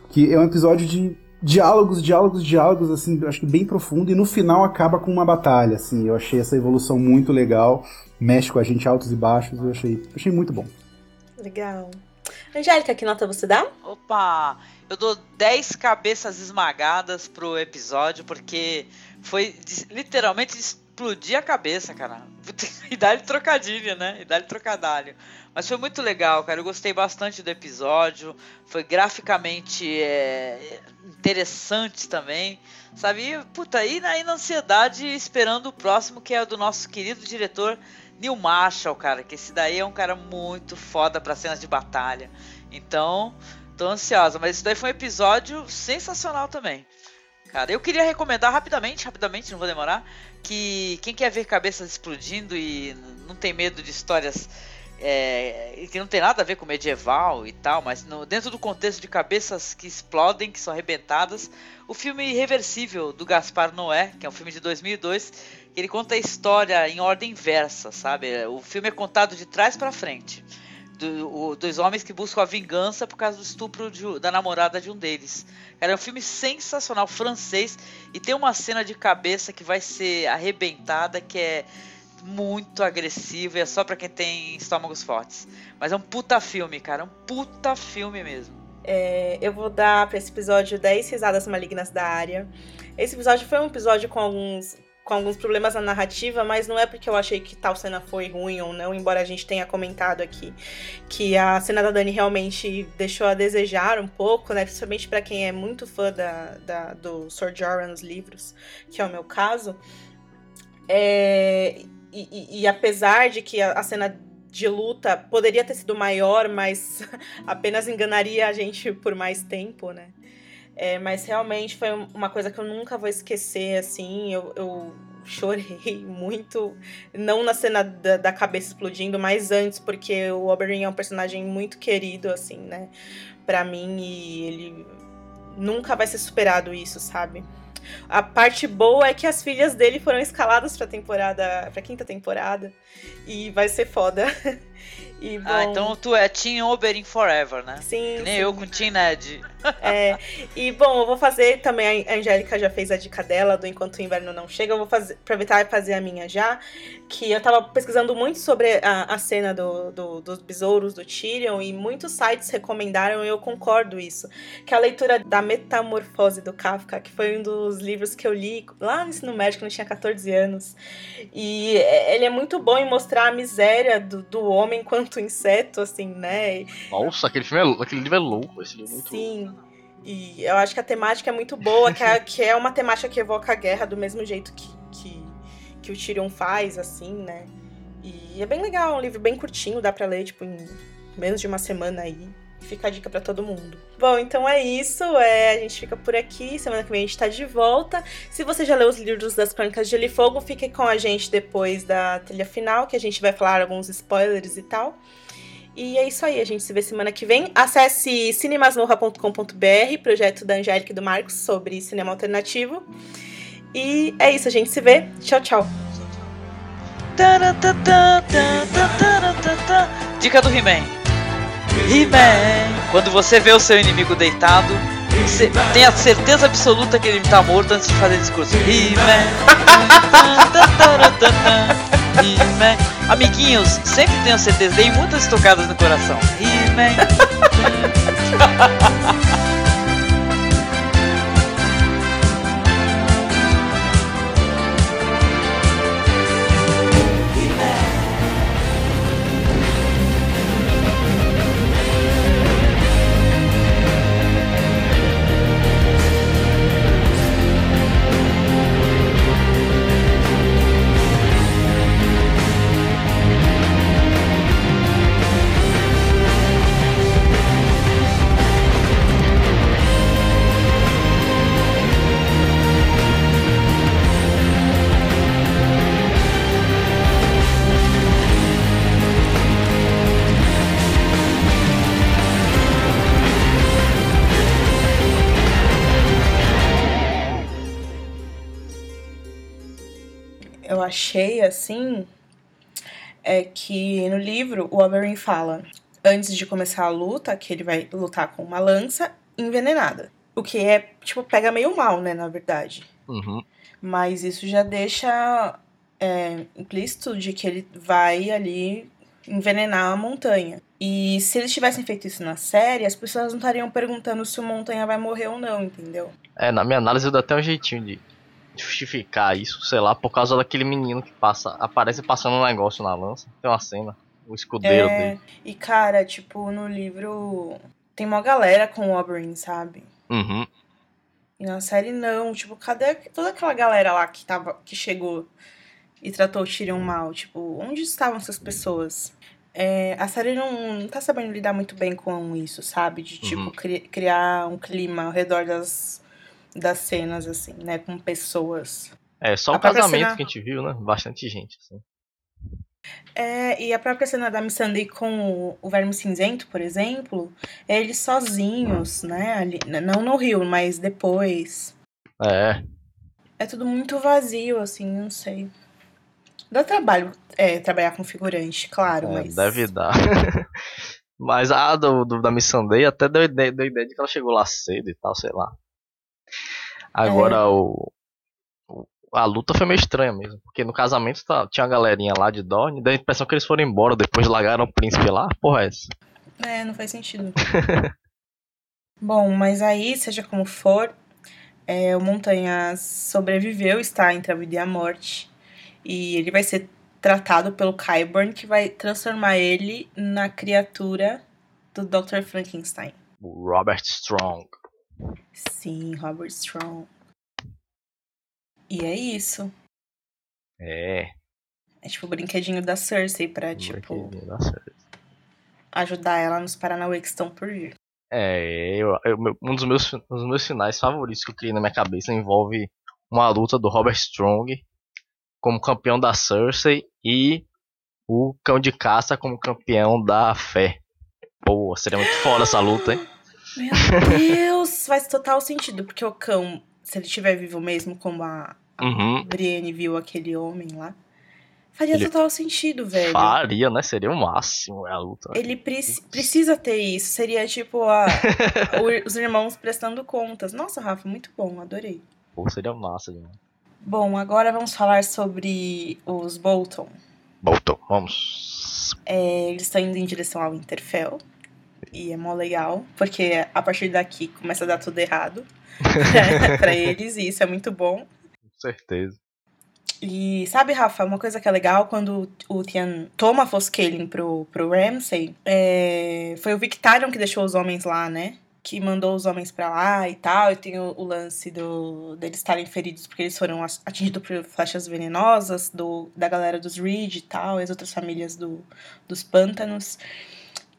Que é um episódio de diálogos, diálogos, diálogos, assim, acho que bem profundo. E no final acaba com uma batalha, assim. Eu achei essa evolução muito legal. Mexe com a gente altos e baixos. Eu achei, achei muito bom. Legal. Angélica, que nota você dá? Opa! Eu dou 10 cabeças esmagadas pro episódio, porque foi literalmente explodir a cabeça, cara. E dá-lhe trocadilho, né? E dá-lhe trocadalho. Mas foi muito legal, cara. Eu gostei bastante do episódio. Foi graficamente é, interessante também. Sabe? E, puta, aí na, ansiedade esperando o próximo, que é o do nosso querido diretor Neil Marshall, cara. Que esse daí é um cara muito foda para cenas de batalha. Então, tô ansiosa. Mas isso daí foi um episódio sensacional também. Cara, eu queria recomendar rapidamente, rapidamente, não vou demorar, que quem quer ver cabeças explodindo e não tem medo de histórias é, que não tem nada a ver com medieval e tal, mas no, dentro do contexto de cabeças que explodem, que são arrebentadas, o filme Irreversível do Gaspar Noé, que é um filme de 2002, ele conta a história em ordem inversa, sabe? O filme é contado de trás para frente do, o, dois homens que buscam a vingança por causa do estupro de, da namorada de um deles. Cara, é um filme sensacional, francês, e tem uma cena de cabeça que vai ser arrebentada, que é muito agressivo e é só para quem tem estômagos fortes. Mas é um puta filme, cara, é um puta filme mesmo. É, eu vou dar para esse episódio 10 risadas malignas da área. Esse episódio foi um episódio com alguns com alguns problemas na narrativa, mas não é porque eu achei que tal cena foi ruim ou não, embora a gente tenha comentado aqui que a cena da Dani realmente deixou a desejar um pouco, né? Principalmente para quem é muito fã da, da, do Sir Jorah nos livros, que é o meu caso. É, e, e, e, apesar de que a, a cena de luta poderia ter sido maior, mas apenas enganaria a gente por mais tempo, né? É, mas realmente foi uma coisa que eu nunca vou esquecer, assim. Eu, eu chorei muito, não na cena da, da, cabeça explodindo, mas antes, porque o Oberyn é um personagem muito querido, assim, né? Pra mim, e ele nunca vai ser superado isso, sabe? A parte boa é que as filhas dele foram escaladas pra temporada, pra quinta temporada, e vai ser foda. E, ah, bom... Ah, então tu é Team Oberyn Forever, né? Sim. Que nem sim. eu com Team Ned. É. E bom, eu vou fazer também. A Angélica já fez a dica dela do Enquanto o Inverno Não Chega. Eu vou fazer, aproveitar e fazer a minha já. Que eu tava pesquisando muito sobre a, a cena do, do, dos besouros do Tyrion e muitos sites recomendaram e eu concordo isso. Que é a leitura da Metamorfose do Kafka, que foi um dos livros que eu li lá no ensino médio, quando eu tinha 14 anos. E ele é muito bom em mostrar a miséria do, do homem enquanto inseto, assim, né? Nossa, aquele filme é, aquele livro é louco, esse livro é muito Sim. E eu acho que a temática é muito boa, que é, que é uma temática que evoca a guerra do mesmo jeito que, que, que o Tyrion faz, assim, né? E é bem legal, um livro bem curtinho, dá pra ler, tipo, em menos de uma semana aí. Fica a dica para todo mundo. Bom, então é isso. É, a gente fica por aqui. Semana que vem a gente tá de volta. Se você já leu os livros das Crônicas de Gelo e Fogo, fique com a gente depois da trilha final, que a gente vai falar alguns spoilers e tal. E é isso aí, a gente se vê semana que vem. Acesse cinemasmorra.com.br, projeto da Angélica e do Marcos sobre cinema alternativo. E é isso, a gente se vê. Tchau, tchau. Dica do He-Man. He-Man. Quando você vê o seu inimigo deitado, você tem a certeza absoluta que ele está morto antes de fazer discurso. He-Man. He-Man. Amiguinhos, sempre tenham certeza, dei muitas tocadas no coração. He-Man. achei assim é que no livro o Oberyn fala, antes de começar a luta, que ele vai lutar com uma lança envenenada. O que é, tipo, pega meio mal, né, na verdade. Uhum. Mas isso já deixa é, implícito de que ele vai ali envenenar a montanha. E se eles tivessem feito isso na série, as pessoas não estariam perguntando se o montanha vai morrer ou não, entendeu? É, na minha análise eu dou até um jeitinho de justificar isso, sei lá, por causa daquele menino que passa, aparece passando um negócio na lança. Tem uma cena, o escudeiro É, dele. e cara, tipo, no livro tem uma galera com o Oberyn, sabe? Uhum. E na série não, tipo, cadê toda aquela galera lá que tava que chegou e tratou o Tyrion mal, tipo, onde estavam essas pessoas? É, a série não, não tá sabendo lidar muito bem com isso, sabe? De tipo Uhum. cri- criar um clima ao redor das das cenas assim, né, com pessoas. É, só A o própria casamento cena- que a gente viu, né? Bastante gente, assim. É, e a própria cena da Missandei com o, o Verme Cinzento, por exemplo, é eles sozinhos, né? Ali, não no Rio, mas depois. É, É tudo muito vazio, assim, não sei. Dá trabalho é, trabalhar com figurante, claro, é, mas. deve dar. Mas a do, do- da Missandei até deu ideia, deu ideia de que ela chegou lá cedo e tal, sei lá. Agora É. o, A luta foi meio estranha mesmo. Porque no casamento tá- tinha uma galerinha lá de Dorne, deu a impressão que eles foram embora, depois largaram o príncipe lá. Porra, é essa? É, não faz sentido. Bom, mas aí, seja como for, é, o Montanha sobreviveu, está entre a vida e a morte. E ele vai ser tratado pelo Qyburn, que vai transformar ele na criatura do Dr. Frankenstein. Robert Strong. Sim, Robert Strong. E é isso. É, É tipo o brinquedinho da Cersei pra, tipo, ajudar ela nos Paranauê que estão por vir. É, eu, eu- um dos meus, um dos meus finais favoritos que eu criei na minha cabeça envolve uma luta do Robert Strong como campeão da Cersei e o Cão de Caça como campeão da Fé. Pô, seria muito foda essa luta, hein? Meu Deus! Faz total sentido, porque o cão, se ele estiver vivo mesmo, como a, Uhum. Brienne viu aquele homem lá, faria Ele- total sentido, velho. Faria, né? Seria o máximo a luta. Ele preci- precisa ter isso. Seria tipo a- os irmãos prestando contas. Nossa, Rafa, muito bom, adorei. Pô, seria massa demais. Bom, agora vamos falar sobre os Bolton. Voltou, vamos. É, eles estão indo em direção ao Winterfell. E é mó legal, porque a partir daqui começa a dar tudo errado pra eles, e isso é muito bom. Com certeza. E sabe, Rafa, uma coisa que é legal quando o Tian toma a Foscaling pro, pro Ramsay, é, foi o Victarion que deixou os homens lá, né? Que mandou os homens pra lá e tal. E tem o, o lance do, deles estarem feridos porque eles foram atingidos por flechas venenosas do, da galera dos Reed e tal, e as outras famílias do, dos pântanos.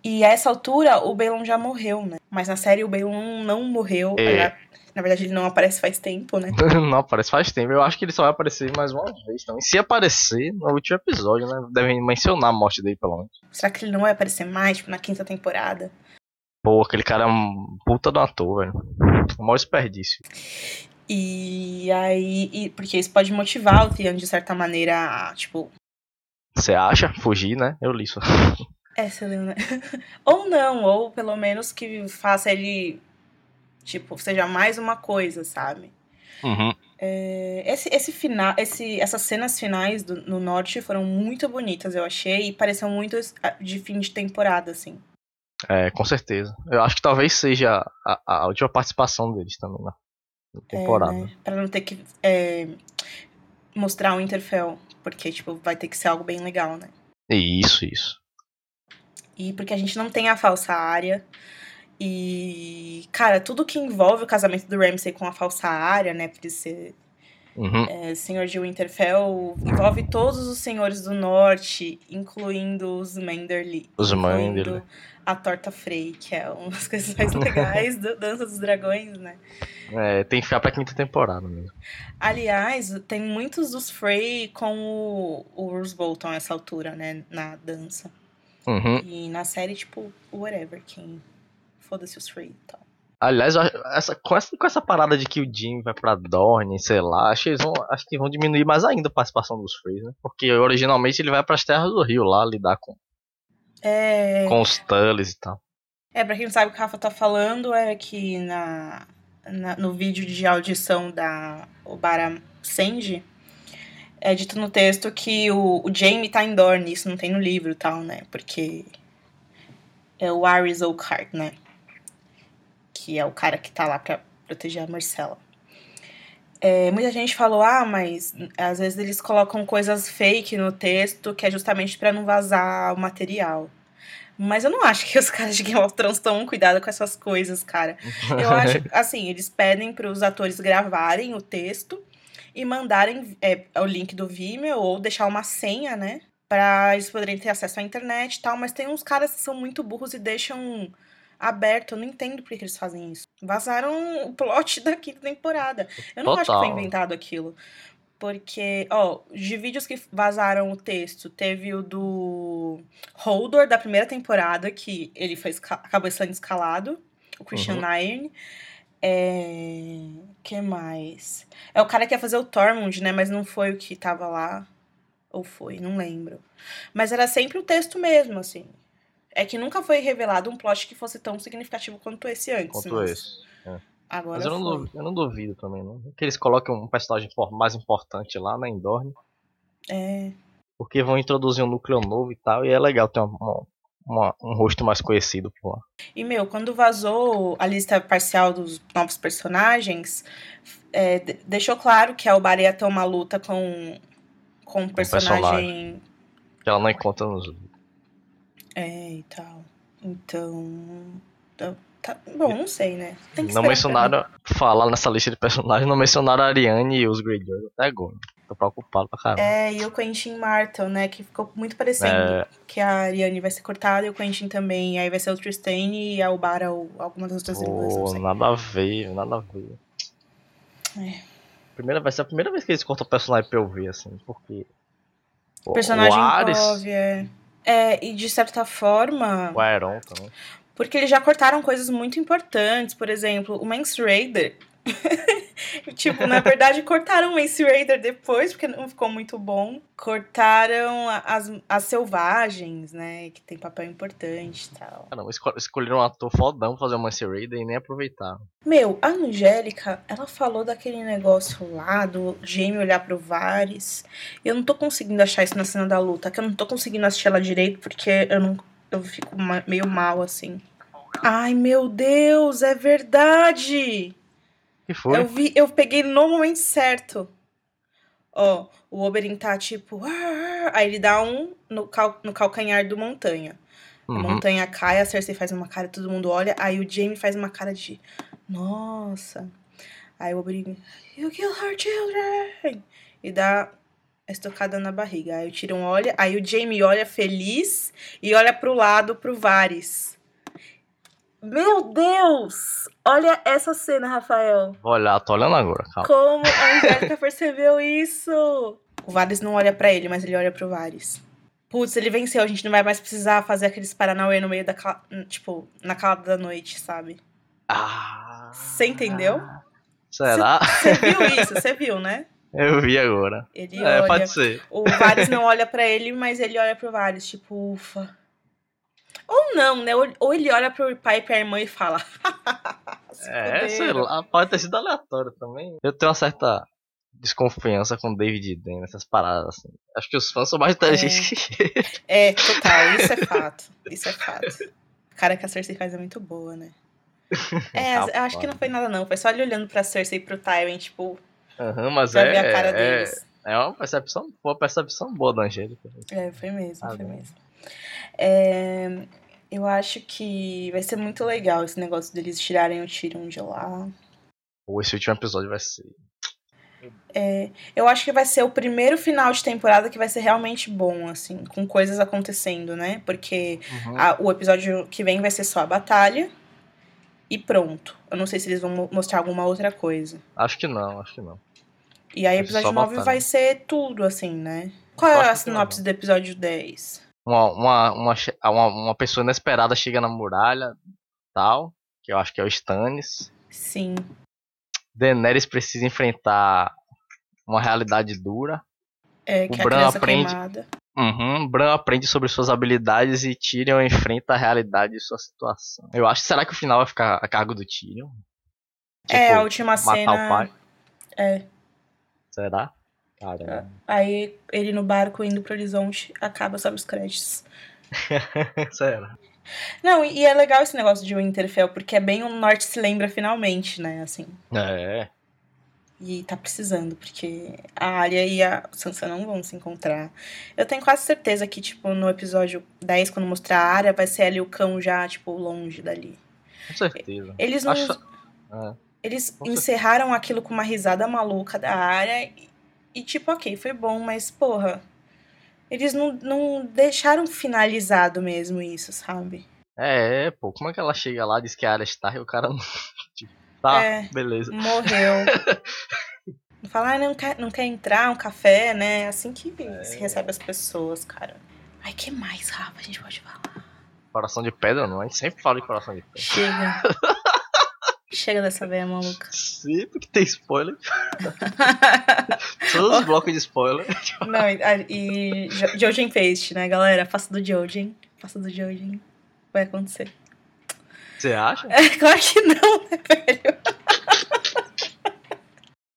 E a essa altura, o Balon já morreu, né? Mas na série o Balon não morreu. É. Na verdade, ele não aparece faz tempo, né? Não aparece faz tempo. Eu acho que ele só vai aparecer mais uma vez também. Se aparecer no último episódio, né? Devem mencionar a morte dele, pelo menos. Será que ele não vai aparecer mais, tipo, na quinta temporada? Pô, aquele cara é um puta do ator, velho. O maior desperdício. E aí, e- porque isso pode motivar o Theon de certa maneira a, tipo, Você acha? Fugir, né? Eu li isso. é, leu, né? ou não, ou pelo menos que faça ele, tipo, seja mais uma coisa, sabe? Uhum. É, esse, esse final, esse, essas cenas finais do- no norte foram muito bonitas, eu achei, e pareciam muito de fim de temporada, assim. É, com certeza. Eu acho que talvez seja a, a última participação deles também na na temporada. É, né? Pra não ter que é, mostrar o Interfell, porque, tipo, vai ter que ser algo bem legal, né? Isso, isso. E porque a gente não tem a falsa área. E, cara, tudo que envolve o casamento do Ramsay com a falsa área, né? Por ele ser Uhum. é, senhor de Winterfell, envolve todos os senhores do norte, incluindo os Manderly. Os Manderly. A Torta Frey, que é uma das coisas mais legais da Dança dos Dragões, né? É, tem que ficar pra quinta temporada mesmo. Aliás, tem muitos dos Frey com o, o Bolton a essa altura, né? Na dança. Uhum. E na série, tipo, whatever, quem. Foda-se os Frey e tal. Aliás, essa, com, essa, com essa parada de que o Jim vai pra Dorne, sei lá, acho que, eles vão, acho que vão diminuir mais ainda a participação dos Freys, né? Porque originalmente ele vai pras terras do rio lá lidar com, É, com os Tullys e tal. é, pra quem não sabe o que o Rafa tá falando, é que na, na- no vídeo de audição da Obara Sanji, é dito no texto que o, o Jaime tá em Dorne, isso não tem no livro e tal, né? Porque é o Aris Oakhart, né? Que é o cara que tá lá pra proteger a Marcela. É, muita gente falou, ah, mas às vezes eles colocam coisas fake no texto que é justamente pra não vazar o material. Mas eu não acho que os caras de Game of Thrones tomam cuidado com essas coisas, cara. Eu acho, assim, eles pedem para os atores gravarem o texto e mandarem é, o link do Vimeo ou deixar uma senha, né? Pra eles poderem ter acesso à internet e tal. Mas tem uns caras que são muito burros e deixam aberto. Eu não entendo por que eles fazem isso. Vazaram o plot da quinta temporada. Eu não acho que foi Total. inventado aquilo. Porque, ó, de vídeos que vazaram o texto, teve o do Holdor da primeira temporada, que ele foi acabou sendo escalado, o Christian Uhum. Iron. É. que mais? É o cara que ia fazer o Tormund, né? Mas não foi o que tava lá. Ou foi, não lembro. Mas era sempre o texto mesmo, assim. É que nunca foi revelado um plot que fosse tão significativo quanto esse antes. Quanto mas esse. Agora Mas eu não, duvido, eu não duvido também, não. Que eles coloquem um personagem mais importante lá, né, em Dorne. É. Porque vão introduzir um núcleo novo e tal, e é legal ter uma, uma- um rosto mais conhecido por lá. E, meu, quando vazou a lista parcial dos novos personagens, é, de- deixou claro que a Obara ia ter uma luta com, com um personagem. personagem. Que ela não encontra nos. É, e tal. Então. Tá- bom, não sei, né? Tem que Não mencionaram. Falar nessa lista de personagens, não mencionaram a Ariane e os Greyjoy até agora. Tô preocupado pra caramba. É, e o Quentin Martel, né? Que ficou muito parecendo É. que a Ariane vai ser cortada e o Quentin também. Aí vai ser o Tristan e a Obara ou alguma das outras irmãs, sei. nada a ver, nada a ver. É. Primeira, vai ser a primeira vez que eles cortam o personagem pra eu ver, assim, porque. o- Personagem o Ares, Kov, é. É, e de certa forma. o Aeron também. Porque eles já cortaram coisas muito importantes, por exemplo, o Mance Raider. tipo, na verdade, cortaram o Mance Raider depois, porque não ficou muito bom. Cortaram as, as selvagens, né? Que tem papel importante e tal. Caramba, esco- escolheram um ator fodão pra fazer o Mance Raider e nem aproveitaram. Meu, a Angélica, ela falou daquele negócio lá, do Jamie olhar pro Vares. Eu não tô conseguindo achar isso na cena da luta, que eu não tô conseguindo assistir ela direito, porque eu não. Eu fico meio mal, assim. Ai, meu Deus, é verdade! que foi? Eu vi, eu peguei no momento certo. Ó, o Oberyn tá tipo. "Ah", Aí ele dá um no, cal, no calcanhar do Montanha. A Uhum. montanha cai, a Cersei faz uma cara, todo mundo olha. Aí o Jaime faz uma cara de. Nossa. Aí o Oberyn. You kill her children! E dá a estocada na barriga. Aí o Tyrion olha. Aí o Jaime olha feliz e olha pro lado pro Varys. Meu Deus! Olha essa cena, Rafael. Vou olhar, tô olhando agora, calma. Como a Angélica percebeu isso? O Varys não olha pra ele, mas ele olha pro Varys. Putz, ele venceu, a gente não vai mais precisar fazer aqueles Paranauê no meio da. cala- Tipo, na calada da noite, sabe? Ah, Você entendeu? será? Você viu isso? Você viu, né? Eu vi agora. Ele É, olha. pode ser. O Varys não olha pra ele, mas ele olha pro Varys, tipo, ufa. Ou não, né? Ou- ele olha pro pai e pra irmã e fala. "Se É, sei fuderam." lá, pode ter sido aleatório também. Eu tenho uma certa desconfiança com o David Dan nessas paradas, assim. Acho que os fãs são mais inteligentes que ele. É, total, isso é fato. Isso é fato. A cara que a Cersei faz é muito boa, né? É, eu acho que não foi nada, não. Foi só ele olhando pra Cersei e pro Tywin, tipo, Aham, mas pra é, ver a cara é, deles. é uma percepção, uma percepção boa da Angélica. É, foi mesmo, Ah, foi bom. mesmo. É, eu acho que vai ser muito legal esse negócio deles tirarem o Tyrion de lá. Ou esse último episódio vai ser. É, eu acho que vai ser o primeiro final de temporada que vai ser realmente bom, assim, com coisas acontecendo, né? Porque Uhum. a- o episódio que vem vai ser só a batalha e pronto. Eu não sei se eles vão mo- mostrar alguma outra coisa. Acho que não, acho que não. E aí, episódio só 9 batalha. vai ser tudo, assim, né? Qual é a que sinopse do episódio 10? Uma, uma, uma, uma, uma pessoa inesperada chega na muralha tal. que eu acho que é o Stannis. Sim. Daenerys precisa enfrentar uma realidade dura. É, que O a Bran aprende- queimada. Uhum, Bran aprende sobre suas habilidades e Tyrion enfrenta a realidade de sua situação. Eu acho, será que o final vai ficar a cargo do Tyrion? é, Tipo, a última matar cena. o pai? É. Será? Caramba. Aí ele no barco indo pro horizonte acaba sob os créditos. Será? Não, e e é legal esse negócio de Winterfell, porque é bem o Norte se lembra finalmente, né? Assim. É. E tá precisando, porque a Arya e a Sansa não vão se encontrar. Eu tenho quase certeza que, tipo, no episódio 10, quando mostrar a Arya, vai ser ali o cão já, tipo, longe dali. Com certeza. Eles não. Acho- É. Eles Com certeza. encerraram aquilo com uma risada maluca da área e, e, tipo, ok, foi bom, mas, porra, eles não, não deixaram finalizado mesmo isso, sabe? É, pô, como é que ela chega lá, diz que a área está e o cara não. Tipo, tá, É. beleza. Morreu. Fala, ah, não quer, não quer entrar, um café, né? Assim que É. se recebe as pessoas, cara. Ai, que mais, Rafa, a gente pode falar? Coração de pedra, não? A gente sempre fala de coração de pedra. Chega. Chega dessa veia maluca. Sempre que tem spoiler. Todos os blocos de spoiler. Não, e, e Jo- Jojen Paste, né, galera? Faça do Jojen. Faça do Jojen. Vai acontecer. Você acha? É, claro que não, né, velho?